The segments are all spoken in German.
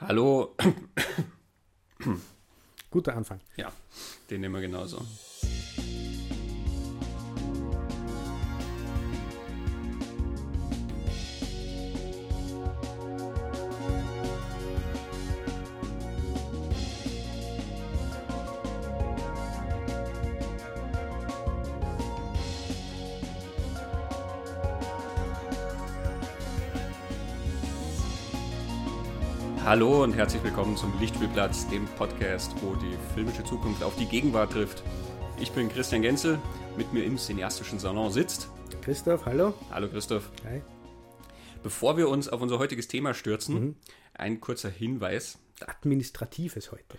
Hallo. Guter Anfang. Ja, den nehmen wir genauso. Hallo und herzlich willkommen zum Lichtspielplatz, dem Podcast, wo die filmische Zukunft auf die Gegenwart trifft. Ich bin Christian Genzel, mit mir im cineastischen Salon sitzt. Christoph, hallo. Hallo Christoph. Hi. Bevor wir uns auf unser heutiges Thema stürzen, ein kurzer Hinweis. Administratives heute.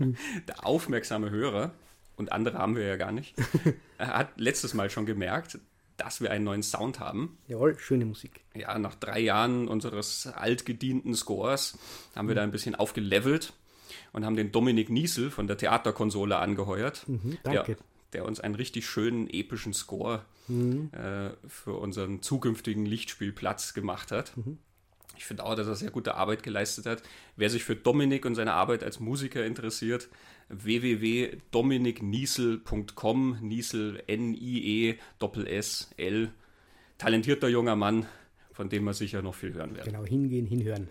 Der aufmerksame Hörer, und andere haben wir ja gar nicht, hat letztes Mal schon gemerkt, dass wir einen neuen Sound haben. Jawohl, schöne Musik. Ja, nach drei Jahren unseres altgedienten Scores haben wir da ein bisschen aufgelevelt und haben den Dominik Niesel von der Theaterkonsole angeheuert, Mhm, danke. Der, der uns einen richtig schönen epischen Score äh, für unseren zukünftigen Lichtspielplatz gemacht hat. Ich finde auch, dass er sehr gute Arbeit geleistet hat. Wer sich für Dominik und seine Arbeit als Musiker interessiert, www.dominikniesel.com, Niesel N-I-E-S-S-L. Talentierter junger Mann, von dem wir sicher noch viel hören werden. Genau, hingehen, hinhören.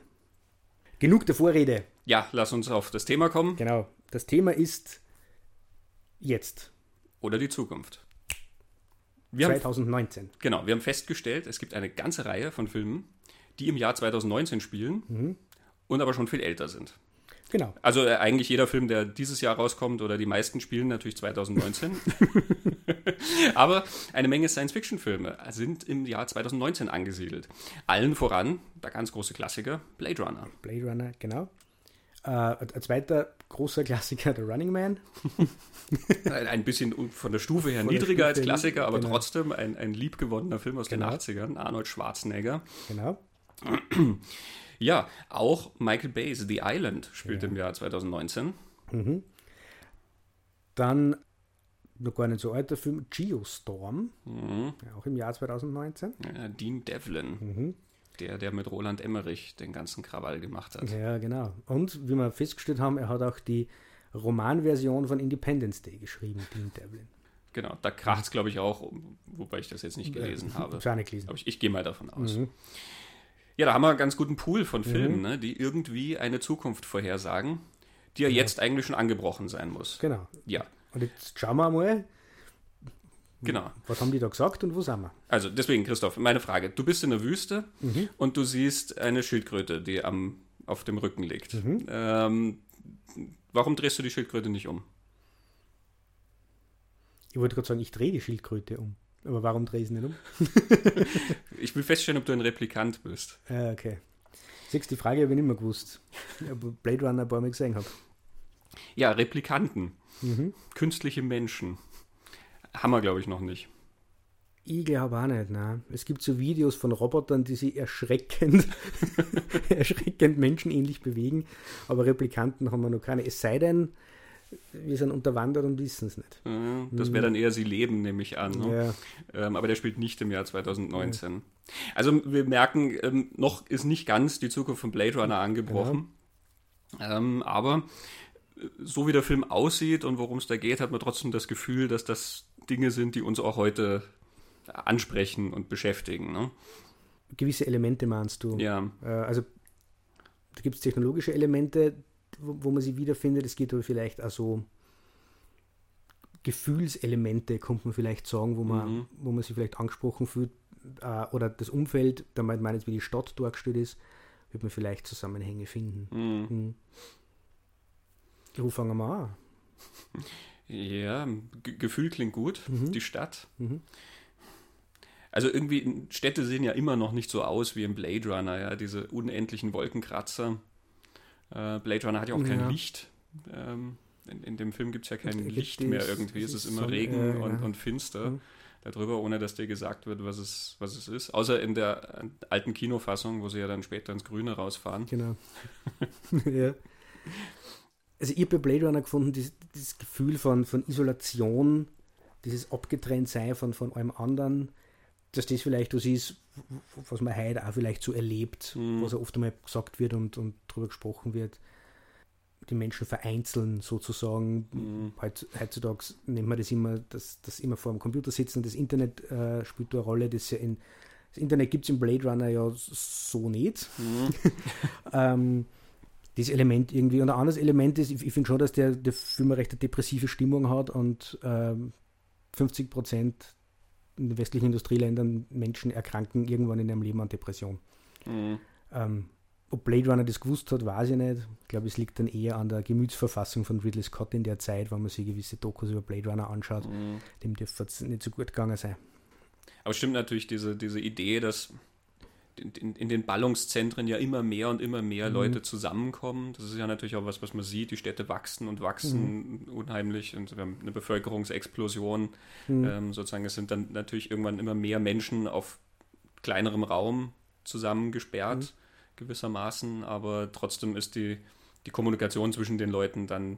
Genug der Vorrede. Ja, lass uns auf das Thema kommen Genau. Das Thema ist jetzt, oder die Zukunft. Wir haben, 2019. genau, wir haben festgestellt, es gibt eine ganze Reihe von Filmen, die im Jahr 2019 spielen und aber schon viel älter sind. Genau. Also äh, eigentlich jeder Film, der dieses Jahr rauskommt oder die meisten spielen natürlich 2019. Aber eine Menge Science-Fiction-Filme sind im Jahr 2019 angesiedelt. Allen voran der ganz große Klassiker Blade Runner. Blade Runner, genau. Äh, ein zweiter großer Klassiker, The Running Man. Ein bisschen von der Stufe her Von niedriger als Stufe Klassiker, aber genau. trotzdem ein, ein liebgewonnener Film aus Genau. den 80ern. Arnold Schwarzenegger. Genau. Ja, auch Michael Bay's The Island spielt im Jahr 2019. Dann noch gar nicht so alter Film, Geostorm. Ja, auch im Jahr 2019. Ja, Dean Devlin, der, der mit Roland Emmerich den ganzen Krawall gemacht hat. Ja, genau. Und wie wir festgestellt haben, er hat auch die Romanversion von Independence Day geschrieben, Dean Devlin. Genau, da kracht es, glaube ich, auch, wobei ich das jetzt nicht gelesen habe. Gelesen. Aber ich, ich gehe mal davon aus. Mhm. Ja, da haben wir einen ganz guten Pool von Filmen, ne, die irgendwie eine Zukunft vorhersagen, die ja jetzt eigentlich schon angebrochen sein muss. Genau. Ja, Und jetzt schauen wir mal, genau. was haben die da gesagt und wo sind wir? Also deswegen, Christoph, meine Frage. Du bist in der Wüste und du siehst eine Schildkröte, die am, auf dem Rücken liegt. Ähm, warum drehst du die Schildkröte nicht um? Ich wollte gerade sagen, ich drehe die Schildkröte um. Aber warum drehe ich sie nicht um? Ich will feststellen, ob du ein Replikant bist. Äh, okay. Du, die Frage habe ich nicht mehr gewusst. Habe Blade Runner ein paar Mal gesehen habe. Ja, Replikanten. Künstliche Menschen. Haben wir, glaube ich, noch nicht. Ich glaube auch nicht, nein. Es gibt so Videos von Robotern, die sich erschreckend, erschreckend menschenähnlich bewegen, aber Replikanten haben wir noch keine. Es sei denn, wir sind unterwandert und wissen es nicht. Ja, Das wäre dann eher Sie leben, nehme ich an. Ne? Ja, Ähm, aber der spielt nicht im Jahr 2019. Also wir merken, ähm, noch ist nicht ganz die Zukunft von Blade Runner angebrochen. Ähm, aber äh, so wie der Film aussieht und worum es da geht, hat man trotzdem das Gefühl, dass das Dinge sind, die uns auch heute ansprechen und beschäftigen. Ne? gewisse Elemente meinst du? Ja, Äh, also da gibt es technologische Elemente, wo, wo man sie wiederfindet. Es geht aber vielleicht auch so Gefühlselemente, könnte man vielleicht sagen, wo man, wo man sich vielleicht angesprochen fühlt. Äh, oder das Umfeld, da meint man jetzt, wie die Stadt dargestellt ist, wird man vielleicht Zusammenhänge finden. Mhm. Wo fangen wir an? ja G Gefühl klingt gut. Die Stadt. Also irgendwie, Städte sehen ja immer noch nicht so aus wie im Blade Runner, ja, diese unendlichen Wolkenkratzer. Äh, Blade Runner hat ja auch kein Ja. Licht. Ähm, in, in dem Film gibt es ja kein gibt Licht mehr irgendwie. Es ist immer so- Regen und, und finster Mhm. darüber, ohne dass dir gesagt wird, was es, was es ist. Außer in der äh, alten Kinofassung, wo sie ja dann später ins Grüne rausfahren. Genau. ja. Also ich habe bei Blade Runner gefunden, dieses, dieses Gefühl von, von Isolation, dieses Abgetrenntsein von, von allem anderen, dass das vielleicht was ist, was man heute auch vielleicht so erlebt, mhm. was ja oft einmal gesagt wird und, und darüber gesprochen wird, die Menschen vereinzeln sozusagen. Mhm. Heutzutage nennt man das immer, dass das immer vor dem Computer sitzen. Das Internet äh, spielt eine Rolle, das ja in das Internet gibt es im Blade Runner ja so nicht. Mhm. ähm, das Element irgendwie. Und ein anderes Element ist, ich, ich finde schon, dass der, der Film eine recht depressive Stimmung hat und ähm, 50 Prozent in den westlichen Industrieländern Menschen erkranken irgendwann in ihrem Leben an Depression. Mhm. Ähm, ob Blade Runner das gewusst hat, weiß ich nicht. Ich glaube, es liegt dann eher an der Gemütsverfassung von Ridley Scott in der Zeit, wenn man sich gewisse Dokus über Blade Runner anschaut. Mhm. Dem dürfte es nicht so gut gegangen sein. Aber stimmt natürlich diese, diese Idee, dass in, in, den Ballungszentren ja immer mehr und immer mehr mhm. Leute zusammenkommen. Das ist ja natürlich auch was, was man sieht. Die Städte wachsen und wachsen mhm. unheimlich und wir haben eine Bevölkerungsexplosion. Mhm. Ähm, sozusagen, es sind dann natürlich irgendwann immer mehr Menschen auf kleinerem Raum zusammengesperrt, mhm. gewissermaßen, aber trotzdem ist die, die Kommunikation zwischen den Leuten dann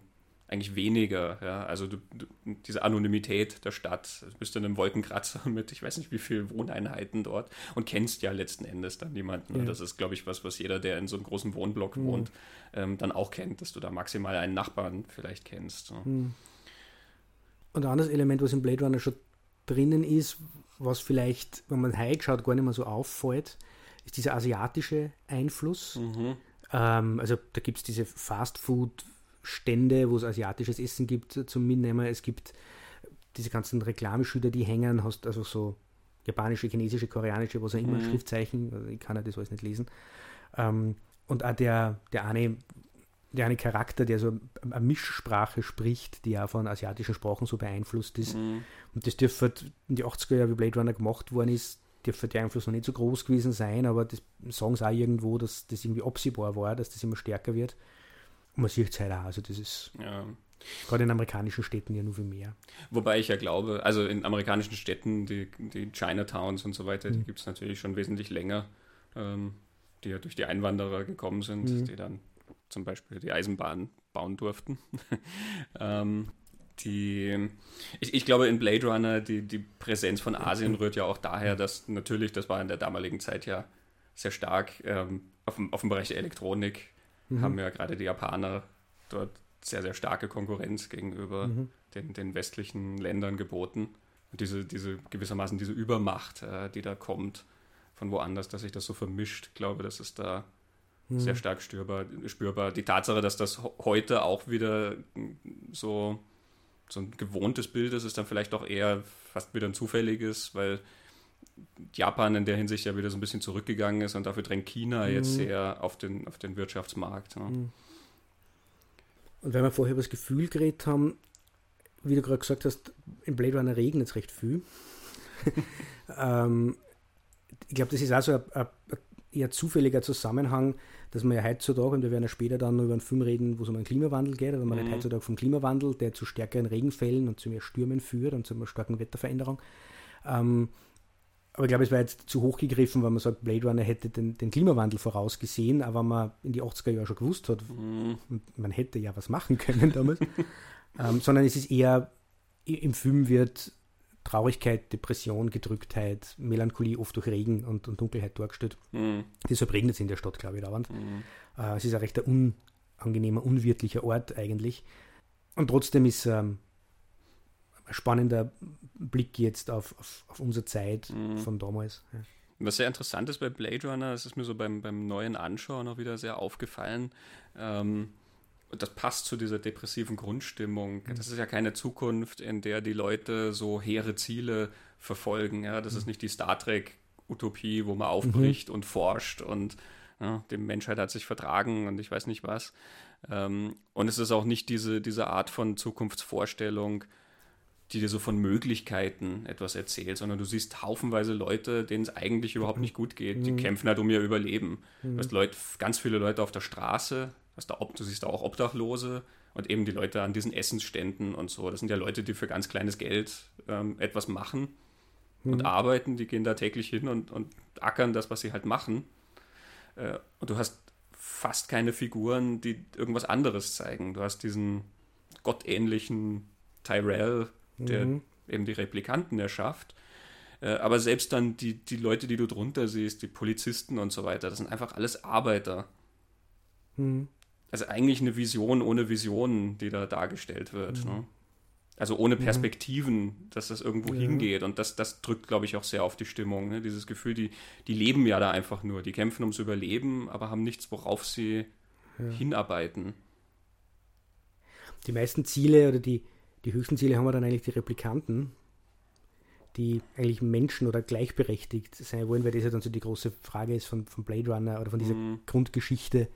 eigentlich weniger. Ja? Also du, du, diese Anonymität der Stadt, du bist in einem Wolkenkratzer mit, ich weiß nicht wie viele Wohneinheiten dort und kennst ja letzten Endes dann niemanden. Ja. Das ist, glaube ich, was, was jeder, der in so einem großen Wohnblock mhm. wohnt, ähm, dann auch kennt, dass du da maximal einen Nachbarn vielleicht kennst. So. Mhm. Und ein anderes Element, was im Blade Runner schon drinnen ist, was vielleicht, wenn man heute schaut, gar nicht mehr so auffällt, ist dieser asiatische Einfluss. Mhm. Ähm, also da gibt es diese Fast Food- Stände, wo es asiatisches Essen gibt zum Mitnehmen. Es gibt diese ganzen Reklameschilder, die hängen, hast also so japanische, chinesische, koreanische, was auch immer, mhm. Schriftzeichen, also ich kann ja das alles nicht lesen. Ähm, und auch der, der eine der eine Charakter, der so eine Mischsprache spricht, die ja von asiatischen Sprachen so beeinflusst ist. Mhm. Und das dürfte in die 80er Jahre, wie Blade Runner gemacht worden ist, dürfte der Einfluss noch nicht so groß gewesen sein, aber das sagen sie auch irgendwo, dass das irgendwie absehbar war, dass das immer stärker wird man sieht es halt auch. Also das ist ja. gerade in amerikanischen Städten ja nur viel mehr. Wobei ich ja glaube, also in amerikanischen Städten, die, die Chinatowns und so weiter, mhm. die gibt es natürlich schon wesentlich länger, ähm, die ja durch die Einwanderer gekommen sind, mhm. die dann zum Beispiel die Eisenbahn bauen durften. ähm, die, ich, ich, glaube, in Blade Runner, die, die Präsenz von Asien rührt ja auch daher, dass natürlich, das war in der damaligen Zeit ja sehr stark ähm, auf, dem, auf dem Bereich der Elektronik mhm. haben ja gerade die Japaner dort sehr, sehr starke Konkurrenz gegenüber mhm. den, den westlichen Ländern geboten. Und diese, diese gewissermaßen diese Übermacht, äh, die da kommt von woanders, dass sich das so vermischt, ich glaube, das ist da mhm. sehr stark spürbar, spürbar. Die Tatsache, dass das heute auch wieder so, so ein gewohntes Bild ist, ist dann vielleicht auch eher fast wieder ein zufälliges, weil Japan in der Hinsicht ja wieder so ein bisschen zurückgegangen ist und dafür drängt China mhm. jetzt sehr auf den, auf den Wirtschaftsmarkt. Ja. Mhm. Und wenn wir vorher über das Gefühl geredet haben, wie du gerade gesagt hast, im Blade Runner regnet es recht viel. ähm, ich glaube, das ist auch so ein, ein, eher zufälliger Zusammenhang, dass man ja heutzutage, und wir werden ja später dann noch über einen Film reden, wo es um einen Klimawandel geht, aber man mhm. redet heutzutage vom Klimawandel, der zu stärkeren Regenfällen und zu mehr Stürmen führt und zu einer starken Wetterveränderung. Ähm, aber ich glaube, es war jetzt zu hoch gegriffen, weil man sagt, Blade Runner hätte den, den Klimawandel vorausgesehen, aber man in die 80er Jahre schon gewusst hat, mhm. man hätte ja was machen können damals. ähm, sondern es ist eher, im Film wird Traurigkeit, Depression, Gedrücktheit, Melancholie oft durch Regen und, und Dunkelheit dargestellt. Mhm. Deshalb regnet es in der Stadt, glaube ich, dauernd. Mhm. Äh, es ist ein recht unangenehmer, unwirtlicher Ort eigentlich. Und trotzdem ist ähm, spannender Blick jetzt auf, auf, auf unsere Zeit mhm. von damals. Ja. Was sehr interessant ist bei Blade Runner, das ist mir so beim, beim neuen Anschauen auch wieder sehr aufgefallen. Ähm, das passt zu dieser depressiven Grundstimmung. Mhm. Das ist ja keine Zukunft, in der die Leute so hehre Ziele verfolgen. Ja? Das mhm. ist nicht die Star Trek-Utopie, wo man aufbricht mhm. und forscht und ja, die Menschheit hat sich vertragen und ich weiß nicht was. Ähm, und es ist auch nicht diese, diese Art von Zukunftsvorstellung, die dir so von Möglichkeiten etwas erzählt, sondern du siehst haufenweise Leute, denen es eigentlich überhaupt nicht gut geht. Die mhm. kämpfen halt um ihr Überleben. Mhm. Du hast Leute, ganz viele Leute auf der Straße, hast da, du siehst da auch Obdachlose und eben die Leute an diesen Essensständen und so. Das sind ja Leute, die für ganz kleines Geld ähm, etwas machen mhm. und arbeiten. Die gehen da täglich hin und, und ackern das, was sie halt machen. Äh, und du hast fast keine Figuren, die irgendwas anderes zeigen. Du hast diesen gottähnlichen Tyrell, der mhm. eben die Replikanten erschafft. Äh, aber selbst dann die, die Leute, die du drunter siehst, die Polizisten und so weiter, das sind einfach alles Arbeiter. Mhm. Also eigentlich eine Vision ohne Visionen, die da dargestellt wird. Mhm. Ne? Also ohne Perspektiven, ja. dass das irgendwo ja. hingeht. Und das, das drückt, glaube ich, auch sehr auf die Stimmung. Ne? Dieses Gefühl, die, die leben ja da einfach nur. Die kämpfen ums Überleben, aber haben nichts, worauf sie ja. hinarbeiten. Die meisten Ziele oder die, die höchsten Ziele haben wir dann eigentlich die Replikanten, die eigentlich Menschen oder gleichberechtigt sein wollen, weil das ja dann so die große Frage ist von, von Blade Runner oder von dieser mhm. Grundgeschichte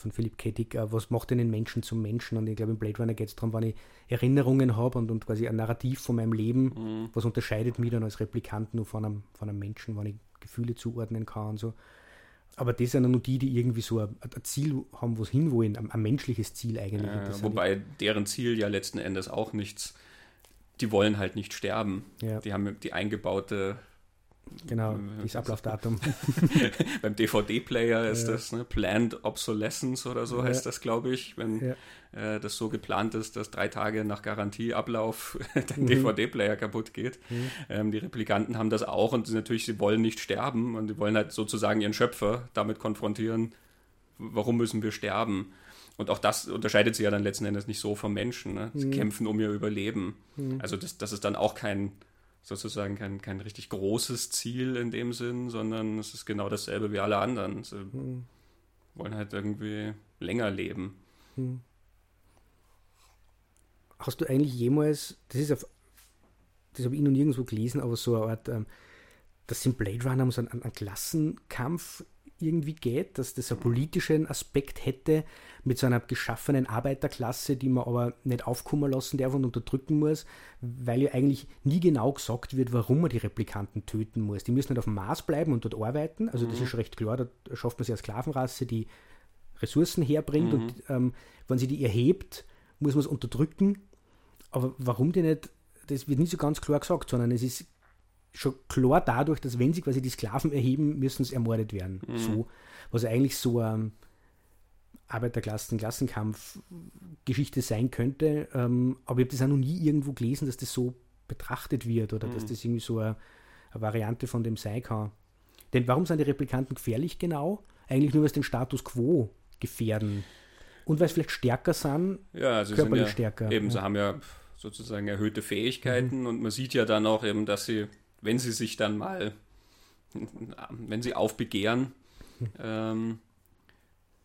von Philipp K. Dick, äh, was macht denn den Menschen zum Menschen? Und ich glaube, im Blade Runner geht es darum, wenn ich Erinnerungen habe und, und quasi ein Narrativ von meinem Leben, mhm. was unterscheidet mich dann als Replikant nur von einem, von einem Menschen, wenn ich Gefühle zuordnen kann und so. Aber das sind nur die, die irgendwie so ein, ein Ziel haben, wo sie hinwollen, ein, ein, menschliches Ziel eigentlich. Ja, wobei deren Ziel ja letzten Endes auch nichts, die wollen halt nicht sterben. Ja. Die haben die eingebaute Genau, das Ablaufdatum. Beim DVD-Player ist ja. das ne, Planned Obsolescence oder so ja. heißt das, glaube ich, wenn ja. äh, das so geplant ist, dass drei Tage nach Garantieablauf der mhm. DVD-Player kaputt geht. Mhm. Ähm, die Replikanten haben das auch und natürlich, sie wollen nicht sterben und die wollen halt sozusagen ihren Schöpfer damit konfrontieren, warum müssen wir sterben? Und auch das unterscheidet sie ja dann letzten Endes nicht so vom Menschen. Ne? Sie mhm. kämpfen um ihr Überleben. Mhm. Also das, das ist dann auch kein sozusagen kein, kein richtig großes Ziel in dem Sinn, sondern es ist genau dasselbe wie alle anderen. Sie hm. wollen halt irgendwie länger leben. Hm. Hast du eigentlich jemals, das ist auf, das habe ich noch nirgendwo gelesen, aber so eine Art, ähm, dass im Blade Runner um so einen, einen Klassenkampf irgendwie geht, dass das einen politischen Aspekt hätte mit so einer geschaffenen Arbeiterklasse, die man aber nicht aufkommen lassen darf und unterdrücken muss, weil ja eigentlich nie genau gesagt wird, warum man die Replikanten töten muss. Die müssen nicht auf dem Mars bleiben und dort arbeiten, also das mhm. ist schon recht klar, da schafft man sich als Sklavenrasse, die Ressourcen herbringt mhm. und ähm, wenn sie die erhebt, muss man es unterdrücken. Aber warum die nicht, das wird nicht so ganz klar gesagt, sondern es ist schon klar dadurch, dass wenn sie quasi die Sklaven erheben, müssen sie ermordet werden. Mhm. So, was eigentlich so eine Arbeiterklassen, Klassenkampf-Geschichte sein könnte. Ähm, aber ich habe das auch noch nie irgendwo gelesen, dass das so betrachtet wird oder mhm. dass das irgendwie so eine, eine, Variante von dem sein kann. Denn warum sind die Replikanten gefährlich genau? Eigentlich nur, weil sie den Status quo gefährden. Und weil sie vielleicht stärker sind, ja, also körperlich sind ja, stärker. Eben, ja. sie haben ja sozusagen erhöhte Fähigkeiten mhm. und man sieht ja dann auch eben, dass sie wenn sie sich dann mal, wenn sie aufbegehren, ähm,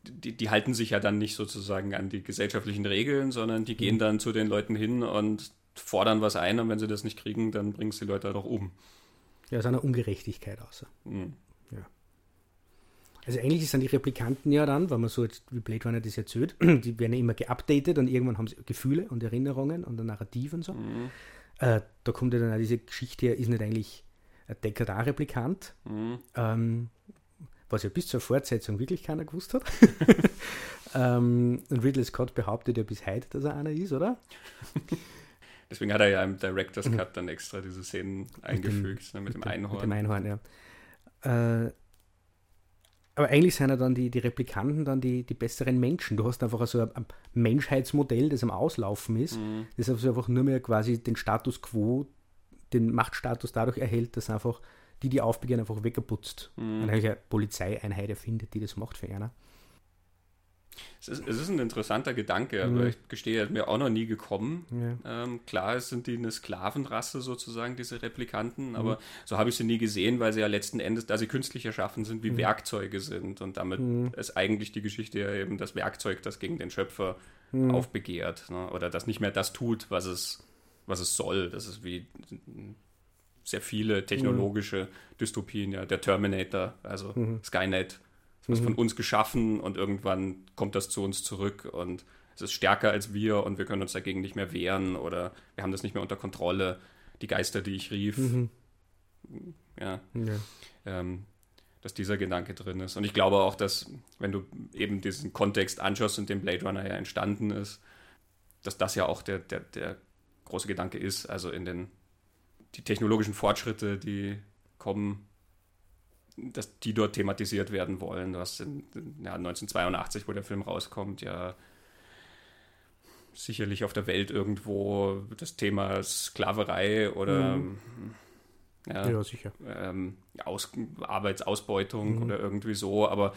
die, die, halten sich ja dann nicht sozusagen an die gesellschaftlichen Regeln, sondern die gehen mhm. dann zu den Leuten hin und fordern was ein und wenn sie das nicht kriegen, dann bringen sie die Leute halt auch um. Ja, aus einer Ungerechtigkeit außer. Mhm. Ja. Also eigentlich sind die Replikanten ja dann, wenn man so jetzt, wie Blade Runner das erzählt, die werden ja immer geupdatet und irgendwann haben sie Gefühle und Erinnerungen und ein Narrativ und so. Mhm. Äh, da kommt ja dann auch diese Geschichte her, ist nicht eigentlich ein Deckard-Replikant, mhm. ähm, was ja bis zur Fortsetzung wirklich keiner gewusst hat. ähm, und Ridley Scott behauptet ja bis heute, dass er einer ist, oder? Deswegen hat er ja im Director's mhm. Cut dann extra diese Szenen eingefügt, mit dem, ne, mit dem Einhorn. Mit dem Einhorn, ja. Äh, aber eigentlich sind ja dann die, die Replikanten dann die, die besseren Menschen. Du hast einfach so ein, ein Menschheitsmodell, das am Auslaufen ist, mhm. das also einfach nur mehr quasi den Status quo, den Machtstatus dadurch erhält, dass einfach die, die aufbegehren, einfach weggeputzt. Mhm. Eine Polizeieinheit erfindet, die das macht für einer. Es ist, es ist ein interessanter Gedanke, aber mhm. ich gestehe, er ist mir auch noch nie gekommen. Ja. Ähm, klar, es sind die eine Sklavenrasse sozusagen, diese Replikanten, mhm. aber so habe ich sie nie gesehen, weil sie ja letzten Endes, da sie künstlich erschaffen sind, wie mhm. Werkzeuge sind. Und damit mhm. ist eigentlich die Geschichte ja eben das Werkzeug, das gegen den Schöpfer mhm. aufbegehrt. Ne? Oder das nicht mehr das tut, was es, was es soll. Das ist wie sehr viele technologische Dystopien, ja, der Terminator, also Skynet es ist mhm. von uns geschaffen und irgendwann kommt das zu uns zurück und es ist stärker als wir und wir können uns dagegen nicht mehr wehren oder wir haben das nicht mehr unter Kontrolle. Die Geister, die ich rief. Mhm. Ja. ja. Ähm, dass dieser Gedanke drin ist. Und ich glaube auch, dass, wenn du eben diesen Kontext anschaust, in dem Blade Runner ja entstanden ist, dass das ja auch der, der, der große Gedanke ist. Also in den die technologischen Fortschritte, die kommen, dass die dort thematisiert werden wollen. Du hast in, ja, 1982, wo der Film rauskommt, ja sicherlich auf der Welt irgendwo das Thema Sklaverei oder mhm. Ja, Ja, sicher. ähm, Aus, Arbeitsausbeutung Mhm. oder irgendwie so, aber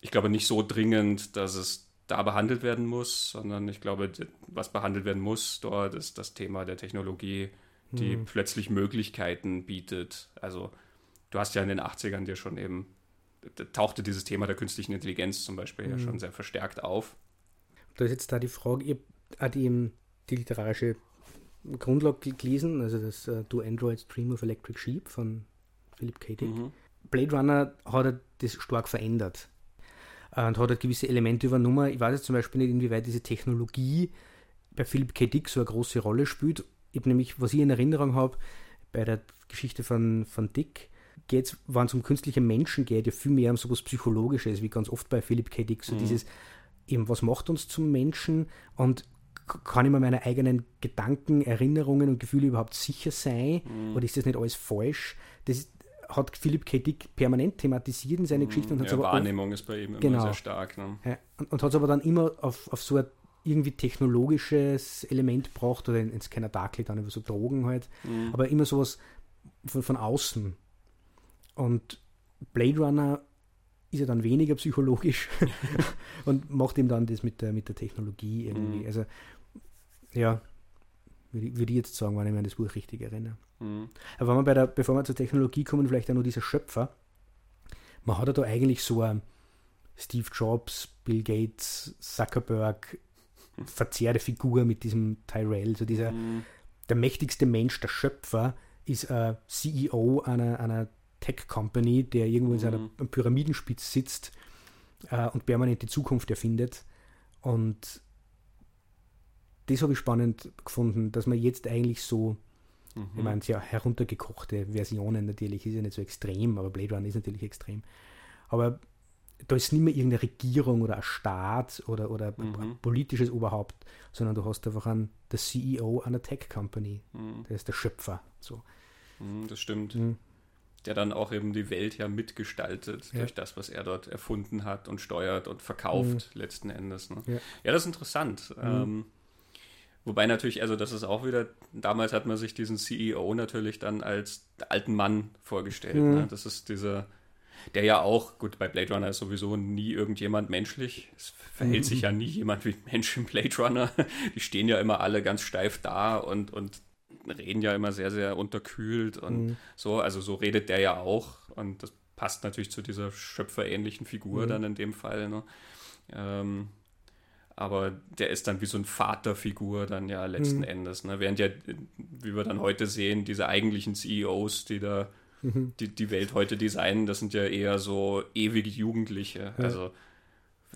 ich glaube nicht so dringend, dass es da behandelt werden muss, sondern ich glaube, was behandelt werden muss dort ist das Thema der Technologie, die Mhm. plötzlich Möglichkeiten bietet. Also du hast ja in den 80ern dir schon eben, da tauchte dieses Thema der künstlichen Intelligenz zum Beispiel ja Mhm. schon sehr verstärkt auf. Da ist jetzt da die Frage, ich habe auch die, literarische Grundlage gelesen, also das uh, Do Androids Dream of Electric Sheep von Philip K. Dick. Mhm. Blade Runner hat das stark verändert äh, und hat gewisse Elemente übernommen. Ich weiß jetzt zum Beispiel nicht, inwieweit diese Technologie bei Philip K. Dick so eine große Rolle spielt. Ich habe nämlich, was ich in Erinnerung habe, bei der Geschichte von, von Dick, geht's, wenn es um künstliche Menschen geht, ja viel mehr um sowas Psychologisches, wie ganz oft bei Philip K. Dick, so Mhm. dieses, eben, was macht uns zum Menschen und kann ich mir meine eigenen Gedanken, Erinnerungen und Gefühle überhaupt sicher sein? Mhm. Oder ist das nicht alles falsch? Das ist, hat Philipp K. Dick permanent thematisiert in seine Geschichte und hat Mhm. Ja, aber Wahrnehmung ist bei ihm immer Genau. sehr stark. Ne? ja, und, und hat es aber dann immer auf, auf so ein irgendwie technologisches Element braucht oder in, in Scanner Darkly dann über so Drogen halt, Mhm. aber immer sowas von, von außen. Und Blade Runner ist ja dann weniger psychologisch und macht ihm dann das mit der, mit der Technologie irgendwie. Mhm. Also, ja, würde ich, jetzt sagen, wenn ich mich an das Buch richtig erinnere. Mhm. Aber wenn wir bei der, bevor wir zur Technologie kommen, vielleicht auch noch dieser Schöpfer. Man hat ja da eigentlich so ein Steve Jobs, Bill Gates, Zuckerberg, verzerrte Figur mit diesem Tyrell. So dieser, Mhm. der mächtigste Mensch, der Schöpfer, ist ein CEO einer, einer Tech-Company, der irgendwo in seiner Mhm. Pyramidenspitze sitzt äh, und permanent die Zukunft erfindet. Und das habe ich spannend gefunden, dass man jetzt eigentlich so Mhm. ich meine, ja, heruntergekochte Versionen natürlich, ist ja nicht so extrem, aber Blade Runner ist natürlich extrem. Aber da ist nicht mehr irgendeine Regierung oder ein Staat oder, oder Mhm. ein politisches Oberhaupt, sondern du hast einfach einen, der CEO einer Tech-Company. Mhm. Der ist der Schöpfer. So. Mhm, Das stimmt. Mhm. Der dann auch eben die Welt ja mitgestaltet Ja. durch das, was er dort erfunden hat und steuert und verkauft letzten Endes. Ne? Ja. Ja. das ist interessant. Ähm, wobei natürlich, also das ist auch wieder, damals hat man sich diesen CEO natürlich dann als alten Mann vorgestellt. Mhm. Ne? Das ist dieser, der ja auch, gut, bei Blade Runner ist sowieso nie irgendjemand menschlich. Es verhält Mhm. sich ja nie jemand wie ein Mensch im Blade Runner. Die stehen ja immer alle ganz steif da und, und reden ja immer sehr, sehr unterkühlt und Mhm. so. Also so redet der ja auch und das passt natürlich zu dieser schöpferähnlichen Figur Mhm. dann in dem Fall. Ne? Ähm, aber der ist dann wie so ein Vaterfigur dann ja letzten Mhm. Endes. Ne? Während ja, wie wir dann heute sehen, diese eigentlichen CEOs, die da Mhm. die, die Welt heute designen, das sind ja eher so ewige Jugendliche. Ja. Also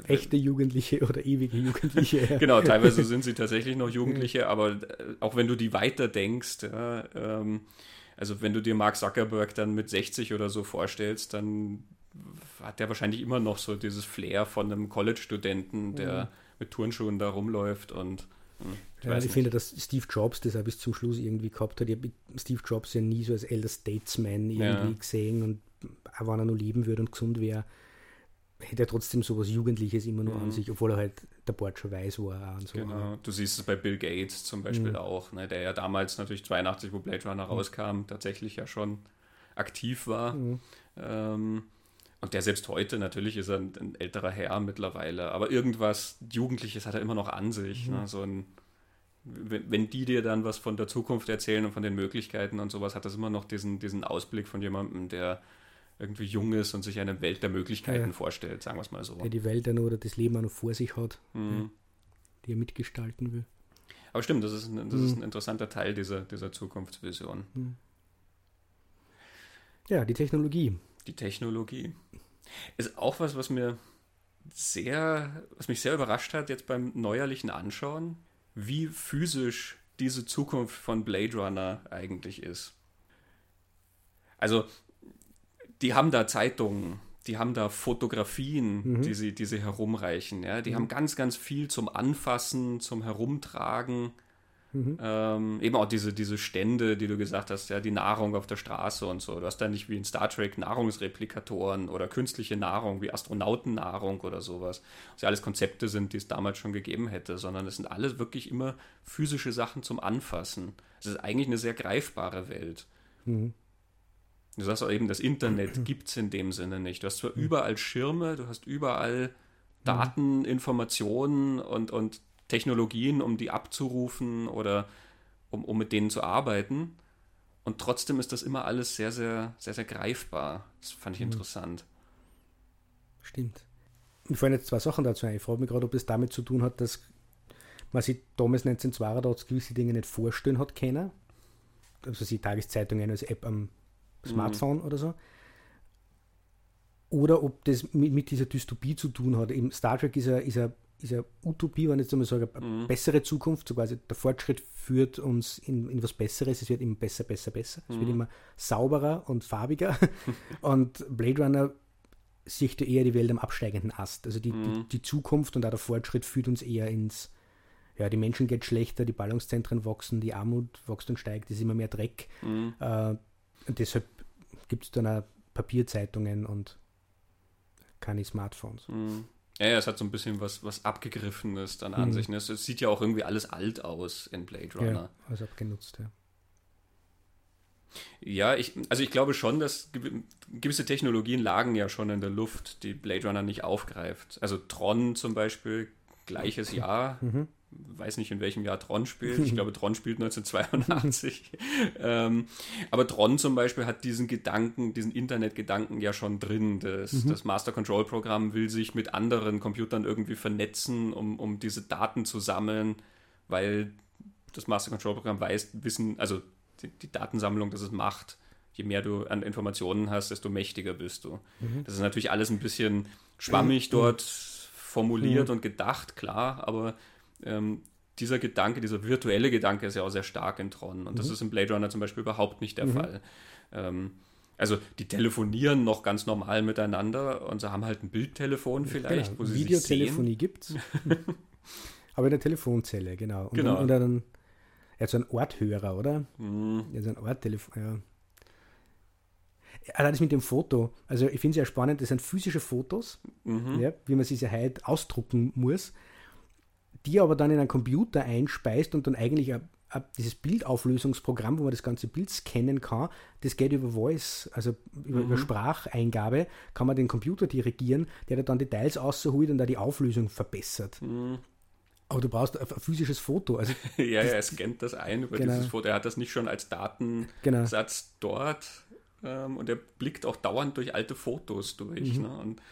Echte Jugendliche oder ewige Jugendliche. ja. genau, teilweise sind sie tatsächlich noch Jugendliche, aber äh, auch wenn du die weiter denkst, ja, ähm, also wenn du dir Mark Zuckerberg dann mit 60 oder so vorstellst, dann hat der wahrscheinlich immer noch so dieses Flair von einem College-Studenten, der mit Turnschuhen da rumläuft und hm, ich Ja, ich finde, dass Steve Jobs das auch bis zum Schluss irgendwie gehabt hat. Ich habe Steve Jobs ja nie so als Elder Statesman irgendwie Ja. gesehen und auch wenn er noch leben würde und gesund wäre, hätte er trotzdem sowas Jugendliches immer noch an Mhm. sich, obwohl er halt der Bord schon weiß war und so. Genau, du siehst es bei Bill Gates zum Beispiel Mhm. auch, ne, der ja damals natürlich 82, wo Blade Runner rauskam, tatsächlich ja schon aktiv war. Mhm. Ähm, und der selbst heute, natürlich ist er ein, ein älterer Herr mittlerweile, aber irgendwas Jugendliches hat er immer noch an sich. Mhm. Ne? So ein, wenn, wenn die dir dann was von der Zukunft erzählen und von den Möglichkeiten und sowas, hat das immer noch diesen, diesen Ausblick von jemandem, der irgendwie jung ist und sich eine Welt der Möglichkeiten Ja. vorstellt, sagen wir es mal so. Der die Welt noch oder das Leben auch noch vor sich hat, Mhm. die er mitgestalten will. Aber stimmt, das ist ein, das ist Mhm. ein interessanter Teil dieser, dieser Zukunftsvision. Ja, die Technologie. Die Technologie. Ist auch was, was mir sehr, was mich sehr überrascht hat jetzt beim neuerlichen Anschauen, wie physisch diese Zukunft von Blade Runner eigentlich ist. Also, die haben da Zeitungen, die haben da Fotografien, Mhm. die, sie, die sie herumreichen. Ja? Die haben ganz, ganz viel zum Anfassen, zum Herumtragen. Mhm. Ähm, eben auch diese, diese Stände, die du gesagt hast, ja, die Nahrung auf der Straße und so. Du hast da nicht wie in Star Trek Nahrungsreplikatoren oder künstliche Nahrung wie Astronautennahrung oder sowas. Was ja alles Konzepte sind, die es damals schon gegeben hätte, sondern es sind alles wirklich immer physische Sachen zum Anfassen. Es ist eigentlich eine sehr greifbare Welt. Mhm. Du sagst auch eben, das Internet gibt es in dem Sinne nicht. Du hast zwar überall Schirme, du hast überall Daten, Informationen und, und Technologien, um die abzurufen oder um, um mit denen zu arbeiten. Und trotzdem ist das immer alles sehr, sehr, sehr, sehr greifbar. Das fand ich mhm. interessant. Stimmt. Mir fallen jetzt zwei Sachen dazu ein. Ich frage mich gerade, ob das damit zu tun hat, dass man sich damals 1982 gewisse Dinge nicht vorstellen hat können. Also die Tageszeitungen als App am Smartphone mhm. oder so. Oder ob das mit, mit, dieser Dystopie zu tun hat. Eben Star Trek ist eine, ist ist Utopie, wenn ich jetzt einmal sage, eine mhm. bessere Zukunft. So quasi der Fortschritt führt uns in, in was Besseres. Es wird immer besser, besser, besser. Es wird mhm. immer sauberer und farbiger. und Blade Runner sieht eher die Welt am absteigenden Ast. Also die, mhm. die, die, Zukunft und auch der Fortschritt führt uns eher ins, ja, die Menschen geht schlechter, die Ballungszentren wachsen, die Armut wächst und steigt, es ist immer mehr Dreck. Mhm. Äh, und deshalb gibt es dann auch Papierzeitungen und keine Smartphones. Mhm. Ja, ja, es hat so ein bisschen was, was Abgegriffenes dann an mhm. sich. Ne? Es sieht ja auch irgendwie alles alt aus in Blade Runner. Ja, alles abgenutzt, ja. Ja, ich, also ich glaube schon, dass gewisse Technologien lagen ja schon in der Luft, die Blade Runner nicht aufgreift. Also Tron zum Beispiel, gleiches Jahr. Mhm. Weiß nicht, in welchem Jahr Tron spielt. Ich glaube, Tron spielt 1982. ähm, aber Tron zum Beispiel hat diesen Gedanken, diesen Internetgedanken ja schon drin. Das, mhm. das Master Control Programm will sich mit anderen Computern irgendwie vernetzen, um, um diese Daten zu sammeln, weil das Master Control Programm weiß, wissen, also die, die, Datensammlung, das es macht. Je mehr du an Informationen hast, desto mächtiger bist du. Mhm. Das ist natürlich alles ein bisschen schwammig mhm. dort formuliert mhm. und gedacht, klar, aber ähm, dieser Gedanke, dieser virtuelle Gedanke ist ja auch sehr stark in Tron. Und das mhm. ist im Blade Runner zum Beispiel überhaupt nicht der mhm. Fall. Ähm, also die telefonieren noch ganz normal miteinander und sie haben halt ein Bildtelefon vielleicht, genau. wo sie Videotelefonie gibt es. Aber in der Telefonzelle, genau. Und genau. Dann, und dann er hat so einen Orthörer, oder? Mhm. Er hat so ein Orttelefon, ja. Allein das mit dem Foto, also ich finde es ja spannend, das sind physische Fotos, mhm. ja, wie man sie ja heute ausdrucken muss, die aber dann in einen Computer einspeist und dann eigentlich ein, ein, dieses Bildauflösungsprogramm, wo man das ganze Bild scannen kann, das geht über Voice, also über, mhm. über Spracheingabe, kann man den Computer dirigieren, der dann Details rausholt und da die Auflösung verbessert. Mhm. Aber du brauchst ein physisches Foto. Also ja, ja, er scannt das ein über genau. dieses Foto. Er hat das nicht schon als Datensatz genau. dort ähm, und er blickt auch dauernd durch alte Fotos durch. Mhm. Ne? Und,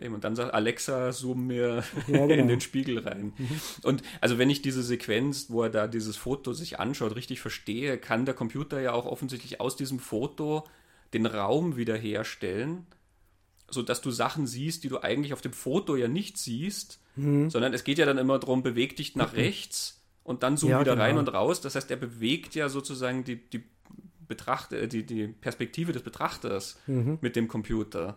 eben, und dann sagt Alexa, zoom mir ja, genau. in den Spiegel rein. Mhm. Und also wenn ich diese Sequenz, wo er da dieses Foto sich anschaut, richtig verstehe, kann der Computer ja auch offensichtlich aus diesem Foto den Raum wiederherstellen, sodass du Sachen siehst, die du eigentlich auf dem Foto ja nicht siehst mhm. sondern es geht ja dann immer darum, beweg dich nach mhm. rechts und dann zoom ja, wieder genau. rein und raus. Das heißt, er bewegt ja sozusagen die, die, Betracht äh, die, die Perspektive des Betrachters mhm. mit dem Computer.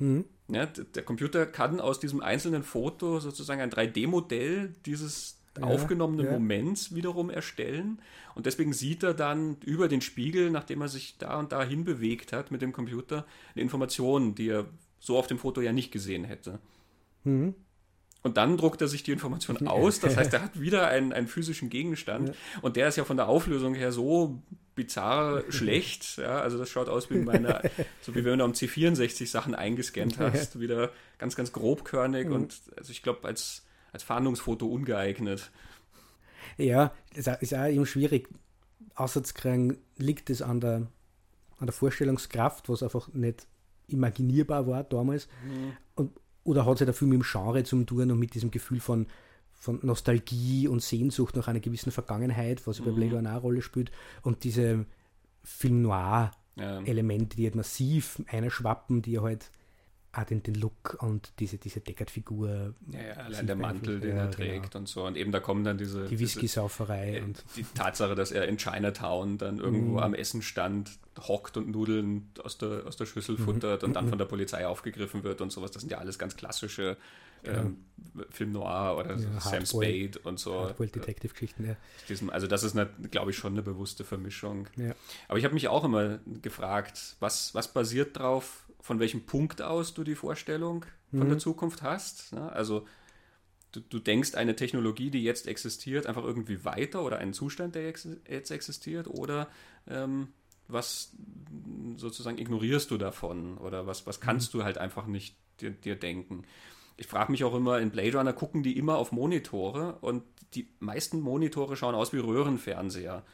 Mhm. Ja, der Computer kann aus diesem einzelnen Foto sozusagen ein 3D-Modell dieses ja, aufgenommenen ja. Moments wiederum erstellen. Und deswegen sieht er dann über den Spiegel, nachdem er sich da und da hinbewegt hat mit dem Computer, eine Information, die er so auf dem Foto ja nicht gesehen hätte. Mhm. Und dann druckt er sich die Information aus. Das heißt, er hat wieder einen, einen physischen Gegenstand. Ja. Und der ist ja von der Auflösung her so bizarr schlecht. Ja, also das schaut aus wie meine, so wie wenn du am C64 Sachen eingescannt hast. Ja. Wieder ganz, ganz grobkörnig mhm. und also ich glaube als, als Fahndungsfoto ungeeignet. Ja, ist auch eben schwierig auszukriegen, liegt es an der, an der Vorstellungskraft, was einfach nicht imaginierbar war damals. Mhm. Und oder hat es ja dafür mit dem Genre zu tun und mit diesem Gefühl von, von Nostalgie und Sehnsucht nach einer gewissen Vergangenheit, was mhm. bei Blade Runner eine Rolle spielt. Und diese Film Noir-Elemente, die halt massiv einschwappen, die halt auch den, den Look und diese, diese Deckard-Figur. Ja, ja, allein der Mantel, den ja, er trägt genau. und so. Und eben da kommen dann diese. Die Whisky-Sauferei. Äh, die Tatsache, dass er in Chinatown dann irgendwo mm. am Essenstand hockt und Nudeln aus der, aus der Schüssel mhm. futtert mm. und dann von der Polizei aufgegriffen wird und sowas. Das sind ja alles ganz klassische genau. ähm, Film Noir oder ja, Sam Spade und so. Hardboiled-Detective-Geschichten, ja. Also, das ist, glaube ich, schon eine bewusste Vermischung. Aber ich habe mich auch immer gefragt, was, was basiert drauf, von welchem Punkt aus du die Vorstellung von mhm. der Zukunft hast. Ne? Also du, du, denkst eine Technologie, die jetzt existiert, einfach irgendwie weiter oder einen Zustand, der ex jetzt existiert, oder ähm, was sozusagen ignorierst du davon oder was, was kannst mhm. du halt einfach nicht dir, dir denken. Ich frage mich auch immer, in Blade Runner gucken die immer auf Monitore und die meisten Monitore schauen aus wie Röhrenfernseher.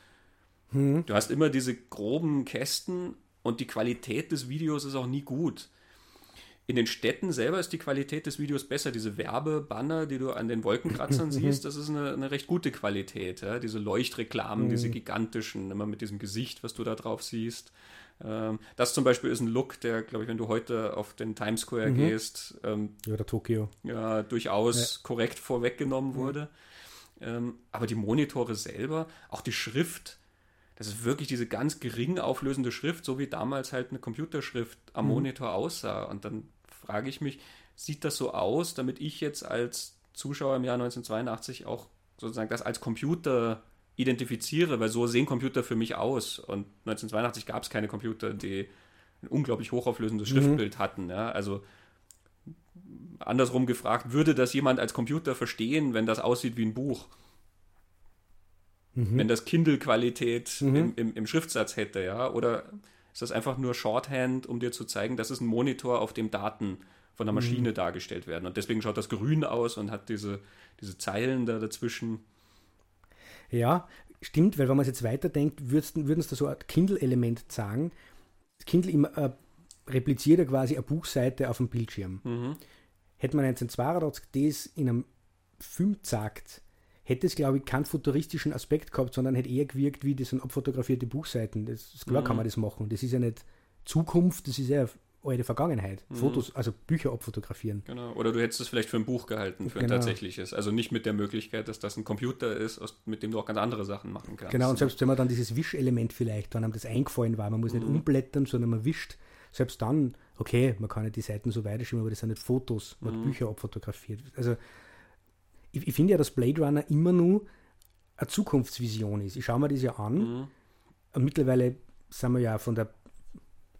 Mhm. Du hast immer diese groben Kästen und die Qualität des Videos ist auch nie gut. In den Städten selber ist die Qualität des Videos besser. Diese Werbebanner, die du an den Wolkenkratzern siehst, das ist eine, eine, recht gute Qualität. Ja? Diese Leuchtreklamen, mhm. diese gigantischen, immer mit diesem Gesicht, was du da drauf siehst. Ähm, das zum Beispiel ist ein Look, der, glaube ich, wenn du heute auf den Times Square mhm. gehst, ähm, oder Tokio, ja, durchaus ja. korrekt vorweggenommen mhm. wurde. Ähm, aber die Monitore selber, auch die Schrift, das ist wirklich diese ganz gering auflösende Schrift, so wie damals halt eine Computerschrift am mhm. Monitor aussah. Und dann frage ich mich, sieht das so aus, damit ich jetzt als Zuschauer im Jahr 1982 auch sozusagen das als Computer identifiziere, weil so sehen Computer für mich aus. Und 1982 gab es keine Computer, die ein unglaublich hochauflösendes mhm. Schriftbild hatten. Ja? Also andersrum gefragt, würde das jemand als Computer verstehen, wenn das aussieht wie ein Buch? Mhm. Wenn das Kindle-Qualität mhm. im, im, im Schriftsatz hätte, ja? Oder ist das einfach nur Shorthand, um dir zu zeigen, das ist ein Monitor, auf dem Daten von der mhm. Maschine mhm. dargestellt werden. Und deswegen schaut das grün aus und hat diese, diese Zeilen da dazwischen. Ja, stimmt, weil wenn man es jetzt weiterdenkt, würden es da so ein Kindle-Element sagen. Kindle immer, äh, repliziert ja quasi eine Buchseite auf dem Bildschirm. Mhm. Hätte man 1982 das in einem Film gesagt, hätte es, glaube ich, keinen futuristischen Aspekt gehabt, sondern hätte eher gewirkt wie das sind abfotografierte Buchseiten. Das ist klar, mhm. kann man das machen. Das ist ja nicht Zukunft, das ist ja alte Vergangenheit. Mhm. Fotos, also Bücher abfotografieren. Genau. Oder du hättest es vielleicht für ein Buch gehalten, für genau. ein tatsächliches. Also nicht mit der Möglichkeit, dass das ein Computer ist, mit dem du auch ganz andere Sachen machen kannst. Genau, und selbst wenn man dann dieses Wischelement vielleicht, wenn einem das eingefallen war, man muss mhm. nicht umblättern, sondern man wischt, selbst dann, okay, man kann ja die Seiten so weiterschieben, aber das sind nicht Fotos, man mhm. hat Bücher abfotografiert. Also ich, ich finde ja, dass Blade Runner immer nur eine Zukunftsvision ist. Ich schaue mir das ja an. Mhm. Mittlerweile sind wir ja von der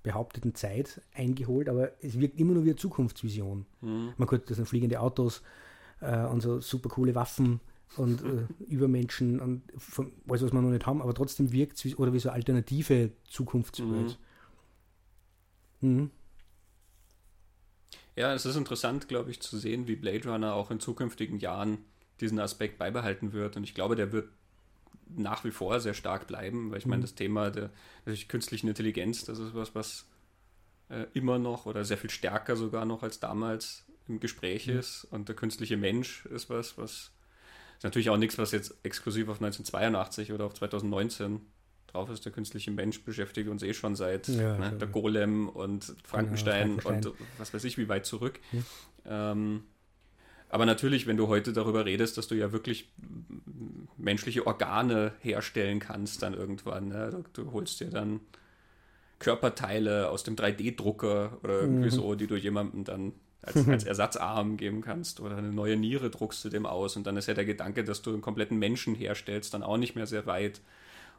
behaupteten Zeit eingeholt, aber es wirkt immer nur wie eine Zukunftsvision. Mhm. Man könnte das sind fliegende Autos äh, und so super coole Waffen und äh, Übermenschen und von, alles, was wir noch nicht haben, aber trotzdem wirkt es oder wie so eine alternative Zukunftswelt. Mhm. Ja, es ist interessant, glaube ich, zu sehen, wie Blade Runner auch in zukünftigen Jahren diesen Aspekt beibehalten wird. Und ich glaube, der wird nach wie vor sehr stark bleiben, weil ich meine, mhm. das Thema der künstlichen Intelligenz, das ist was, was äh, immer noch oder sehr viel stärker sogar noch als damals im Gespräch mhm. ist. Und der künstliche Mensch ist was, was ist natürlich auch nichts, was jetzt exklusiv auf 1982 oder auf 2019 drauf ist. Der künstliche Mensch beschäftigt uns eh schon seit ja, ne, der Golem und Frankenstein, genau, Frankenstein, und was weiß ich, wie weit zurück. Ja. Ähm, aber natürlich, wenn du heute darüber redest, dass du ja wirklich menschliche Organe herstellen kannst, dann irgendwann. Ne? Du, du, holst dir dann Körperteile aus dem 3D-Drucker oder irgendwie mhm. so, die du jemandem dann als, als Ersatzarm geben kannst oder eine neue Niere druckst du dem aus und dann ist ja der Gedanke, dass du einen kompletten Menschen herstellst, dann auch nicht mehr sehr weit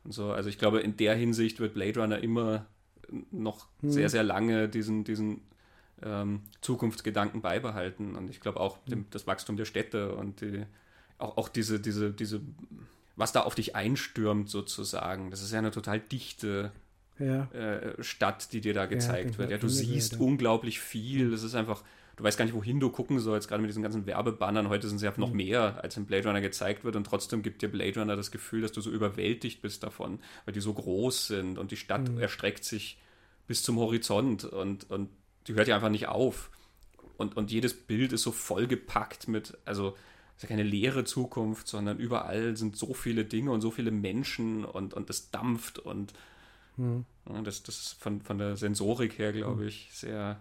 und so. Also ich glaube, in der Hinsicht wird Blade Runner immer noch hm. sehr, sehr lange diesen, diesen ähm, Zukunftsgedanken beibehalten. Und ich glaube auch dem, das Wachstum der Städte und die, auch, auch diese, diese, diese, was da auf dich einstürmt sozusagen. Das ist ja eine total dichte ja. äh, Stadt, die dir da gezeigt ja, wird. Ja, du siehst unglaublich viel. Es ist einfach du weißt gar nicht, wohin du gucken sollst, gerade mit diesen ganzen Werbebannern. Heute sind sie ja noch mhm. mehr, als im Blade Runner gezeigt wird und trotzdem gibt dir Blade Runner das Gefühl, dass du so überwältigt bist davon, weil die so groß sind und die Stadt mhm. erstreckt sich bis zum Horizont und, und die hört ja einfach nicht auf. Und, und jedes Bild ist so vollgepackt mit, also es ist ja keine leere Zukunft, sondern überall sind so viele Dinge und so viele Menschen und, und es dampft und mhm. ja, das, das ist von, von der Sensorik her, glaube mhm. ich, sehr,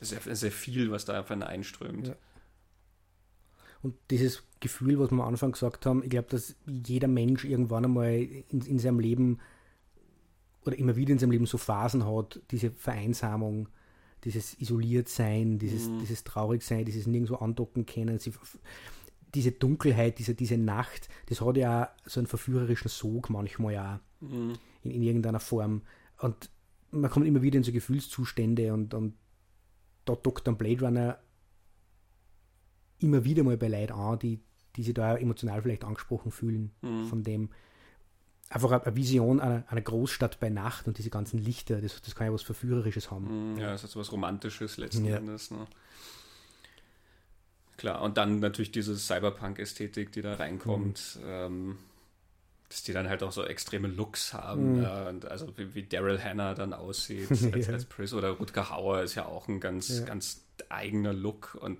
sehr, sehr viel, was da einfach einströmt. Ja. Und dieses Gefühl, was wir am Anfang gesagt haben, ich glaube, dass jeder Mensch irgendwann einmal in, in seinem Leben oder immer wieder in seinem Leben so Phasen hat, diese Vereinsamung, dieses Isoliertsein, dieses, mhm. dieses Traurigsein, dieses nirgendwo andocken können, sie, diese Dunkelheit, diese, diese Nacht, das hat ja auch so einen verführerischen Sog manchmal ja mhm. in, in irgendeiner Form. Und man kommt immer wieder in so Gefühlszustände und, und da dockt dann Blade Runner immer wieder mal bei Leuten an, die, die sich da emotional vielleicht angesprochen fühlen mhm. von dem. einfach eine Vision einer, einer, Großstadt bei Nacht und diese ganzen Lichter, das, das kann ja was Verführerisches haben. Mhm, ja, das ist was Romantisches letzten ja. Endes. Ne? Klar, und dann natürlich diese Cyberpunk-Ästhetik, die da reinkommt. Mhm. Ähm, dass die dann halt auch so extreme Looks haben. Mhm. Ja, und also wie, wie Daryl Hannah dann aussieht als, ja. als Pris oder Rutger Hauer ist ja auch ein ganz, ja. ganz eigener Look und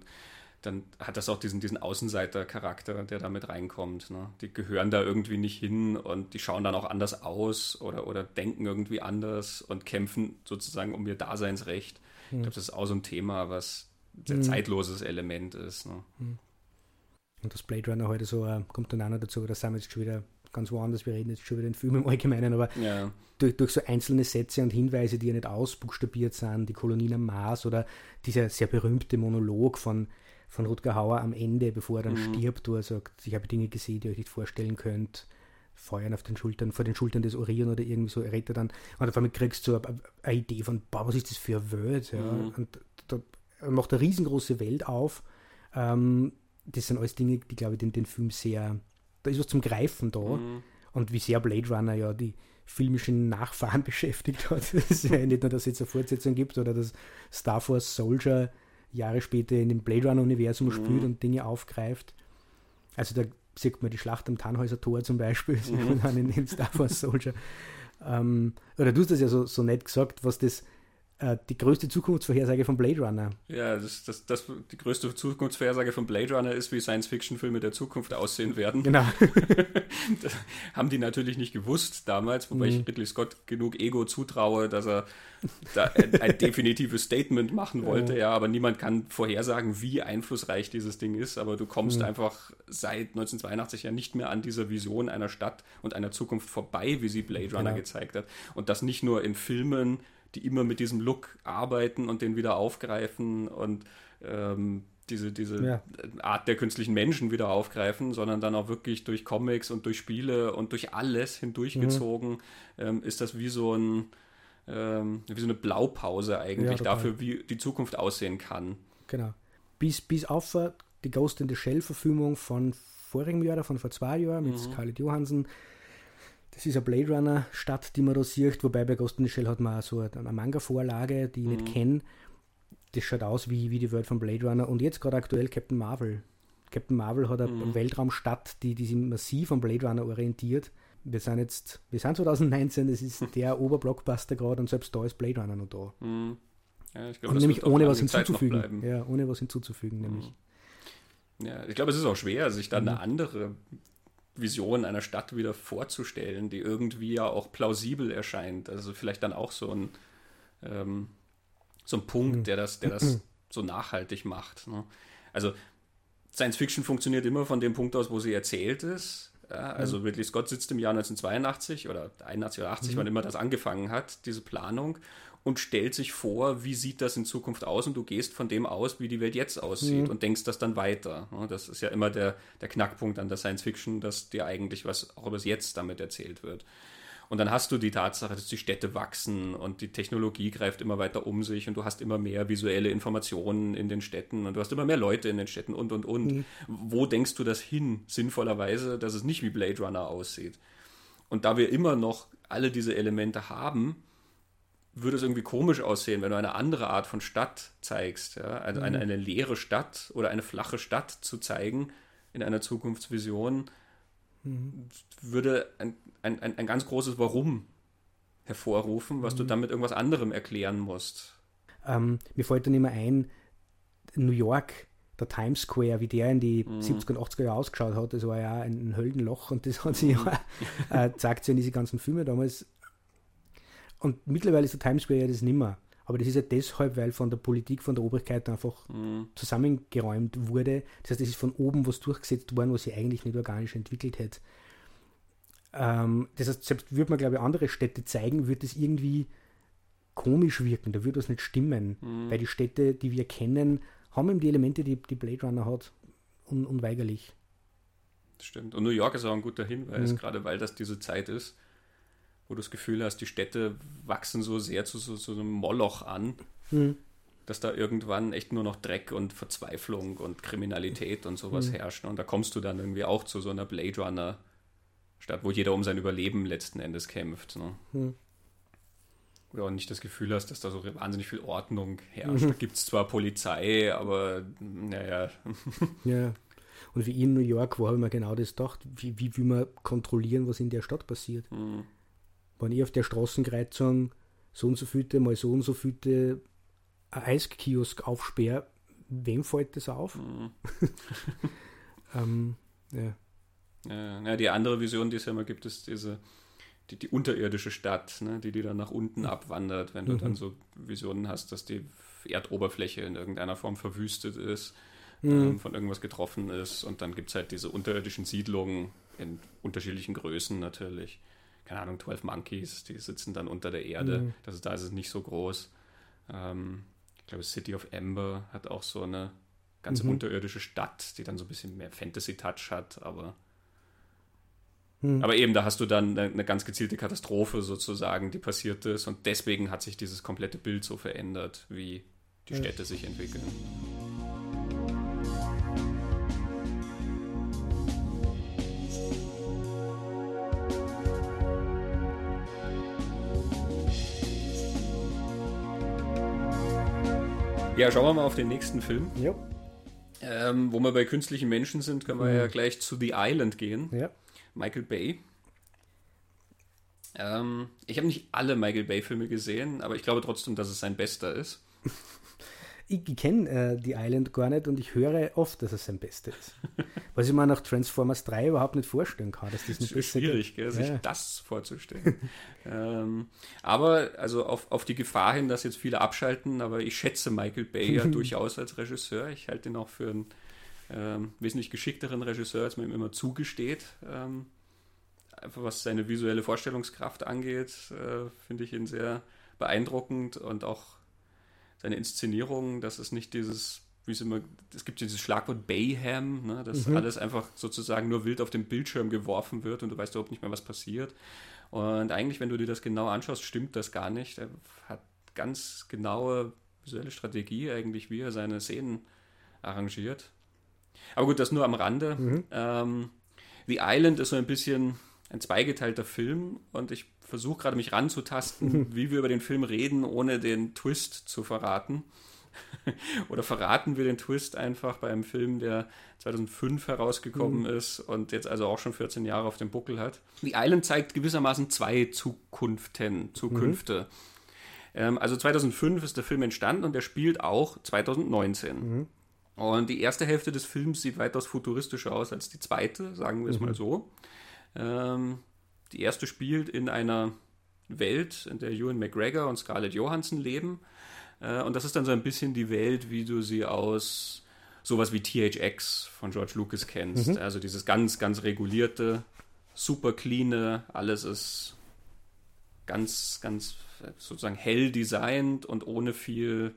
dann hat das auch diesen, diesen Außenseiter-Charakter, der da mit reinkommt. Ne? Die gehören da irgendwie nicht hin und die schauen dann auch anders aus oder, oder denken irgendwie anders und kämpfen sozusagen um ihr Daseinsrecht. Mhm. Ich glaube, das ist auch so ein Thema, was ein sehr mhm. zeitloses Element ist. Ne? Mhm. Und das Blade Runner heute so, äh, kommt dann auch noch dazu, da sind wir jetzt schon wieder ganz woanders, wir reden jetzt schon über den Film im Allgemeinen, aber ja. durch, durch so einzelne Sätze und Hinweise, die ja nicht ausbuchstabiert sind, die Kolonien am Mars oder dieser sehr berühmte Monolog von, von Rutger Hauer am Ende, bevor er dann mhm. stirbt, wo er sagt, ich habe Dinge gesehen, die ihr euch nicht vorstellen könnt, Feuern auf den Schultern, vor den Schultern des Orion oder irgendwie so, er redet dann, und auf einmal kriegst du so eine, eine, Idee von, boah, was ist das für eine Welt, ja? Mhm. und da macht eine riesengroße Welt auf, ähm, das sind alles Dinge, die, glaube ich, den, den Film sehr da ist was zum Greifen da. Mhm. Und wie sehr Blade Runner ja die filmischen Nachfahren beschäftigt hat. Es ist ja nicht nur, dass es jetzt eine Fortsetzung gibt oder dass Star Force Soldier Jahre später in dem Blade Runner-Universum mhm. spielt und Dinge aufgreift. Also da sieht man die Schlacht am Tannhäuser Tor zum Beispiel, mhm. dann in, in Star Force Soldier. ähm, oder du hast das ja so, so nett gesagt, was das äh, die größte Zukunftsvorhersage von Blade Runner. Ja, das, das, das, die größte Zukunftsvorhersage von Blade Runner ist, wie Science-Fiction-Filme der Zukunft aussehen werden. Genau. das haben die natürlich nicht gewusst damals, wobei mhm. ich Ridley Scott genug Ego zutraue, dass er da ein, ein definitives Statement machen wollte, ja. ja. aber niemand kann vorhersagen, wie einflussreich dieses Ding ist, aber du kommst mhm. einfach seit 1982 ja nicht mehr an dieser Vision einer Stadt und einer Zukunft vorbei, wie sie Blade Runner genau. gezeigt hat. Und das nicht nur in Filmen, die immer mit diesem Look arbeiten und den wieder aufgreifen und ähm, diese, diese ja. Art der künstlichen Menschen wieder aufgreifen, sondern dann auch wirklich durch Comics und durch Spiele und durch alles hindurchgezogen mhm. ähm, ist das wie so ein ähm, wie so eine Blaupause eigentlich ja, dafür, wie die Zukunft aussehen kann. Genau. Bis, bis auf die Ghost in the Shell Verfilmung von vorigen Jahr oder von vor zwei Jahren mit mhm. Scarlett Johansson das ist eine Blade Runner-Stadt, die man da sieht, wobei bei Ghost in the Shell hat man auch so eine Manga-Vorlage, die ich mhm. nicht kenne. Das schaut aus wie, wie die Welt von Blade Runner. Und jetzt gerade aktuell Captain Marvel. Captain Marvel hat eine mhm. Weltraumstadt, die, die sich massiv an Blade Runner orientiert. Wir sind jetzt, wir sind 2019, das ist der Oberblockbuster gerade und selbst da ist Blade Runner noch da. Mhm. Ja, glaub, und nämlich ohne was hinzuzufügen. Ja, ohne was hinzuzufügen, nämlich. Mhm. Ja, ich glaube, es ist auch schwer, sich dann eine mhm. andere Vision einer Stadt wieder vorzustellen, die irgendwie ja auch plausibel erscheint. Also vielleicht dann auch so ein, ähm, so ein Punkt, der das, der das so nachhaltig macht. Ne? Also Science Fiction funktioniert immer von dem Punkt aus, wo sie erzählt ist. Ja, also mhm. Ridley Scott sitzt im Jahr 1982 oder 81 oder 80, mhm. wann immer das angefangen hat, diese Planung und stellt sich vor, wie sieht das in Zukunft aus und du gehst von dem aus, wie die Welt jetzt aussieht mhm. und denkst das dann weiter. Das ist ja immer der, der Knackpunkt an der Science Fiction, dass dir eigentlich was auch über das Jetzt damit erzählt wird. Und dann hast du die Tatsache, dass die Städte wachsen und die Technologie greift immer weiter um sich und du hast immer mehr visuelle Informationen in den Städten und du hast immer mehr Leute in den Städten und und und. Mhm. Wo denkst du das hin, sinnvollerweise, dass es nicht wie Blade Runner aussieht? Und da wir immer noch alle diese Elemente haben, würde es irgendwie komisch aussehen, wenn du eine andere Art von Stadt zeigst. Ja? Also mhm. eine, eine leere Stadt oder eine flache Stadt zu zeigen in einer Zukunftsvision, mhm. würde ein, ein, ein, ein, ganz großes Warum hervorrufen, was mhm. du damit irgendwas anderem erklären musst. Ähm, mir fällt dann immer ein, New York, der Times Square, wie der in die mhm. 70er und 80er Jahre ausgeschaut hat, das war ja ein Höllenloch und das hat sich mhm. ja, äh, zeigt sich in diese ganzen Filme damals und mittlerweile ist der Times Square ja das nimmer. Aber das ist ja deshalb, weil von der Politik, von der Obrigkeit einfach mhm. zusammengeräumt wurde. Das heißt, es ist von oben was durchgesetzt worden, was sich eigentlich nicht organisch entwickelt hätte. Ähm, das heißt, selbst würde man, glaube ich, andere Städte zeigen, würde es irgendwie komisch wirken. Da würde das nicht stimmen. Mhm. Weil die Städte, die wir kennen, haben eben die Elemente, die, die Blade Runner hat. Un unweigerlich. Das stimmt. Und New York ist auch ein guter Hinweis, mhm. gerade weil das diese Zeit ist wo du das Gefühl hast, die Städte wachsen so sehr zu so, so einem Moloch an, mhm. dass da irgendwann echt nur noch Dreck und Verzweiflung und Kriminalität und sowas mhm. herrschen. Und da kommst du dann irgendwie auch zu so einer Blade Runner Stadt, wo jeder um sein Überleben letzten Endes kämpft. Ne? Hm. Wo du auch nicht das Gefühl hast, dass da so wahnsinnig viel Ordnung herrscht. Mhm. Da gibt es zwar Polizei, aber naja. Ja. Und wie in New York war immer genau das gedacht, wie, wie will man kontrollieren, was in der Stadt passiert. Mhm. Wenn ich auf der Straßenkreuzung so und so viele, mal so und so viele Eiskiosk aufsperre, wem fällt das auf? Mhm. ähm, ja. Ja, ja, die andere Vision, die es ja immer gibt, ist diese die, die unterirdische Stadt, ne, die, die dann nach unten abwandert, wenn du mhm. dann so Visionen hast, dass die Erdoberfläche in irgendeiner Form verwüstet ist, mhm. ähm, von irgendwas getroffen ist und dann gibt es halt diese unterirdischen Siedlungen in unterschiedlichen Größen natürlich. Keine Ahnung, 12 Monkeys, die sitzen dann unter der Erde, mhm. das ist, da ist es nicht so groß. Ähm, ich glaube, City of Ember hat auch so eine ganz mhm. unterirdische Stadt, die dann so ein bisschen mehr Fantasy-Touch hat, aber hm. Aber eben, da hast du dann eine ganz gezielte Katastrophe sozusagen, die passiert ist. Und deswegen hat sich dieses komplette Bild so verändert, wie die Städte sich entwickeln. Ja, schauen wir mal auf den nächsten Film. Ja. Ähm, wo wir bei künstlichen Menschen sind, können wir mhm. ja gleich zu The Island gehen. Ja. Michael Bay. Ähm, ich habe nicht alle Michael Bay-Filme gesehen, aber ich glaube trotzdem, dass es sein bester ist. Ich, ich kenne äh, die Island gar nicht und ich höre oft, dass es sein Bester ist. Was ich mir nach Transformers 3 überhaupt nicht vorstellen kann. Dass das, das ist schwierig, gell, sich ja. das vorzustellen. ähm, aber also auf, auf die Gefahr hin, dass jetzt viele abschalten, aber ich schätze Michael Bay ja durchaus als Regisseur. Ich halte ihn auch für einen ähm, wesentlich geschickteren Regisseur, als man ihm immer zugesteht. Ähm, einfach was seine visuelle Vorstellungskraft angeht, äh, finde ich ihn sehr beeindruckend und auch seine Inszenierung, dass es nicht dieses, wie es immer, es gibt dieses Schlagwort Bayham, ne, dass mhm. alles einfach sozusagen nur wild auf dem Bildschirm geworfen wird und du weißt überhaupt nicht mehr, was passiert. Und eigentlich, wenn du dir das genau anschaust, stimmt das gar nicht. Er hat ganz genaue visuelle Strategie eigentlich, wie er seine Szenen arrangiert. Aber gut, das nur am Rande. Mhm. Ähm, The Island ist so ein bisschen ein zweigeteilter Film und ich versuche gerade mich ranzutasten, wie wir über den Film reden, ohne den Twist zu verraten. Oder verraten wir den Twist einfach bei einem Film, der 2005 herausgekommen mhm. ist und jetzt also auch schon 14 Jahre auf dem Buckel hat. The Island zeigt gewissermaßen zwei Zukunften, Zukünfte. Mhm. Ähm, also 2005 ist der Film entstanden und der spielt auch 2019. Mhm. Und die erste Hälfte des Films sieht weitaus futuristischer aus als die zweite, sagen wir es mhm. mal so. Ähm, die erste spielt in einer Welt, in der Ewan McGregor und Scarlett Johansson leben. Äh, und das ist dann so ein bisschen die Welt, wie du sie aus sowas wie THX von George Lucas kennst. Mhm. Also dieses ganz, ganz regulierte, super cleane, alles ist ganz, ganz sozusagen hell designt und ohne viel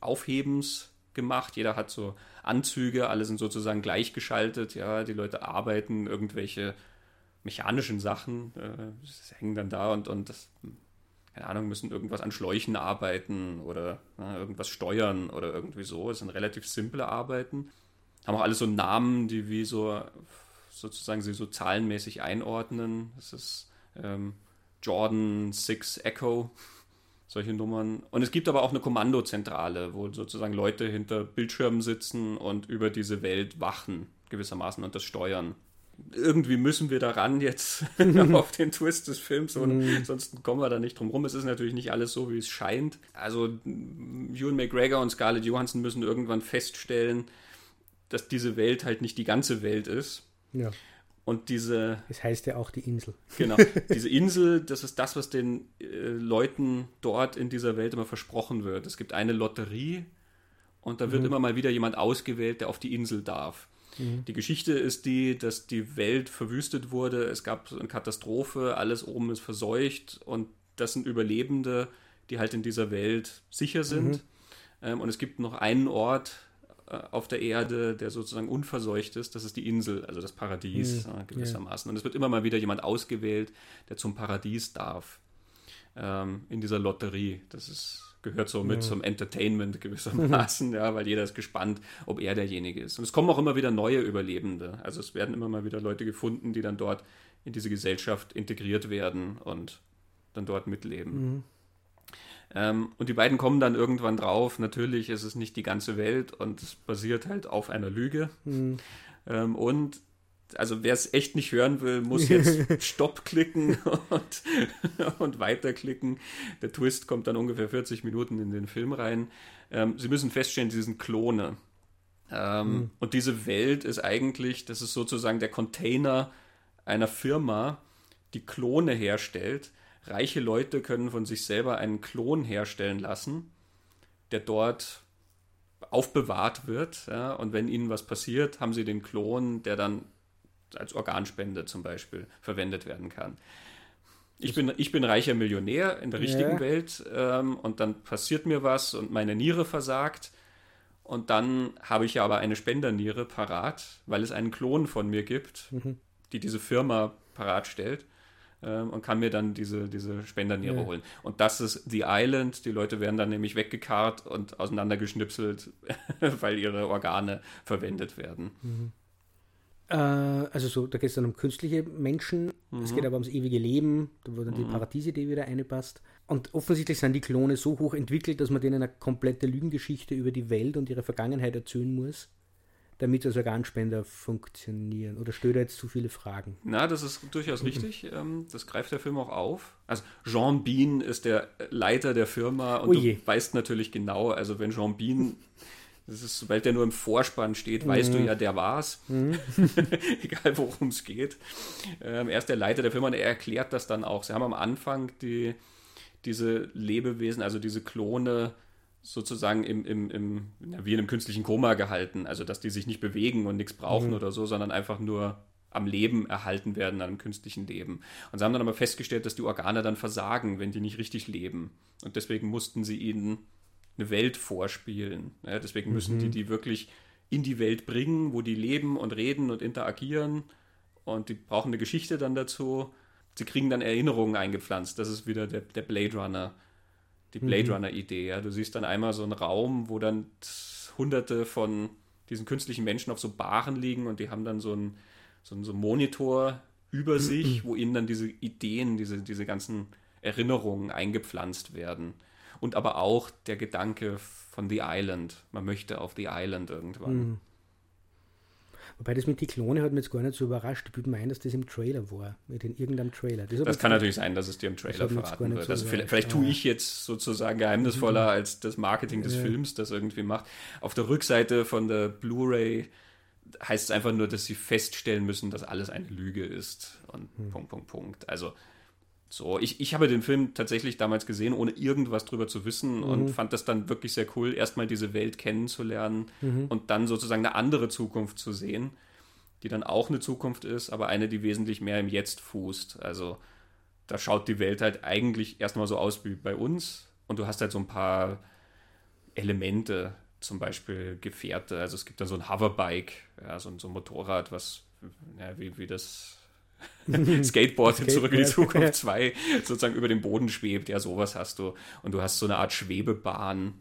Aufhebens gemacht. Jeder hat so Anzüge, alle sind sozusagen gleichgeschaltet. Ja, die Leute arbeiten irgendwelche mechanischen Sachen, äh, hängen dann da und, und das, keine Ahnung, müssen irgendwas an Schläuchen arbeiten oder na, irgendwas steuern oder irgendwie so. Es sind relativ simple Arbeiten. Haben auch alle so Namen, die wie so sozusagen sie so zahlenmäßig einordnen. Das ist ähm, Jordan 6 Echo solche Nummern. Und es gibt aber auch eine Kommandozentrale, wo sozusagen Leute hinter Bildschirmen sitzen und über diese Welt wachen, gewissermaßen, und das steuern. Irgendwie müssen wir daran jetzt auf den Twist des Films, und mm. sonst kommen wir da nicht drum rum. Es ist natürlich nicht alles so, wie es scheint. Also Ewan McGregor und Scarlett Johansson müssen irgendwann feststellen, dass diese Welt halt nicht die ganze Welt ist. Ja. Und diese. Das heißt ja auch die Insel. Genau. Diese Insel, das ist das, was den äh, Leuten dort in dieser Welt immer versprochen wird. Es gibt eine Lotterie und da wird mhm. immer mal wieder jemand ausgewählt, der auf die Insel darf. Mhm. Die Geschichte ist die, dass die Welt verwüstet wurde, es gab eine Katastrophe, alles oben ist verseucht und das sind Überlebende, die halt in dieser Welt sicher sind. Mhm. Ähm, und es gibt noch einen Ort, äh, auf der Erde, der sozusagen unverseucht ist, das ist die Insel, also das Paradies mhm. äh, gewissermaßen. Und es wird immer mal wieder jemand ausgewählt, der zum Paradies darf. Ähm, in dieser Lotterie. Das ist gehört so mit ja. zum Entertainment gewissermaßen, ja, weil jeder ist gespannt, ob er derjenige ist. Und es kommen auch immer wieder neue Überlebende. Also es werden immer mal wieder Leute gefunden, die dann dort in diese Gesellschaft integriert werden und dann dort mitleben. Mhm. Ähm, und die beiden kommen dann irgendwann drauf, natürlich ist es nicht die ganze Welt und es basiert halt auf einer Lüge. Mhm. Ähm, und also wer es echt nicht hören will, muss jetzt Stopp klicken und, und weiterklicken. Der Twist kommt dann ungefähr 40 Minuten in den Film rein. Ähm, Sie müssen feststellen, sie sind Klone. Ähm, mhm. Und diese Welt ist eigentlich, das ist sozusagen der Container einer Firma, die Klone herstellt. Reiche Leute können von sich selber einen Klon herstellen lassen, der dort aufbewahrt wird. Ja, und wenn ihnen was passiert, haben sie den Klon, der dann als Organspende zum Beispiel verwendet werden kann. Ich bin, ich bin reicher Millionär in der richtigen ja. Welt ähm, und dann passiert mir was und meine Niere versagt. Und dann habe ich ja aber eine Spenderniere parat, weil es einen Klon von mir gibt, mhm. die diese Firma parat stellt ähm, und kann mir dann diese, diese Spenderniere ja. holen. Und das ist The Island. Die Leute werden dann nämlich weggekarrt und auseinandergeschnipselt, weil ihre Organe verwendet werden. Mhm. Äh, also so, da geht es dann um künstliche Menschen, mhm. es geht aber ums ewige Leben, da wo dann mhm. die Paradiesidee wieder einpasst. Und offensichtlich sind die Klone so hoch entwickelt, dass man denen eine komplette Lügengeschichte über die Welt und ihre Vergangenheit erzählen muss, damit als Organspender funktionieren. Oder stellt er jetzt zu viele Fragen? Na, das ist durchaus mhm. richtig. Ähm, das greift der Film auch auf. Also Jean Bean ist der Leiter der Firma und Oje. du weißt natürlich genau, also wenn Jean Bean Das ist, sobald der nur im Vorspann steht, mhm. weißt du ja, der war's. Mhm. Egal worum es geht. Ähm, er ist der Leiter der Firma und er erklärt das dann auch. Sie haben am Anfang die, diese Lebewesen, also diese Klone, sozusagen im, im, im, wie in einem künstlichen Koma gehalten. Also, dass die sich nicht bewegen und nichts brauchen mhm. oder so, sondern einfach nur am Leben erhalten werden, an einem künstlichen Leben. Und sie haben dann aber festgestellt, dass die Organe dann versagen, wenn die nicht richtig leben. Und deswegen mussten sie ihnen eine Welt vorspielen. Ja, deswegen müssen mhm. die die wirklich in die Welt bringen, wo die leben und reden und interagieren. Und die brauchen eine Geschichte dann dazu. Sie kriegen dann Erinnerungen eingepflanzt. Das ist wieder der, der Blade Runner, die Blade mhm. Runner-Idee. Ja. Du siehst dann einmal so einen Raum, wo dann hunderte von diesen künstlichen Menschen auf so Baren liegen und die haben dann so einen, so einen, so einen Monitor über sich, wo ihnen dann diese Ideen, diese, diese ganzen Erinnerungen eingepflanzt werden und aber auch der Gedanke von The Island. Man möchte auf The Island irgendwann. Mhm. Wobei das mit die Klone hat mich jetzt gar nicht so überrascht. Ich würde mir ein, dass das im Trailer war. Mit in irgendeinem Trailer. Das, das kann natürlich sein, dass es dir im Trailer verraten wird. So also vielleicht, vielleicht tue ich jetzt sozusagen geheimnisvoller mhm. als das Marketing des ja. Films das irgendwie macht. Auf der Rückseite von der Blu-ray heißt es einfach nur, dass sie feststellen müssen, dass alles eine Lüge ist. Und mhm. Punkt, Punkt, Punkt. Also so, ich, ich habe den Film tatsächlich damals gesehen, ohne irgendwas drüber zu wissen mhm. und fand das dann wirklich sehr cool, erstmal diese Welt kennenzulernen mhm. und dann sozusagen eine andere Zukunft zu sehen, die dann auch eine Zukunft ist, aber eine, die wesentlich mehr im Jetzt fußt. Also da schaut die Welt halt eigentlich erstmal so aus wie bei uns und du hast halt so ein paar Elemente, zum Beispiel Gefährte. Also es gibt dann so ein Hoverbike, ja, so, so ein Motorrad, was ja, wie, wie das Skateboard, Skateboard zurück in die Zukunft 2 sozusagen über dem Boden schwebt. Ja, sowas hast du. Und du hast so eine Art Schwebebahn.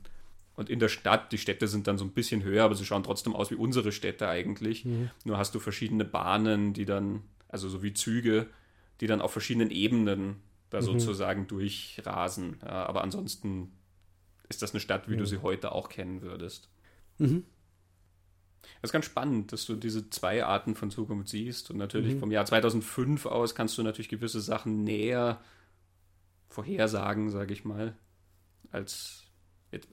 Und in der Stadt, die Städte sind dann so ein bisschen höher, aber sie schauen trotzdem aus wie unsere Städte eigentlich. Mhm. Nur hast du verschiedene Bahnen, die dann, also so wie Züge, die dann auf verschiedenen Ebenen da mhm. sozusagen durchrasen. Ja, aber ansonsten ist das eine Stadt, wie mhm. du sie heute auch kennen würdest. Mhm. Das ist ganz spannend, dass du diese zwei Arten von Zukunft siehst. Und natürlich mhm. vom Jahr 2005 aus kannst du natürlich gewisse Sachen näher vorhersagen, sage ich mal, als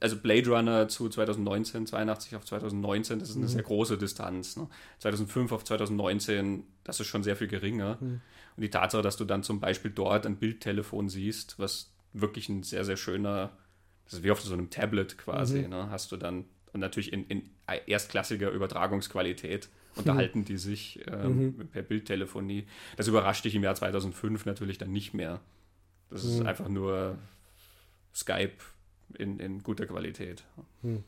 also Blade Runner zu 2019, 82 auf 2019, das ist eine mhm. sehr große Distanz. Ne? 2005 auf 2019, das ist schon sehr viel geringer. Mhm. Und die Tatsache, dass du dann zum Beispiel dort ein Bildtelefon siehst, was wirklich ein sehr, sehr schöner, das ist wie auf so einem Tablet quasi, mhm. ne? hast du dann und natürlich in, in erstklassiger Übertragungsqualität unterhalten mhm. die sich ähm, mhm. per Bildtelefonie. Das überrascht dich im Jahr 2005 natürlich dann nicht mehr. Das ist mhm. einfach nur Skype in, in guter Qualität. Mhm.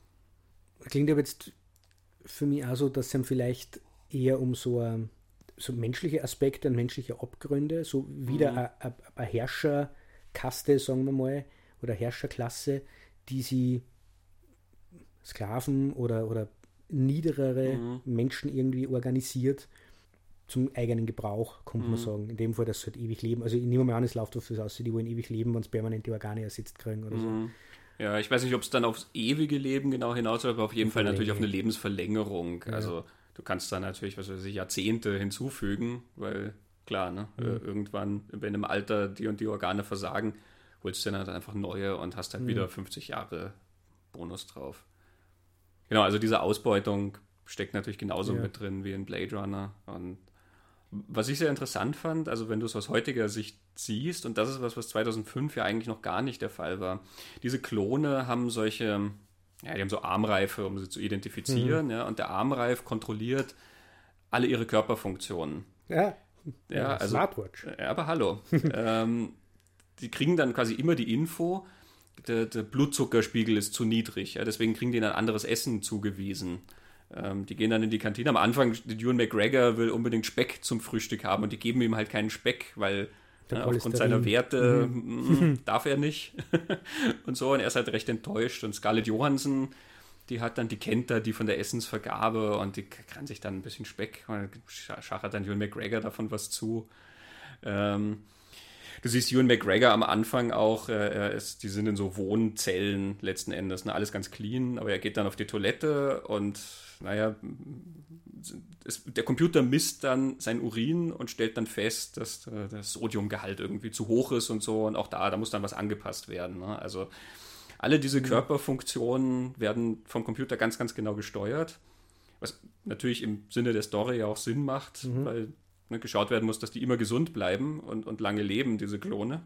Klingt aber jetzt für mich auch so, dass es vielleicht eher um so, ein, so menschliche Aspekte und menschliche Abgründe, so wieder mhm. eine Herrscherkaste, sagen wir mal, oder Herrscherklasse, die sie Sklaven oder, oder niederere mhm. Menschen irgendwie organisiert zum eigenen Gebrauch, könnte mhm. man sagen. In dem Fall, dass sie halt ewig leben. Also ich nehme mal an, es läuft auf das aus, die wollen ewig leben, wenn es permanente Organe ersetzt kriegen oder mhm. so. Ja, ich weiß nicht, ob es dann aufs ewige Leben genau hinaus aber auf jeden Fall natürlich auf eine Lebensverlängerung. Ja. Also du kannst da natürlich, was weiß ich, Jahrzehnte hinzufügen, weil klar, ne, mhm. irgendwann, wenn im Alter die und die Organe versagen, holst du dann halt einfach neue und hast halt mhm. wieder 50 Jahre Bonus drauf. Genau, also diese Ausbeutung steckt natürlich genauso ja. mit drin wie in Blade Runner. Und was ich sehr interessant fand, also wenn du es aus heutiger Sicht siehst, und das ist was, was 2005 ja eigentlich noch gar nicht der Fall war, diese Klone haben solche, ja, die haben so Armreife, um sie zu identifizieren, mhm. ja, und der Armreif kontrolliert alle ihre Körperfunktionen. Ja, ja, also, Smartwatch. Ja, aber hallo. ähm, die kriegen dann quasi immer die Info, der, der Blutzuckerspiegel ist zu niedrig. Ja, deswegen kriegen die ein anderes Essen zugewiesen. Ähm, die gehen dann in die Kantine. Am Anfang, Ewan McGregor will unbedingt Speck zum Frühstück haben und die geben ihm halt keinen Speck, weil ja, aufgrund seiner Werte mhm. darf er nicht. und so, und er ist halt recht enttäuscht. Und Scarlett Johansson, die hat dann, die kennt da die von der Essensvergabe und die kann sich dann ein bisschen Speck, und schachert dann Ewan McGregor davon was zu. Ähm, du siehst Ewan McGregor am Anfang auch, äh, ist, die sind in so Wohnzellen letzten Endes, ne? alles ganz clean, aber er geht dann auf die Toilette und naja, es, der Computer misst dann sein Urin und stellt dann fest, dass äh, das Sodiumgehalt irgendwie zu hoch ist und so und auch da, da muss dann was angepasst werden. Ne? Also alle diese mhm. Körperfunktionen werden vom Computer ganz, ganz genau gesteuert, was natürlich im Sinne der Story ja auch Sinn macht, mhm. weil ne, geschaut werden muss, dass die immer gesund bleiben und, und lange leben, diese Klone.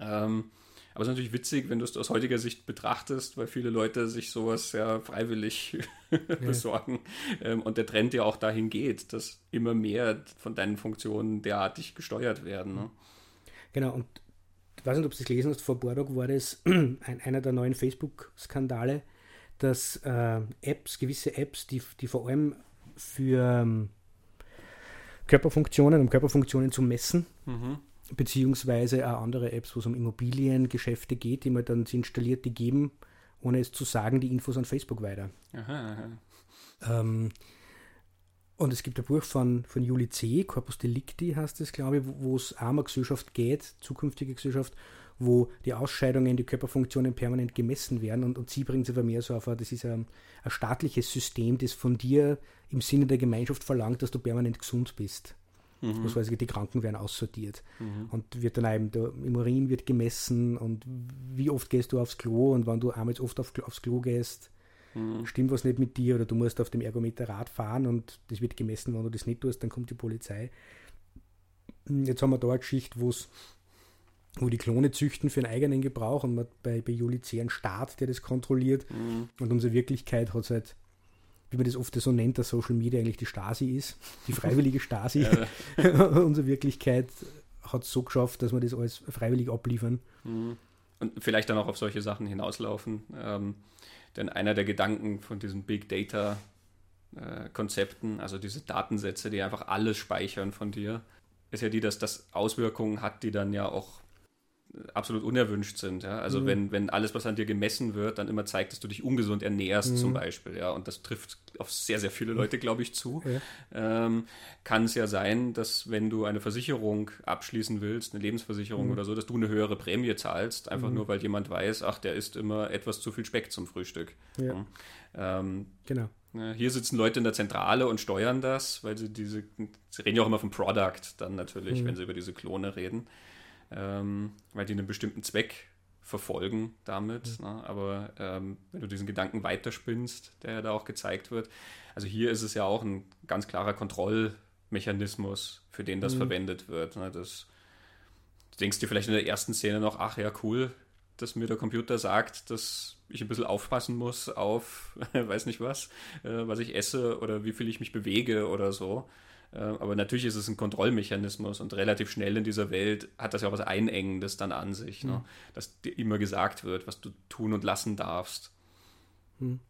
Ähm, aber es ist natürlich witzig, wenn du es aus heutiger Sicht betrachtest, weil viele Leute sich sowas ja freiwillig besorgen. Ähm, und der Trend ja auch dahin geht, dass immer mehr von deinen Funktionen derartig gesteuert werden. Ne? Genau, und ich weiß nicht, ob du es gelesen hast, vor Bordeaux war das ein, einer der neuen Facebook-Skandale, dass äh, Apps, gewisse Apps, die, die vor allem für ähm, Körperfunktionen, um Körperfunktionen zu messen. Mhm. Beziehungsweise auch andere Apps, wo es um Immobiliengeschäfte geht, die man dann installiert, die geben, ohne es zu sagen, die Infos an Facebook weiter. Aha, aha. Ähm, und es gibt ein Buch von, von Juli C., Corpus Delicti heißt es, glaube ich, wo es eine Gesellschaft geht, zukünftige Gesellschaft, wo die Ausscheidungen, die Körperfunktionen permanent gemessen werden. Und, und sie bringt es aber mehr so auf, das ist ein, ein staatliches System, das von dir im Sinne der Gemeinschaft verlangt, dass du permanent gesund bist. Mhm. Heißt, die Kranken werden aussortiert. Mhm. Und wird dann eben, der, im Urin wird gemessen und wie oft gehst du aufs Klo und wenn du einmal oft auf, aufs Klo gehst, mhm. stimmt was nicht mit dir oder du musst auf dem Ergometer Rad fahren und das wird gemessen, wenn du das nicht tust, dann kommt die Polizei. Jetzt haben wir da eine Geschichte, wo es wo die Klone züchten für einen eigenen Gebrauch und man bei, bei Julice einen Staat, der das kontrolliert. Mhm. Und unsere Wirklichkeit hat es halt, wie man das oft so nennt, dass Social Media eigentlich die Stasi ist, die freiwillige Stasi. unsere Wirklichkeit hat es so geschafft, dass wir das alles freiwillig abliefern. Mhm. Und vielleicht dann auch auf solche Sachen hinauslaufen. Ähm, denn einer der Gedanken von diesen Big Data äh, Konzepten, also diese Datensätze, die einfach alles speichern von dir, ist ja die, dass das Auswirkungen hat, die dann ja auch absolut unerwünscht sind. Ja? Also mhm. wenn, wenn alles, was an dir gemessen wird, dann immer zeigt, dass du dich ungesund ernährst mhm. zum Beispiel. Ja? Und das trifft auf sehr, sehr viele Leute, glaube ich, zu. Ja. Ähm, kann es ja sein, dass wenn du eine Versicherung abschließen willst, eine Lebensversicherung mhm. oder so, dass du eine höhere Prämie zahlst, einfach mhm. nur, weil jemand weiß, ach, der isst immer etwas zu viel Speck zum Frühstück. Ja. Ähm, genau. Hier sitzen Leute in der Zentrale und steuern das, weil sie diese, sie reden ja auch immer vom Product dann natürlich, mhm. wenn sie über diese Klone reden ähm, weil die einen bestimmten Zweck verfolgen damit. Mhm. Ne? Aber ähm, wenn du diesen Gedanken weiterspinnst, der ja da auch gezeigt wird, also hier ist es ja auch ein ganz klarer Kontrollmechanismus, für den das mhm. verwendet wird. Ne? Das, du denkst dir vielleicht in der ersten Szene noch, ach ja, cool, dass mir der Computer sagt, dass ich ein bisschen aufpassen muss auf, weiß nicht was, äh, was ich esse oder wie viel ich mich bewege oder so. Äh, aber natürlich ist es ein Kontrollmechanismus und relativ schnell in dieser Welt hat das ja auch was Einengendes dann an sich, mhm. ne? dass dir immer gesagt wird, was du tun und lassen darfst. Mhm.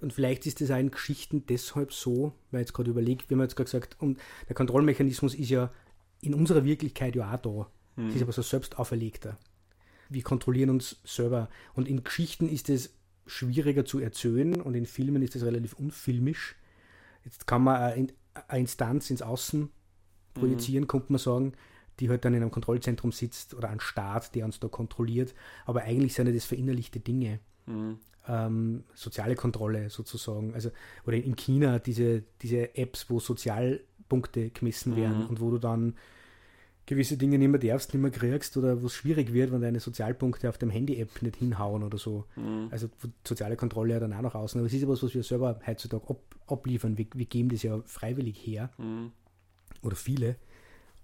Und vielleicht ist das auch in Geschichten deshalb so, weil jetzt gerade überlegt, wie man jetzt gerade gesagt, und der Kontrollmechanismus ist ja in unserer Wirklichkeit ja auch da. Mhm. Das ist aber so selbst auferlegter. wir kontrollieren uns selber. Und in Geschichten ist es schwieriger zu erzählen und in Filmen ist es relativ unfilmisch. Jetzt kann man eine Instanz ins Außen projizieren, mhm. könnte man sagen, die halt dann in einem Kontrollzentrum sitzt oder ein Staat, der uns da kontrolliert. Aber eigentlich sind ja das verinnerlichte Dinge. Mhm. Ähm, soziale Kontrolle sozusagen. Also, oder in China diese, diese Apps, wo Sozialpunkte gemessen werden mhm. und wo du dann gewisse Dinge nicht mehr darfst, nicht mehr kriegst oder wo es schwierig wird, wenn deine Sozialpunkte auf dem Handy-App nicht hinhauen oder so. Mhm. Also soziale Kontrolle ja dann auch noch außen. Aber es ist ja was, was wir selber heutzutage ab, abliefern. Wir, wir, geben das ja freiwillig her. Mhm. Oder viele.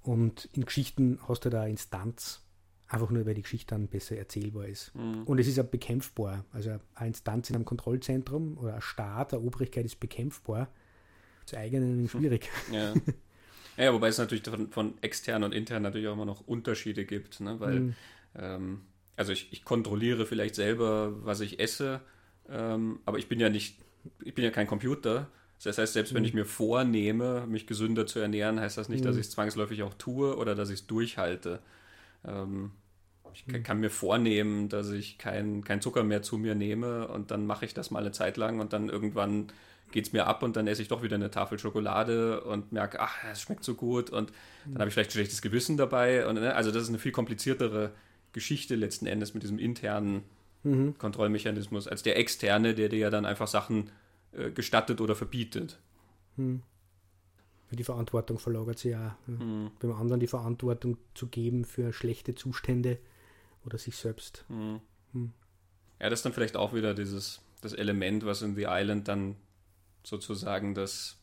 Und in Geschichten hast du da eine Instanz, einfach nur weil die Geschichte dann besser erzählbar ist. Mhm. Und es ist ja bekämpfbar. Also eine Instanz in einem Kontrollzentrum oder ein Staat, eine Obrigkeit ist bekämpfbar. Das eigene schwierig. Ja. Ja, wobei es natürlich von, von extern und intern natürlich auch immer noch Unterschiede gibt, ne? weil mhm. ähm, also ich, ich, kontrolliere vielleicht selber, was ich esse, ähm, aber ich bin ja nicht, ich bin ja kein Computer. Das heißt, selbst mhm. wenn ich mir vornehme, mich gesünder zu ernähren, heißt das nicht, mhm. dass ich es zwangsläufig auch tue oder dass ich es durchhalte. Ähm, ich kann, kann, mir vornehmen, dass ich keinen kein Zucker mehr zu mir nehme und dann mache ich das mal eine Zeit lang und dann irgendwann geht es mir ab und dann esse ich doch wieder eine Tafel Schokolade und merke, ach, es schmeckt so gut und dann habe ich vielleicht ein schlechtes Gewissen dabei. Und, ne, also das ist eine viel kompliziertere Geschichte letzten Endes mit diesem internen mhm. Kontrollmechanismus als der externe, der dir ja dann einfach Sachen äh, gestattet oder verbietet. Mhm. Die Verantwortung verlagert sich ja. Mhm. Beim anderen die Verantwortung zu geben für schlechte Zustände oder sich selbst. Mhm. Mhm. Ja, das ist dann vielleicht auch wieder dieses das Element, was in The Island dann sozusagen das,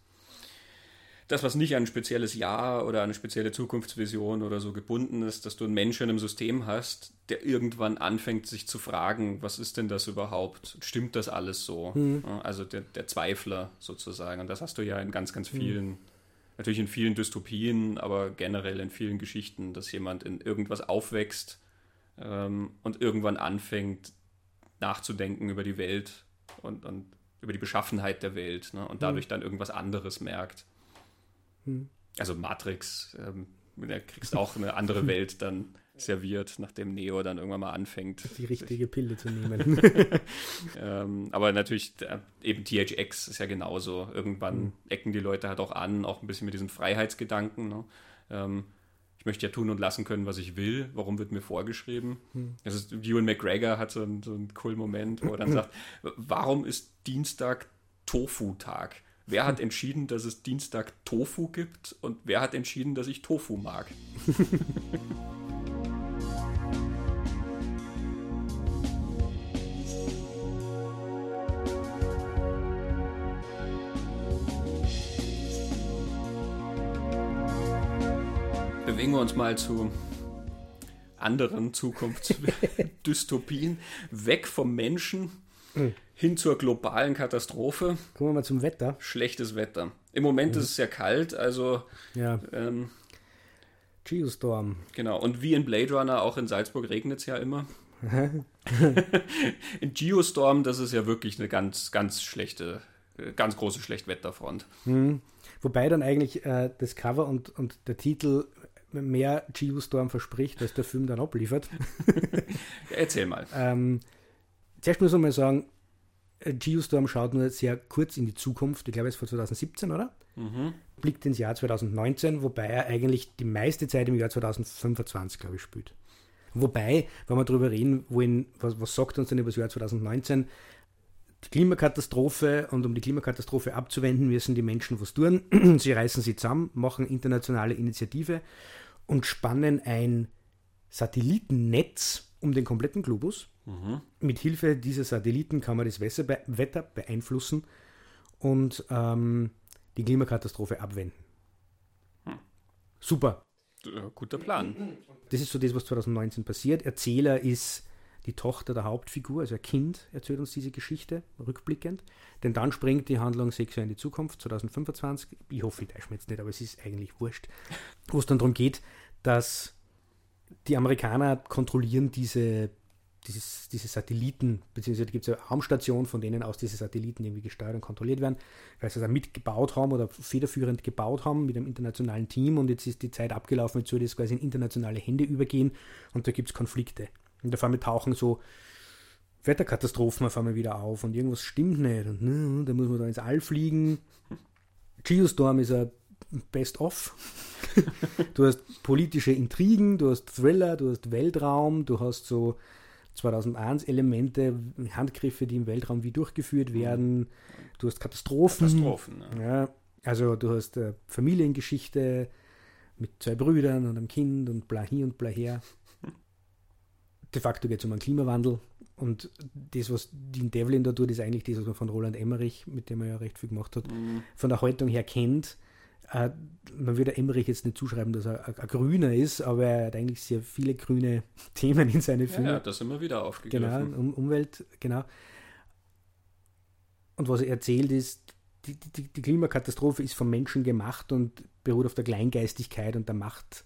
das, was nicht an ein spezielles Jahr oder eine spezielle Zukunftsvision oder so gebunden ist, dass du einen Menschen im System hast, der irgendwann anfängt, sich zu fragen, was ist denn das überhaupt? Stimmt das alles so? Mhm. Also der, der, Zweifler sozusagen. Und das hast du ja in ganz, ganz mhm. vielen, mhm. natürlich in vielen Dystopien, aber generell in vielen Geschichten, dass jemand in irgendwas aufwächst ähm, und irgendwann anfängt, nachzudenken über die Welt und, und über die Beschaffenheit der Welt ne? und dadurch hm. dann irgendwas anderes merkt. Hm. Also Matrix, ähm, da kriegst auch eine andere Welt dann serviert, nachdem Neo dann irgendwann mal anfängt. Die richtige Pille zu nehmen. ähm, aber natürlich, äh, eben THX ist ja genauso. Irgendwann mhm. ecken die Leute halt auch an, auch ein bisschen mit diesem Freiheitsgedanken. Ne? Ähm, ich möchte ja tun und lassen können, was ich will. Warum wird mir vorgeschrieben? Hm. Das ist, Ewan McGregor hat so einen, so einen coolen Moment, wo er dann sagt, warum ist Dienstag Tofu-Tag? Wer hat entschieden, dass es Dienstag Tofu gibt und wer hat entschieden, dass ich Tofu mag? wir uns mal zu anderen Zukunftsdystopien. Weg vom Menschen hm. hin zur globalen Katastrophe. Kommen wir mal zum Wetter. Schlechtes Wetter. Im Moment mhm. ist es sehr kalt, also. Ja. Ähm, Geostorm. Genau, und wie in Blade Runner, auch in Salzburg regnet es ja immer. in Geostorm, das ist ja wirklich eine ganz, ganz schlechte, äh, ganz große Schlechtwetterfront. Mhm. Wobei dann eigentlich äh, das Cover und, und der Titel mehr Geostorm verspricht, als der Film dann abliefert. Erzähl mal. ähm, zuerst muss man mal sagen, Geostorm schaut nur sehr kurz in die Zukunft. Ich glaube, es ist von 2017, oder? Mhm. Blickt ins Jahr 2019, wobei er eigentlich die meiste Zeit im Jahr 2025, glaube ich, spielt. Wobei, wenn wir darüber reden wollen, was, was sagt uns denn über das Jahr 2019? Die Klimakatastrophe und um die Klimakatastrophe abzuwenden, müssen die Menschen was tun. sie reißen sie zusammen, machen internationale Initiative und spannen ein Satellitennetz um den kompletten Globus. Mhm. Mit Hilfe dieser Satelliten kann man das Wetter beeinflussen und ähm, die Klimakatastrophe abwenden. Hm. Super. Guter Plan. Das ist so das, was 2019 passiert. Erzähler ist die Tochter der Hauptfigur, also ein Kind, erzählt uns diese Geschichte, rückblickend. Denn dann springt die Handlung sechs Jahre in die Zukunft, 2025. Ich hoffe, ich täusche jetzt nicht, aber es ist eigentlich wurscht. Wo es dann darum geht, dass die Amerikaner kontrollieren diese, dieses, diese Satelliten, beziehungsweise gibt es eine Raumstation, von denen aus diese Satelliten irgendwie gesteuert und kontrolliert werden, weil sie das mitgebaut haben oder federführend gebaut haben mit einem internationalen Team und jetzt ist die Zeit abgelaufen, jetzt soll das quasi in internationale Hände übergehen und da gibt es Konflikte. Und auf einmal tauchen so Wetterkatastrophen auf einmal wieder auf und irgendwas stimmt nicht. Und ne, da muss man dann ins All fliegen. Geostorm ist ein Best-of. du hast politische Intrigen, du hast Thriller, du hast Weltraum, du hast so 2001 Elemente, Handgriffe, die im Weltraum wie durchgeführt mhm. werden. Du hast Katastrophen. Katastrophen ja. ja. also du hast äh, Familiengeschichte mit zwei Brüdern und einem Kind und bla hier und bla her. De facto geht es um einen Klimawandel. Und das, was Dean Devlin da tut, ist eigentlich das, was man von Roland Emmerich, mit dem er ja recht viel gemacht hat, mhm. von der Haltung her kennt. Äh, man würde Emmerich jetzt nicht zuschreiben, dass er ein, Grüner ist, aber er hat eigentlich sehr viele grüne Themen in seine Filme. Ja, das immer wieder aufgegriffen. Genau, um, Umwelt, genau. Und was er erzählt ist, die, die, die Klimakatastrophe ist vom Menschen gemacht und beruht auf der Kleingeistigkeit und der Macht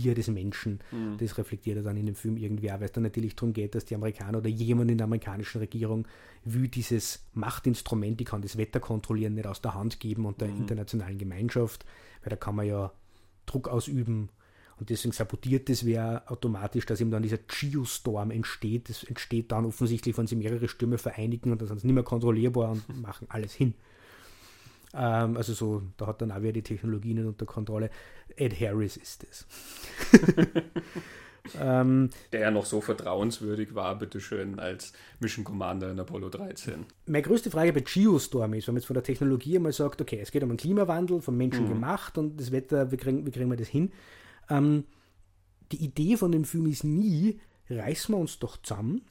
Gier des Menschen. Mhm. Das reflektiert er dann in dem Film irgendwie auch, weil es dann natürlich darum geht, dass die Amerikaner oder jemand in der amerikanischen Regierung will dieses Machtinstrument, die kann das Wetter kontrollieren, nicht aus der Hand geben und der mhm. internationalen Gemeinschaft, weil da kann man ja Druck ausüben und deswegen sabotiert das wer automatisch, dass eben dann dieser Geostorm entsteht. Das entsteht dann offensichtlich, wenn sie mehrere Stürme vereinigen und dann sind sie nicht mehr kontrollierbar und machen alles hin. Ähm, also so, da hat dann auch wieder die Technologie nicht unter Kontrolle. Ed Harris ist es. ähm, Der ja noch so vertrauenswürdig war, bitteschön, als Mission Commander in Apollo 13. Meine größte Frage bei Geostorm ist, wenn man jetzt von der Technologie einmal sagt, okay, es geht um einen Klimawandel, vom Menschen mhm. gemacht und das Wetter, wie kriegen, wie kriegen wir das hin? Ähm, die Idee von dem Film ist nie, reißen wir uns doch zusammen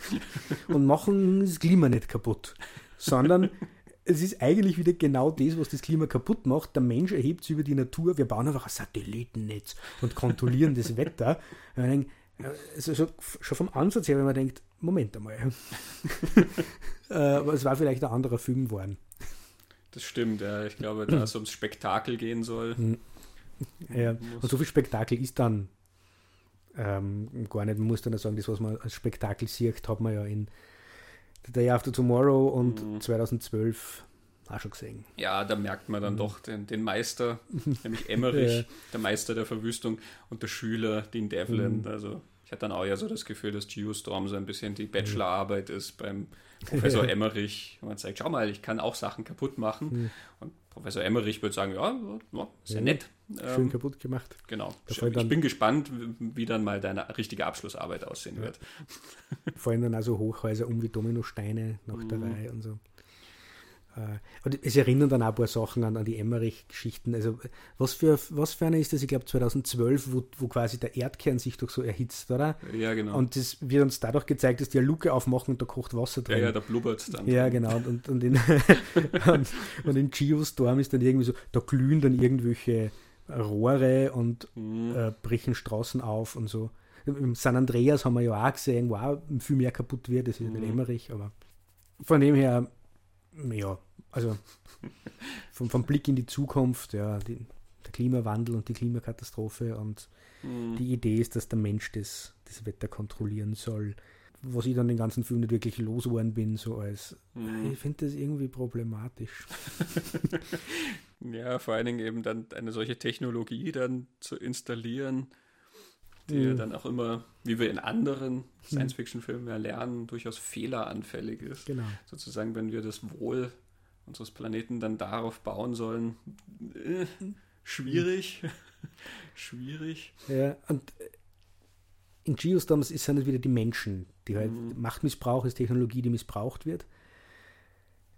und machen das Klima nicht kaputt, sondern es ist eigentlich wieder genau das, was das Klima kaputt macht. Der Mensch erhebt sich über die Natur. Wir bauen einfach ein Satellitennetz und kontrollieren das Wetter. Also schon vom Ansatz her, wenn man denkt, Moment einmal. Äh, aber es war vielleicht ein anderer Film geworden. Das stimmt, ja. Ich glaube, da es ums Spektakel gehen soll. Hm. Ja, und so viel Spektakel ist dann ähm, gar nicht. Man muss dann sagen, das, was man als Spektakel sieht, hat man ja in The Day After Tomorrow und mhm. 2012 auch schon gesehen. Ja, da merkt man dann mhm. doch den, den Meister, nämlich Emmerich, ja. der Meister der Verwüstung und der Schüler, Dean Devlin. Mhm. Also ich hatte dann auch ja so das Gefühl, dass Geostorm so ein bisschen die Bachelorarbeit ist beim Professor Emmerich. Und man sagt, schau mal, ich kann auch Sachen kaputt machen. Mhm. Und Professor Emmerich würde sagen, ja, ja ist ja, nett. Schön ähm, kaputt gemacht. Genau. Ich bin gespannt, wie dann mal deine richtige Abschlussarbeit aussehen ja. wird. Vor dann also Hochhäuser um wie Dominosteine nach der mhm. Reihe und so. Äh, und es erinnern dann auch ein paar Sachen an, an die Emmerich-Geschichten. Also, was für, was für eine ist das? Ich glaube, 2012, wo, wo quasi der Erdkern sich doch so erhitzt, oder? Ja, genau. Und das wird uns dadurch gezeigt, dass die eine Luke aufmachen und da kocht Wasser drin. Ja, ja, da blubbert es dann. Ja, genau. Und, und, in, und, und in Geostorm ist dann irgendwie so, da glühen dann irgendwelche Rohre und mhm. äh, brechen Straßen auf und so. Im San Andreas haben wir ja auch gesehen, wo auch viel mehr kaputt wird, das ist mhm. in Emmerich, aber von dem her, ja, also vom, vom Blick in die Zukunft, ja, die, der Klimawandel und die Klimakatastrophe und mhm. die Idee ist, dass der Mensch das, das Wetter kontrollieren soll. Was ich dann den ganzen Film nicht wirklich losgeworden bin, so als, mhm. ich finde das irgendwie problematisch. ja, vor allen Dingen eben dann eine solche Technologie dann zu installieren, die ja mhm. dann auch immer, wie wir in anderen mhm. Science-Fiction-Filmen ja lernen, durchaus fehleranfällig ist. Genau. Sozusagen, wenn wir das Wohl unseres Planeten dann darauf bauen sollen. Äh, schwierig. schwierig. Ja, und äh, in Geostorms ist es wieder die Menschen, die halt mhm. Machtmissbrauch ist Technologie, die missbraucht wird.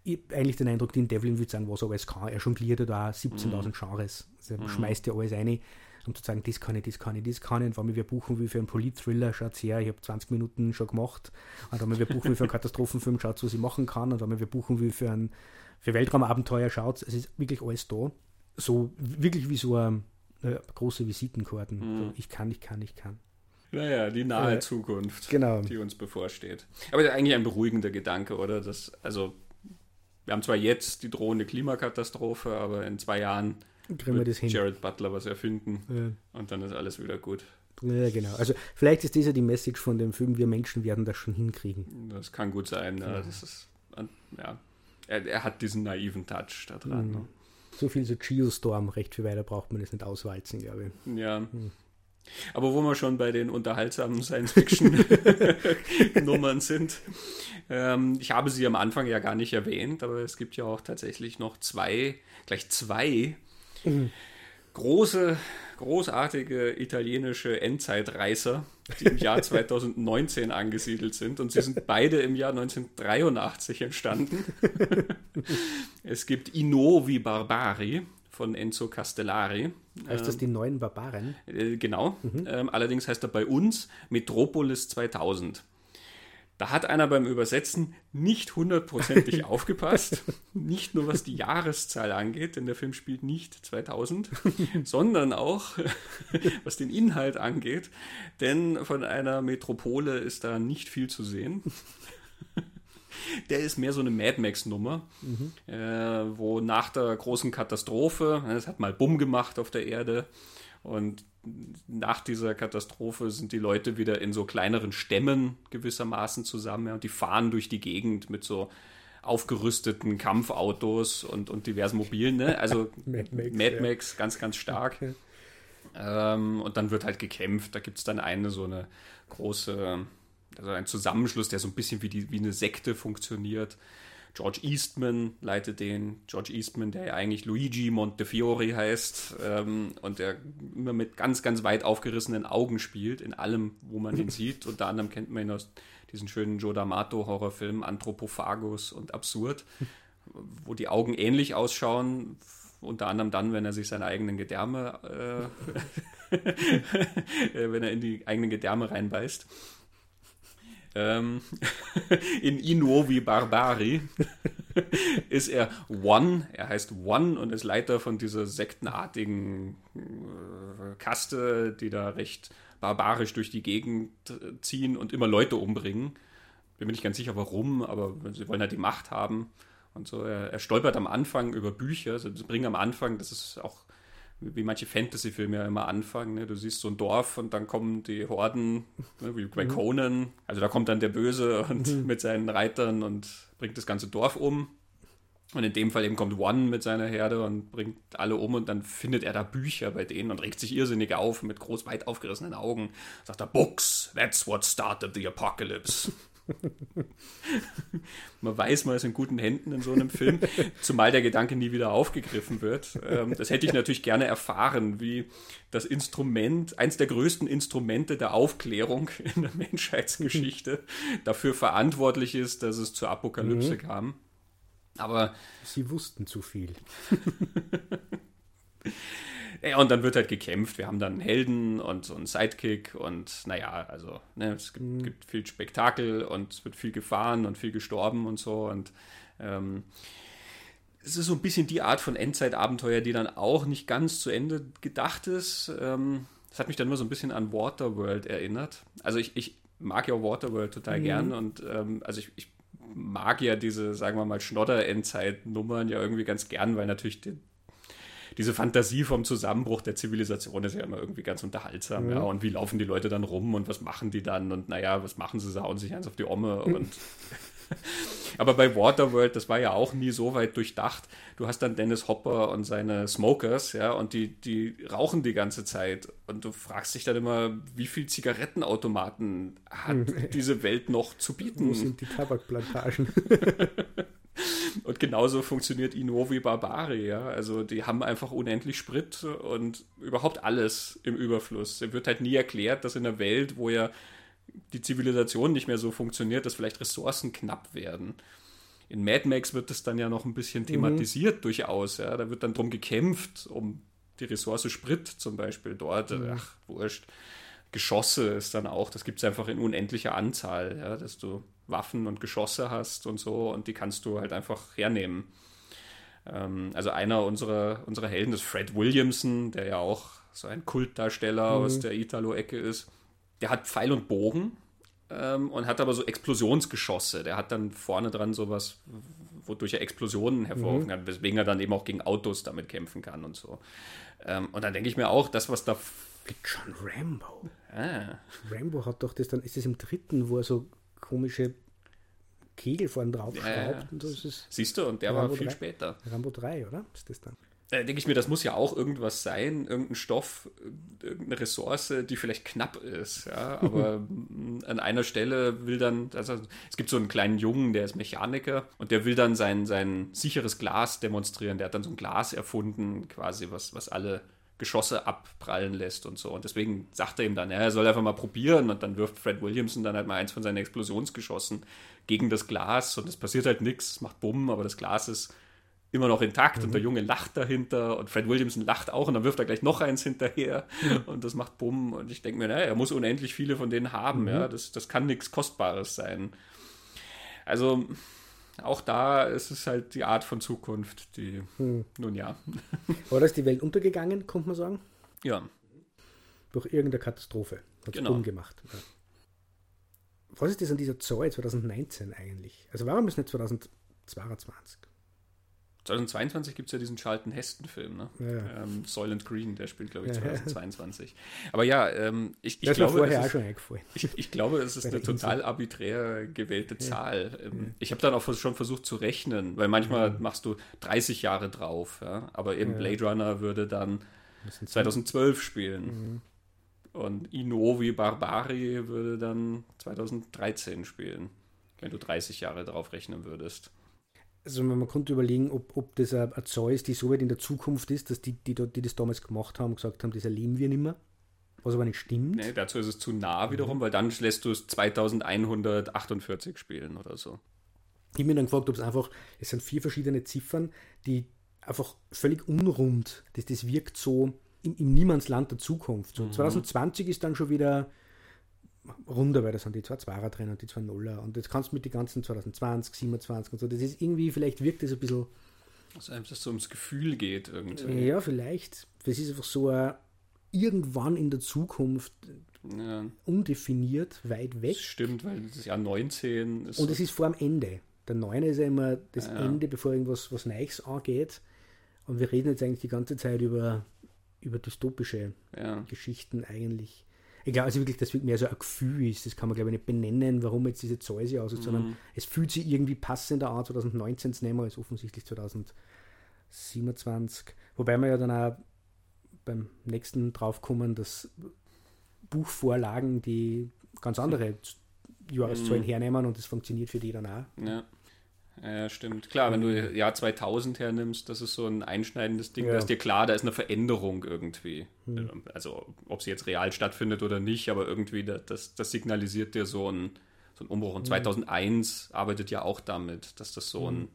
Ich eigentlich den Eindruck, den Devlin würde sagen, was er alles kann. Er jongliert ja da 17.000 mhm. Genres. Also er mhm. schmeißt ja alles rein, um zu sagen, das kann ich, das kann ich, das kann ich. Und wenn wir buchen wie für einen Polit-Thriller, schaut her, ich habe 20 Minuten schon gemacht. Und wenn wir buchen wie für einen Katastrophenfilm, schaut was ich machen kann. Und wenn wir buchen wie für einen für Weltraumabenteuer schaut, es ist wirklich alles da. So wirklich wie so eine, eine große Visitenkarten. Mhm. So, ich kann, ich kann, ich kann. Naja, die nahe äh, Zukunft, genau. die uns bevorsteht. Aber das ist eigentlich ein beruhigender Gedanke, oder? Das, also, wir haben zwar jetzt die drohende Klimakatastrophe, aber in zwei Jahren Kriegen wird das hin. Jared Butler was erfinden ja. und dann ist alles wieder gut. Ja, genau. Also vielleicht ist diese die Message von dem Film, wir Menschen werden das schon hinkriegen. Das kann gut sein. Ja. Das ist, ja, er, er hat diesen naiven Touch da dran. Mhm. Ne? So viel so Geostorm, recht viel weiter braucht man es nicht auswalzen, glaube ich. Ja. Mhm. Aber wo wir schon bei den unterhaltsamen Science-Fiction-Nummern sind, ähm, ich habe sie am Anfang ja gar nicht erwähnt, aber es gibt ja auch tatsächlich noch zwei, gleich zwei mhm. große, großartige italienische Endzeitreißer, die im Jahr 2019 angesiedelt sind. Und sie sind beide im Jahr 1983 entstanden. es gibt Inovi Barbari von Enzo Castellari. Heißt das ähm, die neuen Barbaren? Äh, genau. Mhm. Ähm, allerdings heißt er bei uns Metropolis 2000. Da hat einer beim Übersetzen nicht hundertprozentig aufgepasst. Nicht nur was die Jahreszahl angeht, denn der Film spielt nicht 2000, sondern auch was den Inhalt angeht. Denn von einer Metropole ist da nicht viel zu sehen. Der ist mehr so eine Mad Max-Nummer, mhm. äh, wo nach der großen Katastrophe, es hat mal Bumm gemacht auf der Erde und nach dieser Katastrophe sind die Leute wieder in so kleineren Stämmen gewissermaßen zusammen ja, und die fahren durch die Gegend mit so aufgerüsteten Kampfautos und, und diversen Mobilen. Ne? Also Mad Max, Mad Max ja. ganz, ganz stark. Okay. Ähm, und dann wird halt gekämpft. Da gibt es dann eine so eine große also ein Zusammenschluss, der so ein bisschen wie, die, wie eine Sekte funktioniert. George Eastman leitet den. George Eastman, der ja eigentlich Luigi Montefiore heißt ähm, und der immer mit ganz, ganz weit aufgerissenen Augen spielt, in allem, wo man ihn sieht. Unter anderem kennt man ihn aus diesen schönen Joe D'Amato-Horrorfilmen Anthropophagus und Absurd, wo die Augen ähnlich ausschauen, unter anderem dann, wenn er sich seine eigenen Gedärme, äh, wenn er in die eigenen Gedärme reinbeißt ähm, in Inuovi Barbari ist er One, er heißt One und ist Leiter von dieser sektenartigen äh, Kaste, die da recht barbarisch durch die Gegend äh, ziehen und immer Leute umbringen. Bin mir nicht ganz sicher, warum, aber sie wollen halt die Macht haben. Und so, er, er stolpert am Anfang über Bücher, also sie bringen am Anfang, das ist auch wie manche Fantasy-Filme ja immer anfangen. Ne? Du siehst so ein Dorf und dann kommen die Horden, ne? wie bei mhm. Conan. Also da kommt dann der Böse und mhm. mit seinen Reitern und bringt das ganze Dorf um. Und in dem Fall eben kommt One mit seiner Herde und bringt alle um und dann findet er da Bücher bei denen und regt sich irrsinnig auf mit groß weit aufgerissenen Augen. Sagt er, Books, that's what started the apocalypse. man weiß, man ist in guten Händen in so einem Film, zumal der Gedanke nie wieder aufgegriffen wird. Ähm, das hätte ich natürlich gerne erfahren, wie das Instrument, eins der größten Instrumente der Aufklärung in der Menschheitsgeschichte, dafür verantwortlich ist, dass es zur Apokalypse mhm. kam. Aber. Sie wussten zu viel. Ja, und dann wird halt gekämpft. Wir haben dann einen Helden und so einen Sidekick und naja, also ne, es gibt, mhm. gibt, viel Spektakel und es wird viel gefahren und viel gestorben und so. Und ähm, es ist so ein bisschen die Art von Endzeitabenteuer, die dann auch nicht ganz zu Ende gedacht ist. Ähm, das hat mich dann nur so ein bisschen an Waterworld erinnert. Also ich, ich mag ja Waterworld total mhm. gern und ähm, also ich, ich mag ja diese, sagen wir mal, Schnodder-Endzeit-Nummern ja irgendwie ganz gern, weil natürlich die, diese Fantasie vom Zusammenbruch der Zivilisation ist ja immer irgendwie ganz unterhaltsam. Mhm. Ja, und wie laufen die Leute dann rum und was machen die dann? Und naja, was machen sie? Sie hauen sich eins auf die Omme und. Aber bei Waterworld, das war ja auch nie so weit durchdacht. Du hast dann Dennis Hopper und seine Smokers, ja, und die, die rauchen die ganze Zeit. Und du fragst dich dann immer, wie viel Zigarettenautomaten hat diese Welt noch zu bieten? Wo sind die Tabakplantagen? Und genauso funktioniert Inovi Barbari, ja. Also die haben einfach unendlich Sprit und überhaupt alles im Überfluss. Es wird halt nie erklärt, dass in einer Welt, wo ja die Zivilisation nicht mehr so funktioniert, dass vielleicht Ressourcen knapp werden. In Mad Max wird das dann ja noch ein bisschen mhm. thematisiert mhm. durchaus, ja. Da wird dann drum gekämpft, um die Ressource Sprit zum Beispiel dort. Mhm. Ach, wurscht. Geschosse ist dann auch, das gibt es einfach in unendlicher Anzahl, ja, dass du Waffen und Geschosse hast und so und die kannst du halt einfach hernehmen. Ähm, also einer unserer, unserer Helden ist Fred Williamson, der ja auch so ein Kultdarsteller mhm. aus der Italo-Ecke ist. Der hat Pfeil und Bogen ähm, und hat aber so Explosionsgeschosse. Der hat dann vorne dran sowas, wodurch er Explosionen hervorrufen mhm. kann, weswegen er dann eben auch gegen Autos damit kämpfen kann und so. Ähm, und dann denke ich mir auch, das, was da John Rambo. Ah. Rambo hat doch das dann, ist es im dritten, wo er so komische Kegel vorne drauf schraubt. Ja, es Siehst du, und der Rambo war viel 3, später. Rambo 3, oder? Ist das dann? äh, denke ich mir, das muss ja auch irgendwas sein, irgendein Stoff, irgendeine Ressource, die vielleicht knapp ist. Ja? Aber an einer Stelle will dann, also es gibt so einen kleinen Jungen, der ist Mechaniker und der will dann sein, sein sicheres Glas demonstrieren. Der hat dann so ein Glas erfunden, quasi, was, was alle Geschosse abprallen lässt und so. Und deswegen sagt er ihm dann, ja, er soll einfach mal probieren und dann wirft Fred Williamson dann halt mal eins von seinen Explosionsgeschossen gegen das Glas und es passiert halt nichts, macht Bumm, aber das Glas ist immer noch intakt mhm. und der Junge lacht dahinter und Fred Williamson lacht auch und dann wirft er gleich noch eins hinterher und das macht Bumm und ich denke mir, naja, er muss unendlich viele von denen haben, mhm. ja, das, das kann nichts Kostbares sein. Also auch da ist es halt die Art von Zukunft, die, mhm. nun ja. War das die Welt untergegangen, könnte man sagen? Ja. Durch irgendeine Katastrophe. Hat es genau. gemacht. Ja. Was ist das an dieser Zahl 2019 eigentlich? Also warum ist nicht 2022? 2022 gibt es ja diesen Charlton Heston-Film, ne? Ja. Ähm, Soylent Green, der spielt, glaube ich, 2022. Aber ja, ähm, ich, ich glaube, ist, ich, ich, glaube, es ist eine total arbiträr gewählte ja. Zahl. Ähm, ich habe dann auch schon versucht zu rechnen, weil manchmal machst du 30 Jahre drauf, ja? aber eben Blade Runner würde dann 2012 spielen. Mhm. Und Inovi Barbari würde dann 2013 spielen, wenn du 30 Jahre drauf rechnen würdest also man konnte überlegen, ob, ob das eine, Zahl ist, die so weit in der Zukunft ist, dass die, die, die das damals gemacht haben, gesagt haben, das erleben wir nicht mehr. Was aber nicht stimmt. Nee, dazu ist es zu nah wiederum, mhm. weil dann lässt du es 2148 spielen oder so. Ich habe mir dann gefragt, ob es einfach, es sind vier verschiedene Ziffern, die einfach völlig unrund, das, das wirkt so im, im Niemandsland der Zukunft. So, mhm. 2020 ist dann schon wieder runder, weil da sind die zwei Zweier drin und die zwei Nuller. Und jetzt kannst du mit den ganzen 2020, 27 und so, das ist irgendwie, vielleicht wirkt das ein bisschen. Also dass es so ums Gefühl geht irgendwie. Ja, vielleicht. Das ist einfach so ein, irgendwann in der Zukunft ja. undefiniert, weit weg. Das stimmt, weil das Jahr 19 ist. Und es ist vor dem Ende. Der 9 ist ja immer das ja, Ende, bevor irgendwas was Neues angeht. Und wir reden jetzt eigentlich die ganze Zeit über, über dystopische Geschichten eigentlich. Ich glaube also wirklich, dass mehr so ein Gefühl ist. Das kann man, glaube ich, nicht benennen, warum jetzt diese Zahl sich aussieht, mhm. sondern es fühlt sich irgendwie passender an, 2019 zu nehmen, als offensichtlich 2027. Wobei wir ja dann auch beim nächsten draufkommen, dass Buchvorlagen, die ganz andere Jahreszahlen mhm. hernehmen und das funktioniert für die dann auch. Ja. Ja, stimmt. Klar, wenn du Jahr 2000 hernimmst, das ist so ein einschneidendes Ding, ja. da ist dir klar, da ist eine Veränderung irgendwie. Mhm. Also, ob sie jetzt real stattfindet oder nicht, aber irgendwie, das, das signalisiert dir so ein, so ein Umbruch. Und 2001 mhm. arbeitet ja auch damit, dass das so ein. Mhm.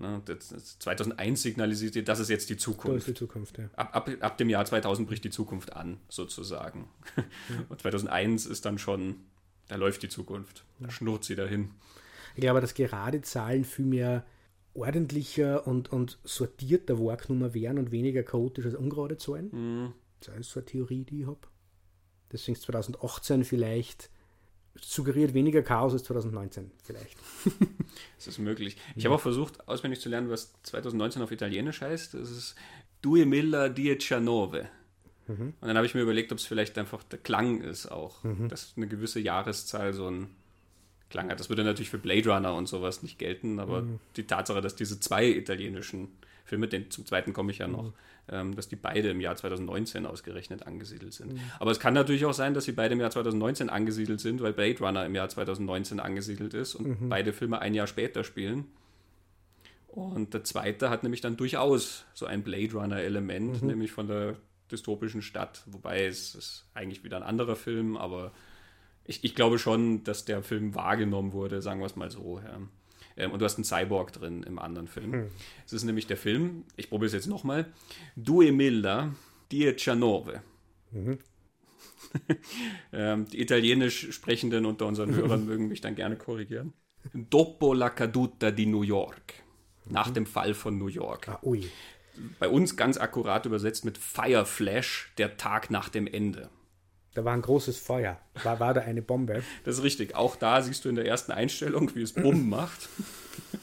Ne, das, das 2001 signalisiert dir, das ist jetzt die Zukunft. Das ist die Zukunft, ja. Ab, ab, ab dem Jahr 2000 bricht die Zukunft an, sozusagen. Und 2001 ist dann schon, da läuft die Zukunft. Da schnurrt sie dahin. Ich glaube, dass gerade Zahlen viel mehr ordentlicher und, und sortierter wahrgenommen werden und weniger chaotisch als ungerade Zahlen. Mhm. Das ist so eine Theorie, die ich habe. Deswegen ist 2018 vielleicht suggeriert weniger Chaos als 2019 vielleicht. das ist möglich. Ich habe auch versucht, auswendig zu lernen, was 2019 auf Italienisch heißt. Das ist Due Milla Diciannove. Mhm. Und dann habe ich mir überlegt, ob es vielleicht einfach der Klang ist auch. Mhm. Dass eine gewisse Jahreszahl so ein Klang hat. Das würde natürlich für Blade Runner und sowas nicht gelten, aber mhm. die Tatsache, dass diese zwei italienischen Filme, den, zum zweiten komme ich ja noch, mhm. ähm, dass die beide im Jahr 2019 ausgerechnet angesiedelt sind. Mhm. Aber es kann natürlich auch sein, dass sie beide im Jahr 2019 angesiedelt sind, weil Blade Runner im Jahr 2019 angesiedelt ist und mhm. beide Filme ein Jahr später spielen. Und der zweite hat nämlich dann durchaus so ein Blade Runner-Element, mhm. nämlich von der dystopischen Stadt, wobei es ist eigentlich wieder ein anderer Film, aber ich, ich glaube schon, dass der Film wahrgenommen wurde, sagen wir es mal so. Ja. Ähm, und du hast einen Cyborg drin im anderen Film. Hm. Es ist nämlich der Film, ich probiere es jetzt nochmal, Due Milla Diecianove. Mhm. ähm, die italienisch Sprechenden unter unseren Hörern mögen mich dann gerne korrigieren. Dopo la caduta di New York. Nach mhm. dem Fall von New York. Ah. Bei uns ganz akkurat übersetzt mit Fire Flash, der Tag nach dem Ende. Da war ein großes Feuer. War, war da eine Bombe? Das ist richtig. Auch da siehst du in der ersten Einstellung, wie es Bumm macht.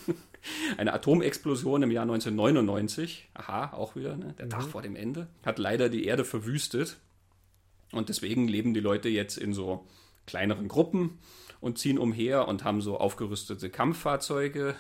Eine Atomexplosion im Jahr 1999, aha, auch wieder, ne? der mhm. Tag vor dem Ende, hat leider die Erde verwüstet. Und deswegen leben die Leute jetzt in so kleineren Gruppen und ziehen umher und haben so aufgerüstete Kampffahrzeuge.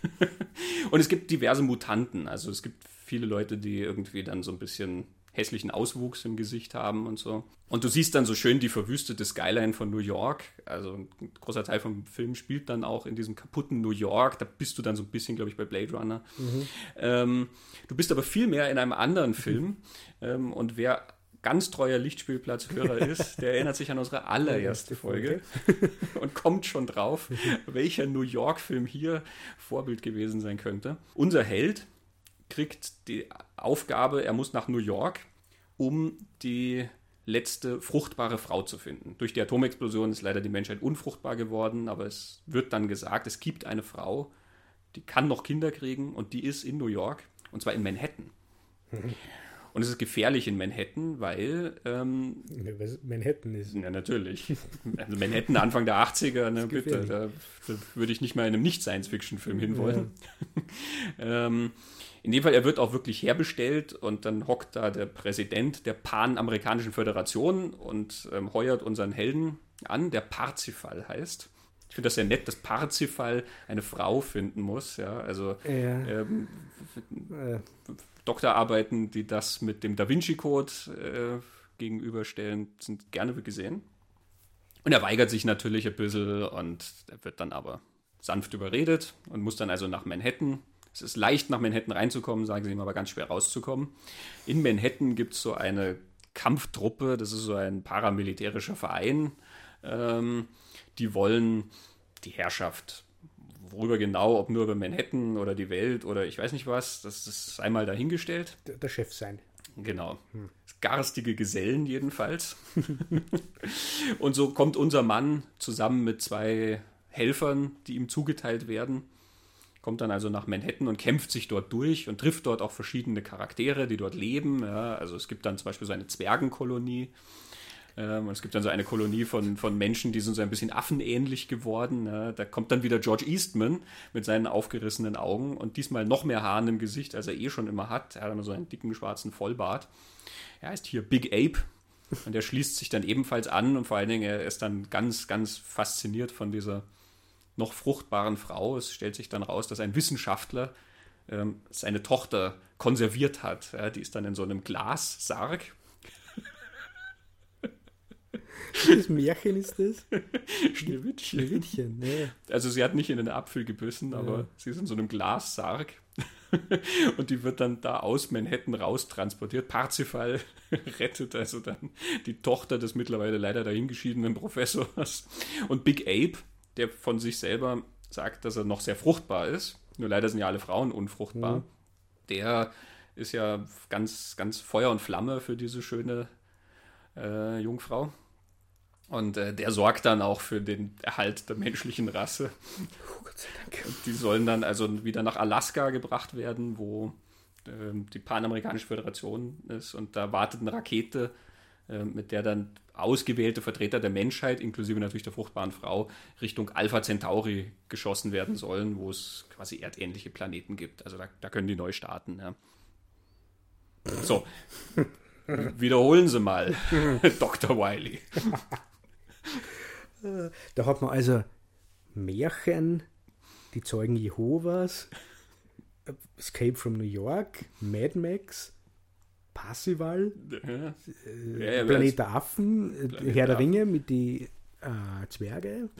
und es gibt diverse Mutanten. Also es gibt viele Leute, die irgendwie dann so ein bisschen hässlichen Auswuchs im Gesicht haben und so. Und du siehst dann so schön die verwüstete Skyline von New York. Also ein großer Teil vom Film spielt dann auch in diesem kaputten New York. Da bist du dann so ein bisschen, glaube ich, bei Blade Runner. Mhm. Ähm, du bist aber viel mehr in einem anderen Film. Mhm. Ähm, und wer ganz treuer Lichtspielplatzhörer ist, der erinnert sich an unsere allererste Folge und kommt schon drauf, welcher New York-Film hier Vorbild gewesen sein könnte. Unser Held kriegt die Aufgabe, er muss nach New York, um die letzte fruchtbare Frau zu finden. Durch die Atomexplosion ist leider die Menschheit unfruchtbar geworden, aber es wird dann gesagt, es gibt eine Frau, die kann noch Kinder kriegen und die ist in New York und zwar in Manhattan. Und es ist gefährlich in Manhattan, weil. Ähm, Manhattan ist. Ja, natürlich. Also Manhattan Anfang der 80er, ne, bitte. Da, da, würde ich nicht mal in einem Nicht-Science-Fiction-Film hinwollen. Ja. ähm, in dem Fall, er wird auch wirklich herbestellt und dann hockt da der Präsident der Panamerikanischen Föderation und ähm, heuert unseren Helden an, der Parzifal heißt. Ich finde das sehr nett, dass Parzifal eine Frau finden muss. Ja, also ja. Ähm, äh. Doktorarbeiten, die das mit dem Da Vinci Code äh, gegenüberstellen, sind gerne gesehen. Und er weigert sich natürlich ein bisschen und er wird dann aber sanft überredet und muss dann also nach Manhattan es ist leicht, nach Manhattan reinzukommen, sagen sie ihm aber ganz schwer rauszukommen. In Manhattan gibt es so eine Kampftruppe, das ist so ein paramilitärischer Verein. Ähm, die wollen die Herrschaft, worüber genau, ob nur über Manhattan oder die Welt oder ich weiß nicht was, das ist einmal dahingestellt. Der, der Chef sein. Genau. Hm. Garstige Gesellen jedenfalls. Und so kommt unser Mann zusammen mit zwei Helfern, die ihm zugeteilt werden, kommt dann also nach Manhattan und kämpft sich dort durch und trifft dort auch verschiedene Charaktere, die dort leben. Ja, also es gibt dann zum Beispiel so eine Zwergenkolonie. Ähm, es gibt dann so eine Kolonie von, von Menschen, die sind so ein bisschen affenähnlich geworden. Ja. Da kommt dann wieder George Eastman mit seinen aufgerissenen Augen und diesmal noch mehr Haaren im Gesicht, als er eh schon immer hat. Er hat immer so einen dicken schwarzen Vollbart. Er heißt hier Big Ape und er schließt sich dann ebenfalls an und vor allen Dingen er ist dann ganz, ganz fasziniert von dieser noch fruchtbaren Frau. Es stellt sich dann raus, dass ein Wissenschaftler ähm, seine Tochter konserviert hat. Ja, die ist dann in so einem Glassarg. Welches Märchen ist das? Schneewittchen. Schneewittchen ne? Also sie hat nicht in den Apfel gebissen, ja. aber sie ist in so einem Glassarg. und die wird dann da aus Manhattan raustransportiert. Parzifal rettet also dann die Tochter des mittlerweile leider dahingeschiedenen Professors. Und Big Ape, der von sich selber sagt, dass er noch sehr fruchtbar ist. Nur leider sind ja alle Frauen unfruchtbar. Mhm. Der ist ja ganz, ganz Feuer und Flamme für diese schöne äh, Jungfrau. Und äh, der sorgt dann auch für den Erhalt der menschlichen Rasse. Oh, Gott sei Dank. Und die sollen dann also wieder nach Alaska gebracht werden, wo äh, die Panamerikanische Föderation ist. Und da wartet eine Rakete, äh, mit der dann ausgewählte Vertreter der Menschheit, inklusive natürlich der fruchtbaren Frau, Richtung Alpha Centauri geschossen werden sollen, wo es quasi erdähnliche Planeten gibt. Also da, da können die neu starten. Ja. So, wiederholen Sie mal, Dr. Wiley. Da hat man also Märchen, die Zeugen Jehovas, Escape from New York, Mad Max, Parsival, ja. Äh, ja, Planet der Affen, äh, Planet Herr der Ringe mit die äh, Zwerge.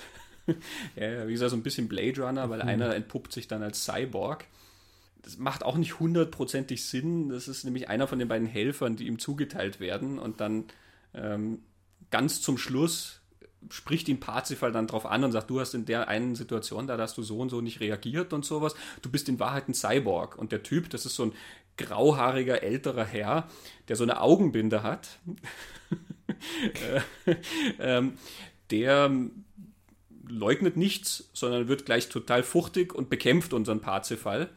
Ja, wie gesagt, so ein bisschen Blade Runner, weil mhm. einer entpuppt sich dann als Cyborg. Das macht auch nicht hundertprozentig Sinn. Das ist nämlich einer von den beiden Helfern, die ihm zugeteilt werden. Und dann ähm, ganz zum Schluss spricht ihn Parzifal dann drauf an und sagt, du hast in der einen Situation, da hast du so und so nicht reagiert und sowas. Du bist in Wahrheit ein Cyborg. Und der Typ, das ist so ein grauhaariger älterer Herr, der so eine Augenbinde hat, äh, ähm, der leugnet nichts, sondern wird gleich total fuchtig und bekämpft unseren Parzifal.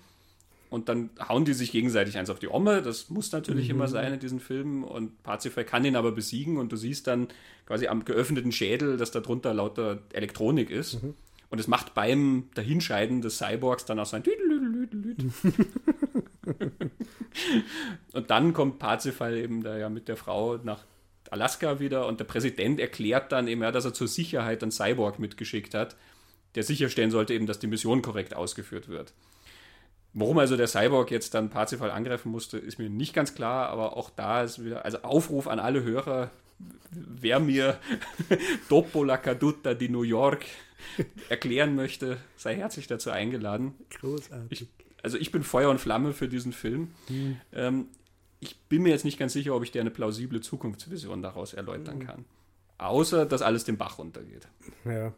Und dann hauen die sich gegenseitig eins auf die Omme. Das muss natürlich mhm. immer sein in diesen Filmen. Und Parzifal kann ihn aber besiegen. Und du siehst dann quasi am geöffneten Schädel, dass da drunter lauter Elektronik ist. Mhm. Und es macht beim Dahinscheiden des Cyborgs dann auch so ein und dann kommt Parzifal eben da ja mit der Frau nach Alaska wieder und der Präsident erklärt dann eben, ja, dass er zur Sicherheit einen Cyborg mitgeschickt hat, der sicherstellen sollte eben, dass die Mission korrekt ausgeführt wird. Warum also der Cyborg jetzt dann Parzifal angreifen musste, ist mir nicht ganz klar, aber auch da ist wieder, also Aufruf an alle Hörer, wer mir Dopo la Caduta di New York erklären möchte, sei herzlich dazu eingeladen. Großartig. Ich, also ich bin Feuer und Flamme für diesen Film. Mhm. Ähm, ich bin mir jetzt nicht ganz sicher, ob ich dir eine plausible Zukunftsvision daraus erläutern kann. Außer, dass alles den Bach runtergeht. Ja.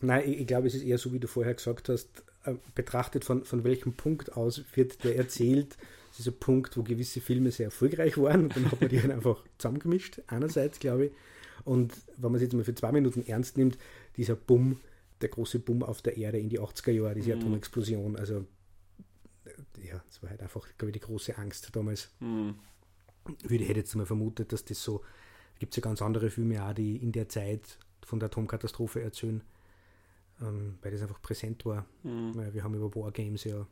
Nein, ich, ich glaube, es ist eher so, wie du vorher gesagt hast, äh, betrachtet von, von welchem Punkt aus wird der erzählt. Dieser Punkt, wo gewisse Filme sehr erfolgreich waren. Und dann hat man die halt einfach zusammengemischt, einerseits, glaube ich. Und wenn man es jetzt mal für zwei Minuten ernst nimmt, dieser Bumm, der große Bumm auf der Erde in die 80er Jahre, diese mhm. Atomexplosion, also ja, das war halt einfach, glaube ich, die große Angst damals. Mhm. Ich hätte jetzt mal vermutet, dass das so, gibt es ja ganz andere Filme auch, die in der Zeit von der Atomkatastrophe erzählen, ähm, weil das einfach präsent war. Mhm. Wir haben über Wargames ja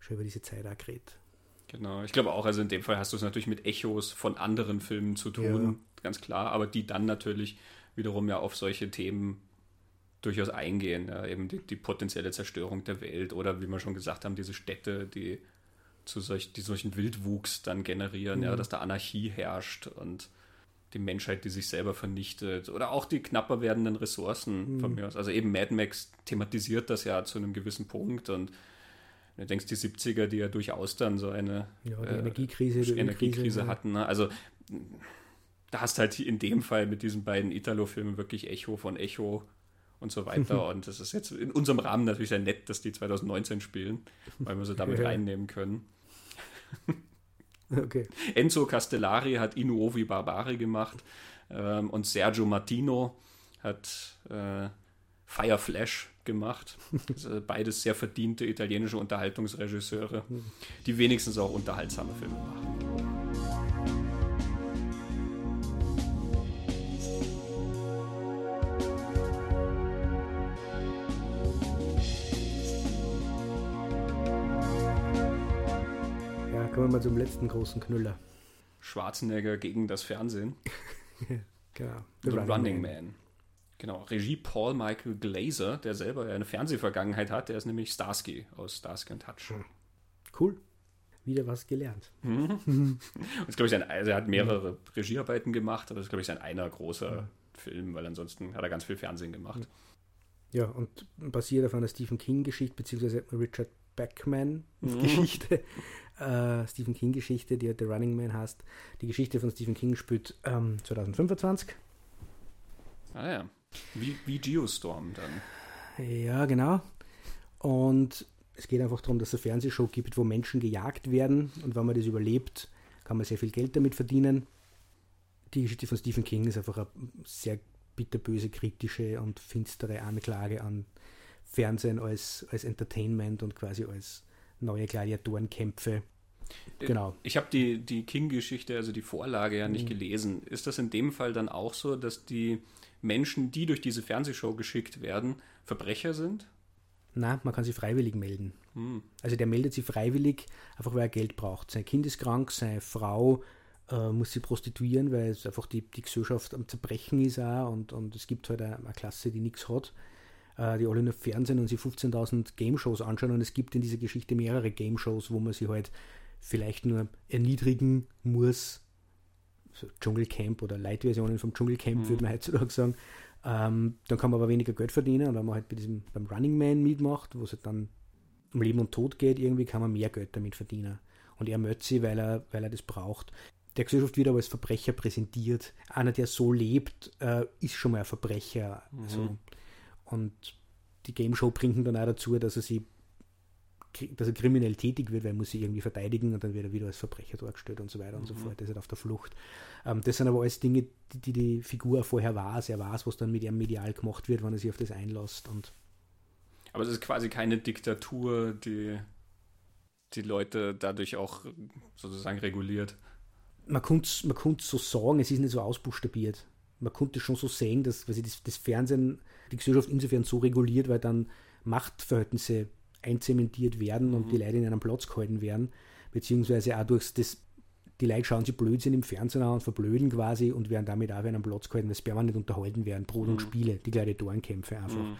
schon über diese Zeit auch geredet. Genau, ich glaube auch, also in dem Fall hast du es natürlich mit Echos von anderen Filmen zu tun, ja. ganz klar, aber die dann natürlich wiederum ja auf solche Themen durchaus eingehen. Ja, eben die, die, potenzielle Zerstörung der Welt oder wie wir schon gesagt haben, diese Städte, die zu solch, die solchen Wildwuchs dann generieren, mhm. ja, dass da Anarchie herrscht und die Menschheit, die sich selber vernichtet oder auch die knapper werdenden Ressourcen mhm. von mir aus. Also eben Mad Max thematisiert das ja zu einem gewissen Punkt und du denkst, die 70er, die ja durchaus dann so eine ja, äh, Energiekrise, Energiekrise ja. hatten. Ne? Also da hast halt in dem Fall mit diesen beiden Italo-Filmen wirklich Echo von Echo und so weiter. und das ist jetzt in unserem Rahmen natürlich sehr nett, dass die 2019 spielen, weil wir sie damit ja. reinnehmen können. okay. Enzo Castellari hat Inuovi Barbari gemacht ähm, und Sergio Martino hat äh, Fire Flash gemacht. Also beides sehr verdiente italienische Unterhaltungsregisseure, die wenigstens auch unterhaltsame Filme machen. Kommen wir mal zum letzten großen Knüller. Schwarzenegger gegen das Fernsehen. genau. The, The Running, Running Man. Man. Genau, Regie Paul Michael Glazer, der selber eine Fernsehvergangenheit hat. Der ist nämlich Starsky aus Starsky Touch. Hm. Cool. Wieder was gelernt. Mhm. das glaube ich, sein, also er hat mehrere mhm. Regiearbeiten gemacht, aber das ist, glaube ich, sein einer großer mhm. Film, weil ansonsten hat er ganz viel Fernsehen gemacht. Ja, und basiert auf einer Stephen King-Geschichte, beziehungsweise Richard Beckman-Geschichte, mhm. äh, Stephen King-Geschichte, die The Running Man heißt. Die Geschichte von Stephen King spielt ähm, 2025. Ah ja, wie, wie Geostorm dann. Ja, genau. Und es geht einfach darum, dass es eine Fernsehshow gibt, wo Menschen gejagt werden und wenn man das überlebt, kann man sehr viel Geld damit verdienen. Die Geschichte von Stephen King ist einfach eine sehr bitterböse, kritische und finstere Anklage an Fernsehen als, als Entertainment und quasi als neue Gladiatorenkämpfe. Genau. Ich habe die, die King-Geschichte, also die Vorlage ja nicht mhm. gelesen. Ist das in dem Fall dann auch so, dass die Menschen, die durch diese Fernsehshow geschickt werden, Verbrecher sind? Na, man kann sich freiwillig melden. Mhm. Also der meldet sich freiwillig, einfach weil er Geld braucht. Sein Kind ist krank, seine Frau äh, muss sich prostituieren, weil es einfach die, die Gesellschaft am Zerbrechen ist auch und, und es gibt halt eine, eine Klasse, die nichts hat äh, die alle nur Fernsehen und sich 15.000 Game-Shows anschauen und es gibt in dieser Geschichte mehrere Game-Shows, wo man sie halt vielleicht nur erniedrigen muss. So Dschungelcamp oder Light-Versionen vom Dschungelcamp, mhm. würde man heutzutage sagen. Ähm, dann kann man aber weniger Geld verdienen und wenn man halt bei diesem, beim Running Man mitmacht, wo es halt dann um Leben und Tod geht, irgendwie kann man mehr Geld damit verdienen. Und er möchte sie, weil er, weil er das braucht. Der Gesellschaft wird aber als Verbrecher präsentiert. Einer, der so lebt, äh, ist schon mal ein Verbrecher. Mhm. Also, und die Game Show bringt ihn dann auch dazu, dass er sie dass er kriminell tätig wird, weil er muss sie irgendwie verteidigen und dann wird er wieder als Verbrecher dargestellt und so weiter mhm. und so mhm. fort. Er ist halt auf der Flucht. Ähm, das sind aber alles Dinge, die, die, die Figur vorher weiß. Er weiß, was dann mit ihm medial gemacht wird, wenn er sich auf das einlässt. Und aber es ist quasi keine Diktatur, die die Leute dadurch auch sozusagen reguliert. Man könnte man so sagen, es ist nicht so ausbuchstabiert. Man konnte schon so sehen, dass weil das, das Fernsehen die Gesellschaft insofern so reguliert, weil dann Machtverhältnisse einzementiert werden und mhm. die Leute in einem Platz gehalten werden, beziehungsweise auch durch das, die Leute schauen sich Blödsinn im Fernsehen an und verblöden quasi und werden damit auch in einem Platz gehalten, weil es permanent unterhalten werden, Brot mhm. und Spiele, die Gladiatorenkämpfe einfach. Mhm.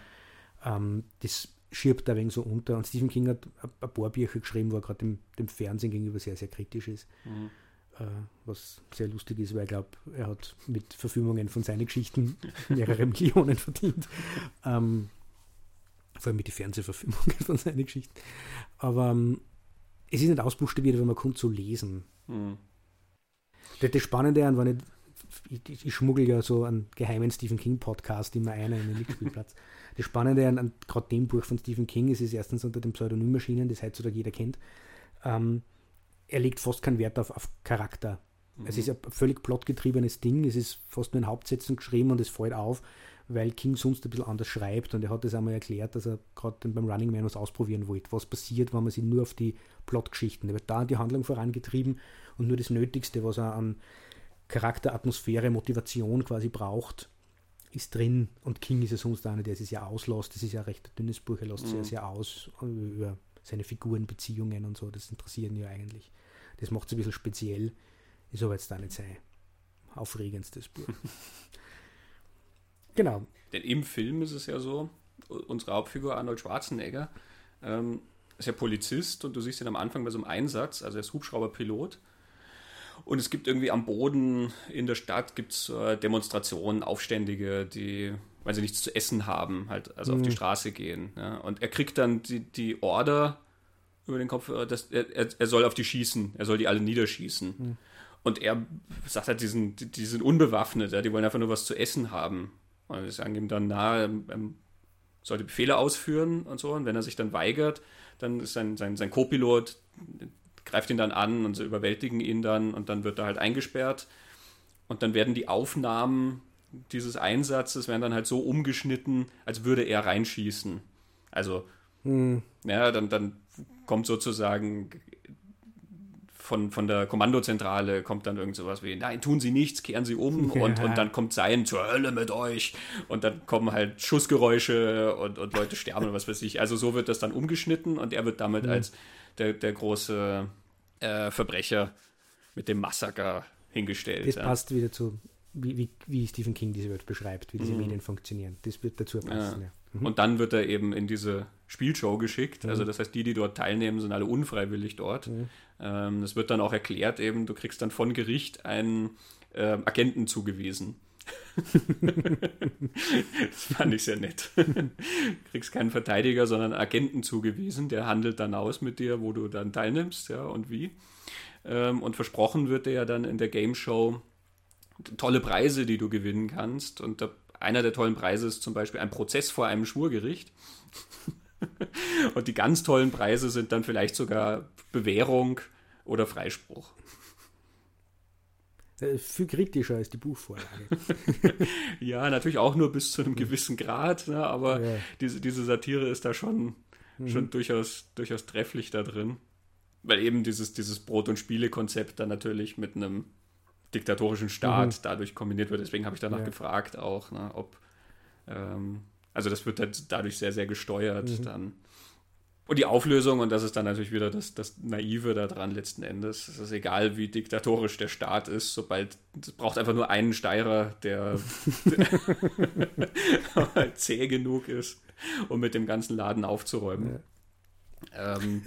Ähm, das schirbt da wegen so unter. Und Stephen King hat ein paar Bücher geschrieben, wo er gerade dem, dem, Fernsehen gegenüber sehr, sehr kritisch ist. Mhm. Äh, was sehr lustig ist, weil ich glaube, er hat mit Verfilmungen von seinen Geschichten mehrere Millionen verdient. Ähm, vor allem mit den Fernsehverfilmungen von seinen Geschichten. Aber ähm, es ist nicht ausbuchstabiert, wenn man kommt zu lesen. Mhm. Das, das Spannende an, wenn ich, ich, ich schmuggel ja so einen geheimen Stephen King Podcast immer einer in den Mitspielplatz. Das Spannende an, an gerade dem Buch von Stephen King ist es erstens unter dem Pseudonym erschienen, das heutzutage jeder kennt. Ähm, er legt fast keinen Wert auf, auf Charakter. Mhm. Es ist ein völlig plotgetriebenes Ding, es ist fast nur in Hauptsätzen geschrieben und es fällt auf, weil King sonst ein bisschen anders schreibt und er hat das einmal erklärt, dass er gerade beim Running Man was ausprobieren wollte. Was passiert, wenn man sich nur auf die Plotgeschichten, er wird da die Handlung vorangetrieben und nur das Nötigste, was er an Charakter, Atmosphäre, Motivation quasi braucht, ist drin. Und King ist ja sonst einer, der es ja auslässt. Das ist ja ein recht dünnes Buch, er lässt mhm. sehr, sehr aus über seine Figuren, Beziehungen und so. Das interessiert ihn ja eigentlich. Das macht es ein bisschen speziell. Ist aber jetzt da nicht sein aufregendstes Buch. genau. Denn im Film ist es ja so, unsere Hauptfigur Arnold Schwarzenegger ähm, ist ja Polizist und du siehst ihn am Anfang bei so einem Einsatz, also er ist Hubschrauberpilot und es gibt irgendwie am Boden in der Stadt gibt's, äh, Demonstrationen, Aufständige, die, weil sie nichts zu essen haben, halt also mhm. auf die mhm. Straße gehen. Ja? Und er kriegt dann die, die Order über den Kopf, dass er, er soll auf die schießen, er soll die alle niederschießen. Mhm. Und er sagt halt, die sind, die sind unbewaffnet, ja? die wollen einfach nur was zu essen haben. Und sie sagen ihm dann, na, er soll die Befehle ausführen und so. Und wenn er sich dann weigert, dann ist sein, sein, sein Co-Pilot, greift ihn dann an und sie überwältigen ihn dann und dann wird er halt eingesperrt. Und dann werden die Aufnahmen dieses Einsatzes werden dann halt so umgeschnitten, als würde er reinschießen. Also, hm. ja, dann, dann kommt sozusagen von, von der Kommandozentrale kommt dann irgend sowas wie, nein, tun Sie nichts, kehren Sie um ja. und, und dann kommt sein zur Hölle mit euch und dann kommen halt Schussgeräusche und, und Leute sterben und was weiß ich. Also so wird das dann umgeschnitten und er wird damit mhm. als der, der große äh, Verbrecher mit dem Massaker hingestellt. Das ja. passt wieder zu, wie, wie, wie, Stephen King diese Welt beschreibt, wie diese mhm. Medien funktionieren. Das wird dazu passen. Ja. Ja. Mhm. Und dann wird er eben in diese Spielshow geschickt. Also mhm. Also das heißt, die, die dort teilnehmen, sind alle unfreiwillig dort. Mhm. Ähm, das wird dann auch erklärt, eben, du kriegst dann von Gericht einen äh, Agenten zugewiesen. das fand ich sehr nett. Du kriegst keinen Verteidiger, sondern einen Agenten zugewiesen, der handelt dann aus mit dir, wo du dann teilnimmst, ja, und wie. Ähm, und versprochen wird dir ja dann in der Game Show tolle Preise, die du gewinnen kannst. Und einer der tollen Preise ist zum Beispiel ein Prozess vor einem Schwurgericht. und die ganz tollen Preise sind dann vielleicht sogar Bewährung oder Freispruch. Äh, viel kritischer als die Buchvorlage. ja, natürlich auch nur bis zu einem gewissen Grad, ne, aber ja. diese, diese Satire ist da schon, mhm. schon durchaus, durchaus trefflich da drin. Weil eben dieses, dieses Brot- und Spiele-Konzept dann natürlich mit einem diktatorischen Staat mhm. dadurch kombiniert wird. Deswegen habe ich danach ja. gefragt auch, ne, ob, ähm, also das wird halt dadurch sehr, sehr gesteuert mhm. dann. Und die Auflösung, und das ist dann natürlich wieder das, das Naive daran letzten Endes, es ist egal, wie diktatorisch der Staat ist, sobald, es braucht einfach nur einen Steirer, der, zäh genug ist, um mit dem ganzen Laden aufzuräumen. Ja. Ähm,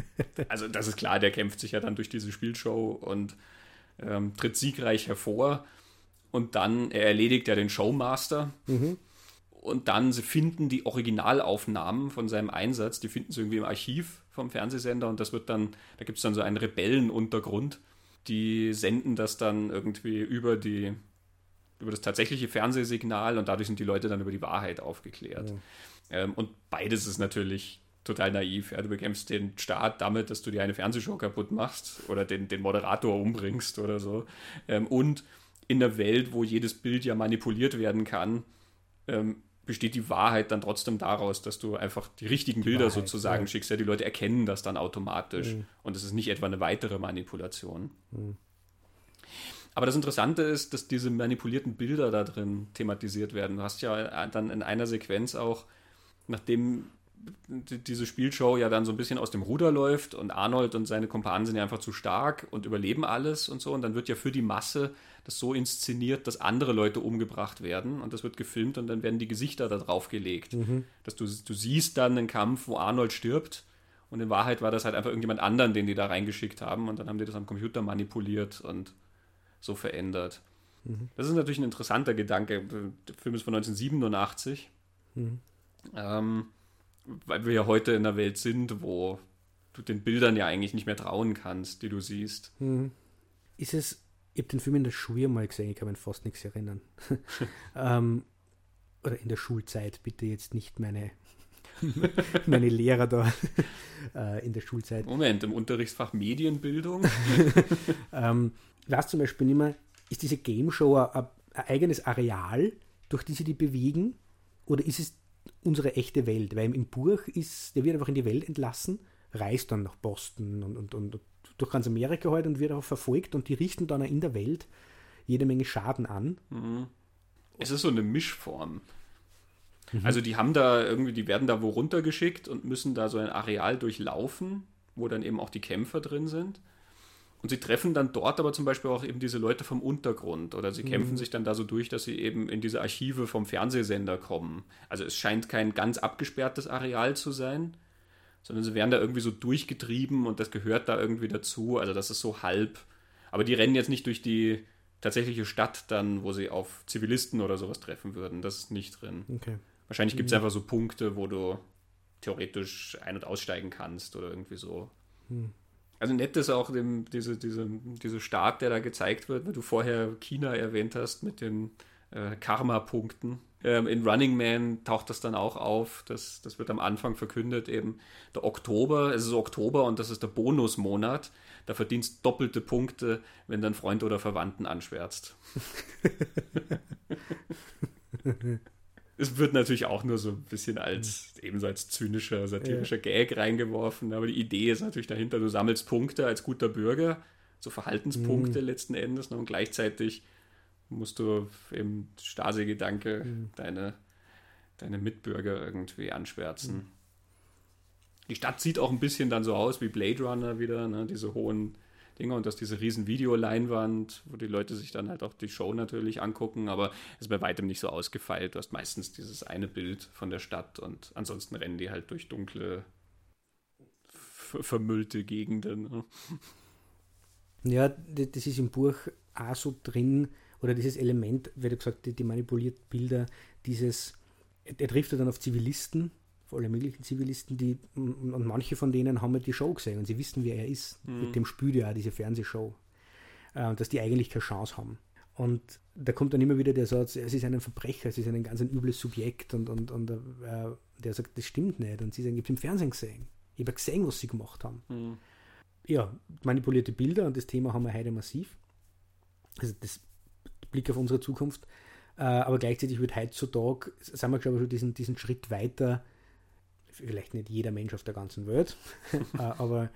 also das ist klar, der kämpft sich ja dann durch diese Spielshow und ähm, tritt siegreich hervor. Und dann, er erledigt ja den Showmaster. Mhm und dann, sie finden die Originalaufnahmen von seinem Einsatz, die finden sie irgendwie im Archiv vom Fernsehsender und das wird dann, da gibt es dann so einen Rebellenuntergrund, die senden das dann irgendwie über die, über das tatsächliche Fernsehsignal und dadurch sind die Leute dann über die Wahrheit aufgeklärt. Mhm. Ähm, und beides ist natürlich total naiv. Ja. Du bekämpfst den Staat damit, dass du dir eine Fernsehshow kaputt machst oder den, den Moderator umbringst oder so. Ähm, und in der Welt, wo jedes Bild ja manipuliert werden kann, ähm, besteht die Wahrheit dann trotzdem daraus, dass du einfach die richtigen die Bilder Wahrheit, sozusagen ja. schickst. Ja, die Leute erkennen das dann automatisch. Mhm. Und es ist nicht etwa eine weitere Manipulation. Mhm. Aber das Interessante ist, dass diese manipulierten Bilder da drin thematisiert werden. Du hast ja dann in einer Sequenz auch, nachdem diese Spielshow ja dann so ein bisschen aus dem Ruder läuft und Arnold und seine Kumpanen sind ja einfach zu stark und überleben alles und so. Und dann wird ja für die Masse das so inszeniert, dass andere Leute umgebracht werden und das wird gefilmt und dann werden die Gesichter da drauf gelegt. Mhm. Dass du, du siehst dann einen Kampf, wo Arnold stirbt und in Wahrheit war das halt einfach irgendjemand anderen, den die da reingeschickt haben und dann haben die das am Computer manipuliert und so verändert. Mhm. Das ist natürlich ein interessanter Gedanke. Der Film ist von 1987. Mhm. Ähm, weil wir ja heute in einer Welt sind, wo du den Bildern ja eigentlich nicht mehr trauen kannst, die du siehst. Mhm. Ist es, ich habe den Film in der Schule mal gesehen, ich kann mich fast nichts erinnern. ähm, oder in der Schulzeit, bitte jetzt nicht meine, meine Lehrer da äh, in der Schulzeit. Moment, im Unterrichtsfach Medienbildung? ähm, weiß zum Beispiel nicht mehr, ist diese Game Show ein, ein eigenes Areal, durch die sie die bewegen? Oder ist es unsere echte Welt, weil im Buch ist, der wird einfach in die Welt entlassen, reist dann nach Boston und, und, und durch ganz Amerika halt und wird auch verfolgt und die richten dann in der Welt jede Menge Schaden an. Mhm. Es ist so eine Mischform. Mhm. Also die haben da irgendwie, die werden da wo runtergeschickt und müssen da so ein Areal durchlaufen, wo dann eben auch die Kämpfer drin sind. Und sie treffen dann dort aber zum Beispiel auch eben diese Leute vom Untergrund oder sie mhm. kämpfen sich dann da so durch, dass sie eben in diese Archive vom Fernsehsender kommen. Also es scheint kein ganz abgesperrtes Areal zu sein, sondern sie werden da irgendwie so durchgetrieben und das gehört da irgendwie dazu. Also das ist so halb. Aber die rennen jetzt nicht durch die tatsächliche Stadt dann, wo sie auf Zivilisten oder sowas treffen würden. Das ist nicht drin. Okay. Wahrscheinlich gibt es mhm. einfach so Punkte, wo du theoretisch ein- und aussteigen kannst oder irgendwie so. Mhm. Also nett ist auch dem, diese, diese, diese Start, der da gezeigt wird, weil du vorher China erwähnt hast mit den äh, Karma-Punkten. Ähm, in Running Man taucht das dann auch auf. Das, das wird am Anfang verkündet, eben der Oktober, es ist Oktober und das ist der Bonusmonat. Da verdienst doppelte Punkte, wenn dein Freund oder Verwandten anschwärzt. es wird natürlich auch nur so ein bisschen als mhm. ebenso als zynischer, satirischer ja. Gag reingeworfen, aber die Idee ist natürlich dahinter, du sammelst Punkte als guter Bürger, so Verhaltenspunkte mhm. letzten Endes, ne, und gleichzeitig musst du im Stasi-Gedanke mhm. deine, deine Mitbürger irgendwie anschwärzen. Mhm. Die Stadt sieht auch ein bisschen dann so aus wie Blade Runner wieder, ne, diese hohen Dinger und dass diese riesen Videoleinwand, wo die Leute sich dann halt auch die Show natürlich angucken, aber es ist bei weitem nicht so ausgefeilt. Du hast meistens dieses eine Bild von der Stadt und ansonsten rennen die halt durch dunkle, vermüllte Gegenden. Ne? Ja, das ist im Buch auch so drin, oder dieses Element, wie du gesagt, die, die manipulierten Bilder, dieses, er trifft dann auf Zivilisten, alle möglichen Zivilisten, die, und manche von denen haben ja die Show gesehen und sie wissen, wer er ist. Mhm. Mit dem spielt ja diese Fernsehshow. Äh, dass die eigentlich keine Chance haben. Und da kommt dann immer wieder der Satz, es ist ein Verbrecher, es ist ein ganz ein übles Subjekt und, und, und äh, der sagt, das stimmt nicht. Und sie sagen, ich habe im Fernsehen gesehen. Ich habe gesehen, was sie gemacht haben. Mhm. Ja, manipulierte Bilder und das Thema haben wir heute massiv. Also das Blick auf unsere Zukunft. Äh, aber gleichzeitig wird heutzutage, sagen wir glaube ich schon diesen, diesen Schritt weiter, vielleicht nicht jeder Mensch auf der ganzen Welt, äh, aber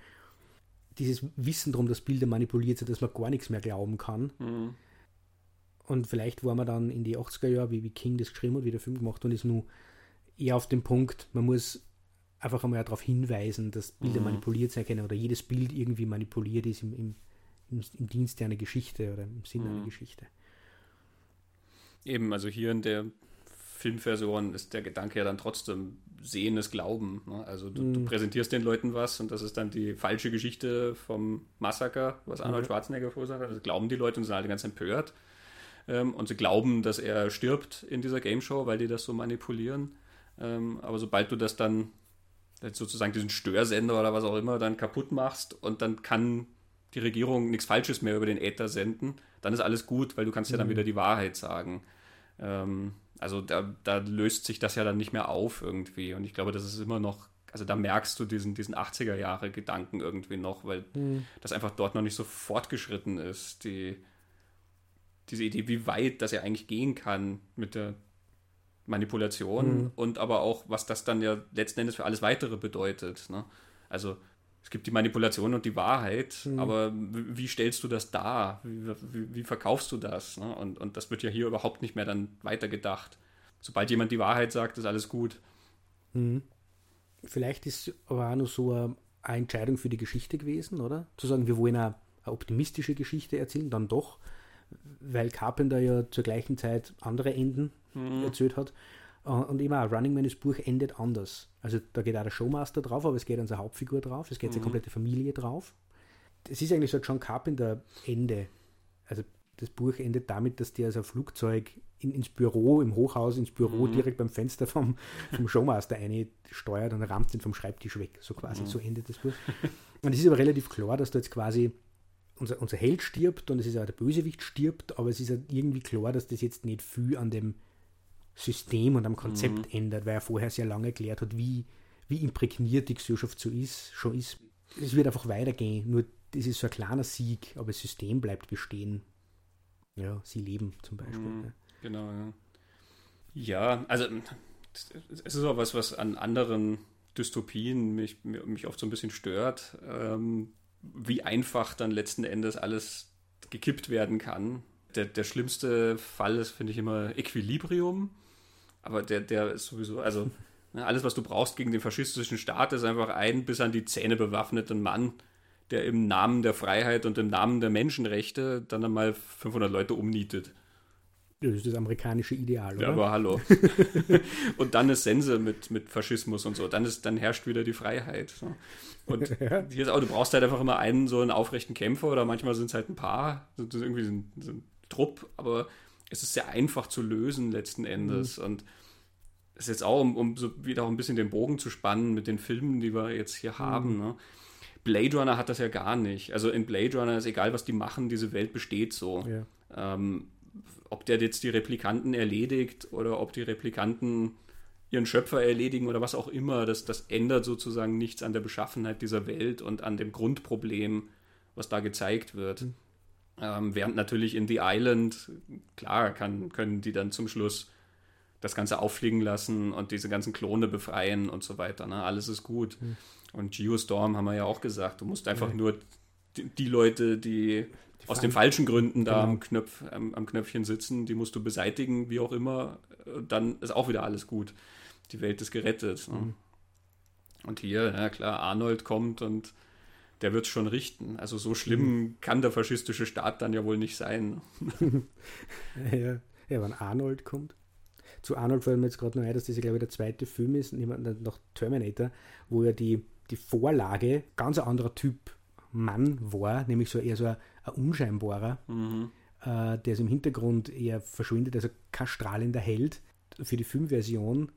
dieses Wissen darum, dass Bilder manipuliert sind, dass man gar nichts mehr glauben kann. Mhm. Und vielleicht war man dann in die 80er Jahre, wie, wie King das geschrieben hat, wie der Film gemacht und ist nur eher auf dem Punkt, man muss einfach einmal darauf hinweisen, dass Bilder mhm. manipuliert sein können oder jedes Bild irgendwie manipuliert ist im, im, im, im Dienste einer Geschichte oder im Sinne mhm. einer Geschichte. Eben, also hier in der Filmversion ist der Gedanke ja dann trotzdem Sehen ist Glauben. Ne? Also du, mhm. du, präsentierst den Leuten was und das ist dann die falsche Geschichte vom Massaker, was Arnold mhm. Schwarzenegger verursacht hat. Das glauben die Leute und sind alle ganz empört. Ähm, und sie glauben, dass er stirbt in dieser Game Show, weil die das so manipulieren. Ähm, aber sobald du das dann sozusagen diesen Störsender oder was auch immer dann kaputt machst und dann kann die Regierung nichts Falsches mehr über den Äther senden, dann ist alles gut, weil du kannst ja dann mhm. wieder die Wahrheit sagen. Ähm, also da, da, löst sich das ja dann nicht mehr auf irgendwie. Und ich glaube, das ist immer noch, also da merkst du diesen, diesen 80er Jahre Gedanken irgendwie noch, weil mhm. das einfach dort noch nicht so fortgeschritten ist. Die, diese Idee, wie weit das ja eigentlich gehen kann mit der Manipulation mhm. und aber auch, was das dann ja letzten Endes für alles weitere bedeutet. Ne? Also es gibt die Manipulation und die Wahrheit, mhm. aber wie stellst du das dar? Wie, wie, wie verkaufst du das? Ne? Und, und das wird ja hier überhaupt nicht mehr dann weitergedacht. Sobald jemand die Wahrheit sagt, ist alles gut. Mhm. vielleicht ist aber auch noch so eine, eine Entscheidung für die Geschichte gewesen, oder? Zu sagen, wir wollen eine, eine optimistische Geschichte erzählen, dann doch, weil Carpenter ja zur gleichen Zeit andere Enden mhm. erzählt hat. Äh, und immer Running Man, das Buch endet anders. Also da geht auch der Showmaster drauf, aber es geht unsere Hauptfigur drauf, es geht mhm. seine komplette Familie drauf. Es ist eigentlich so ein John Carpenter-Ende. Also das Buch endet damit, dass der so ein Flugzeug in, ins Büro, im Hochhaus, ins Büro mhm. direkt beim Fenster vom, vom Showmaster steuert und rammt ihn vom Schreibtisch weg. So quasi, mhm. so endet das Buch. Und es ist aber relativ klar, dass da jetzt quasi unser, unser Held stirbt und es ist auch der Bösewicht stirbt, aber es ist halt irgendwie klar, dass das jetzt nicht viel an dem System und am Konzept mhm. ändert, weil er vorher sehr lange erklärt hat, wie, wie imprägniert die Gesellschaft so ist, schon ist. Es wird einfach weitergehen, nur das ist so ein kleiner Sieg, aber das System bleibt bestehen. Ja, sie leben zum Beispiel. Mhm, Genau, ja. Ja, also es ist auch was, was an anderen Dystopien mich, mich oft so ein bisschen stört, ähm, wie einfach dann letzten Endes alles gekippt werden kann. Der, der schlimmste Fall ist, finde ich, immer Equilibrium. Aber der, der ist sowieso, also ne, alles, was du brauchst gegen den faschistischen Staat, ist einfach ein bis an die Zähne bewaffneten Mann, der im Namen der Freiheit und im Namen der Menschenrechte dann einmal 500 Leute umnietet. Das ist das amerikanische Ideal, oder? Ja, aber hallo. und dann ist Sense mit, mit Faschismus und so. Dann, ist, dann herrscht wieder die Freiheit. So. Und ja. hier ist auch, du brauchst halt einfach immer einen so einen aufrechten Kämpfer oder manchmal sind es halt ein paar. Ist irgendwie so ein, so ein, Trupp, aber es ist sehr einfach zu lösen letzten Endes. Mhm. Und es ist jetzt auch, um, um so wieder auch ein bisschen den Bogen zu spannen mit den Filmen, die wir jetzt hier mhm. haben. Ne? Blade Runner hat das ja gar nicht. Also in Blade Runner ist egal, was die machen, diese Welt besteht so. Ja. Ähm, ob der jetzt die Replikanten erledigt oder ob die Replikanten ihren Schöpfer erledigen oder was auch immer, das, das ändert sozusagen nichts an der Beschaffenheit dieser Welt und an dem Grundproblem, was da gezeigt wird. Mhm. Ähm, während natürlich in The Island, klar, kann, können die dann zum Schluss das Ganze auffliegen lassen und diese ganzen Klone befreien und so weiter. Ne? Alles ist gut. Mhm. Und Geostorm haben wir ja auch gesagt, du musst einfach mhm. nur die, die, Leute, die aus den falschen Gründen da genau. am, Knöpf, am, am, Knöpfchen sitzen, die musst du beseitigen, wie auch immer. Dann ist auch wieder alles gut. Die Welt ist gerettet. Ne? Mhm. Und hier, ja klar, Arnold kommt und der wird es schon richten. Also so schlimm mhm. kann der faschistische Staat dann ja wohl nicht sein. ja, ja, wenn Arnold kommt. Zu Arnold fällt mir jetzt gerade noch ein, dass das, glaube ich, der zweite Film ist, nach Terminator, wo ja die, die Vorlage ganz ein anderer Typ Mann war, nämlich so eher so ein, ein unscheinbarer, mhm. äh, der ist im Hintergrund eher verschwindet, also kein strahlender Held. Für die Filmversion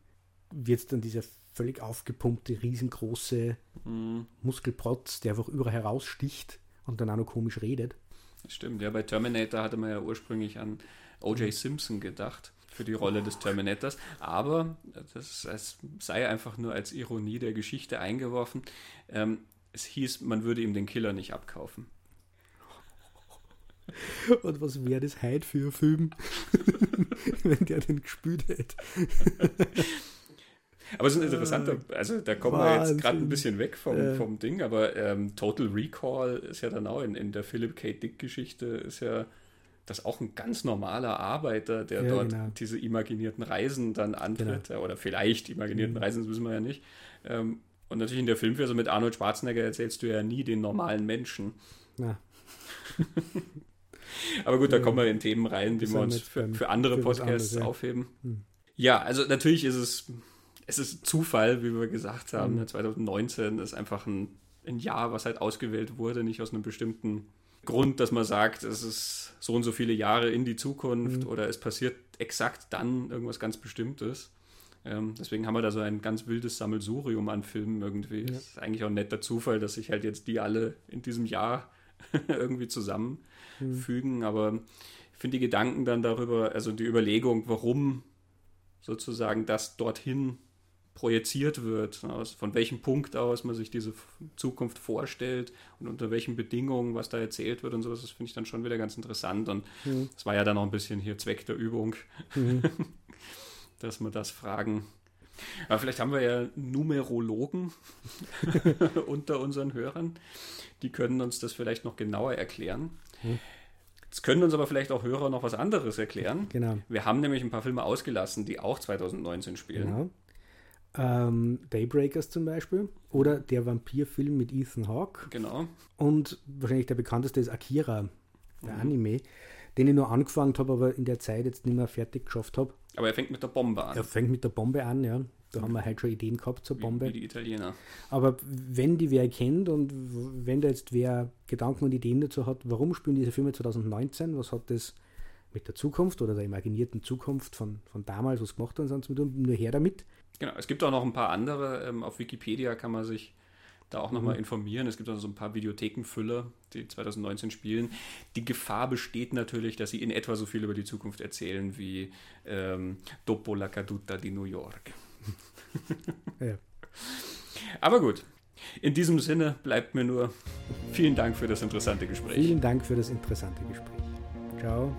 wird es dann dieser völlig aufgepumpte, riesengroße mhm. Muskelprotz, der einfach überall heraussticht und dann auch noch komisch redet. Stimmt, ja, bei Terminator hatte man ja ursprünglich an O.J. Simpson gedacht für die Rolle des Terminators, aber das, das sei einfach nur als Ironie der Geschichte eingeworfen. Ähm, es hieß, man würde ihm den Killer nicht abkaufen. Und was wäre das heute für ein Film, wenn der den gespielt hätte? Aber es ist ein interessanter, also da kommen Wahnsinn. wir jetzt gerade ein bisschen weg vom, ja. vom Ding, aber ähm, Total Recall ist ja dann auch in, in der Philip K. Dick-Geschichte ist ja das auch ein ganz normaler Arbeiter, der ja, dort genau. diese imaginierten Reisen dann antritt, genau. oder vielleicht imaginierten mhm. Reisen, das wissen wir ja nicht. Ähm, und natürlich in der Filmversion mit Arnold Schwarzenegger erzählst du ja nie den normalen Menschen. Ja. Aber gut, da kommen wir in Themen rein, die wir uns für, für andere Podcasts anderes, aufheben. Hm. Ja, also natürlich ist es, es ist Zufall, wie wir gesagt haben. Hm. 2019 ist einfach ein, ein Jahr, was halt ausgewählt wurde, nicht aus einem bestimmten Grund, dass man sagt, es ist so und so viele Jahre in die Zukunft hm. oder es passiert exakt dann irgendwas ganz Bestimmtes. Ähm, deswegen haben wir da so ein ganz wildes Sammelsurium an Filmen irgendwie. Ja. Ist eigentlich auch ein netter Zufall, dass sich halt jetzt die alle in diesem Jahr irgendwie zusammenfügen. Mhm. Aber ich finde die Gedanken dann darüber, also die Überlegung, warum sozusagen das dorthin projiziert wird, aus, von welchem Punkt aus man sich diese Zukunft vorstellt und unter welchen Bedingungen, was da erzählt wird und sowas, das finde ich dann schon wieder ganz interessant. Und mhm. das war ja dann auch ein bisschen hier Zweck der Übung. Mhm. dass wir das fragen. Aber vielleicht haben wir ja Numerologen unter unseren Hörern. Die können uns das vielleicht noch genauer erklären. Hm. Jetzt können uns aber vielleicht auch Hörer noch was anderes erklären. Genau. Wir haben nämlich ein paar Filme ausgelassen, die auch 2019 spielen. Genau. Ähm, Daybreakers zum Beispiel oder der Vampirfilm mit Ethan Hawke. Genau. Und wahrscheinlich der bekannteste ist Akira, der mhm. Anime, den ich nur angefangen habe, aber in der Zeit jetzt nicht mehr fertig geschafft habe. Aber er fängt mit der Bombe an. Er fängt mit der Bombe an, ja. Da haben wir halt schon Ideen gehabt zur Bombe. Wie, wie die Italiener. Aber wenn die wer kennt und wenn da jetzt wer Gedanken und Ideen dazu hat, warum spielen diese Filme 2019, was hat das mit der Zukunft oder der imaginierten Zukunft von, von damals, was gemacht worden sind, zu tun, nur her damit. Genau, es gibt auch noch ein paar andere. Ähm, auf Wikipedia kann man sich da auch nochmal mhm. informieren. Es gibt also so ein paar Videothekenfüller, die 2019 spielen. Die Gefahr besteht natürlich, dass sie in etwa so viel über die Zukunft erzählen wie ähm, Dopo la caduta di New York. ja. Aber gut, in diesem Sinne bleibt mir nur vielen Dank für das interessante Gespräch. Vielen Dank für das interessante Gespräch. Ciao.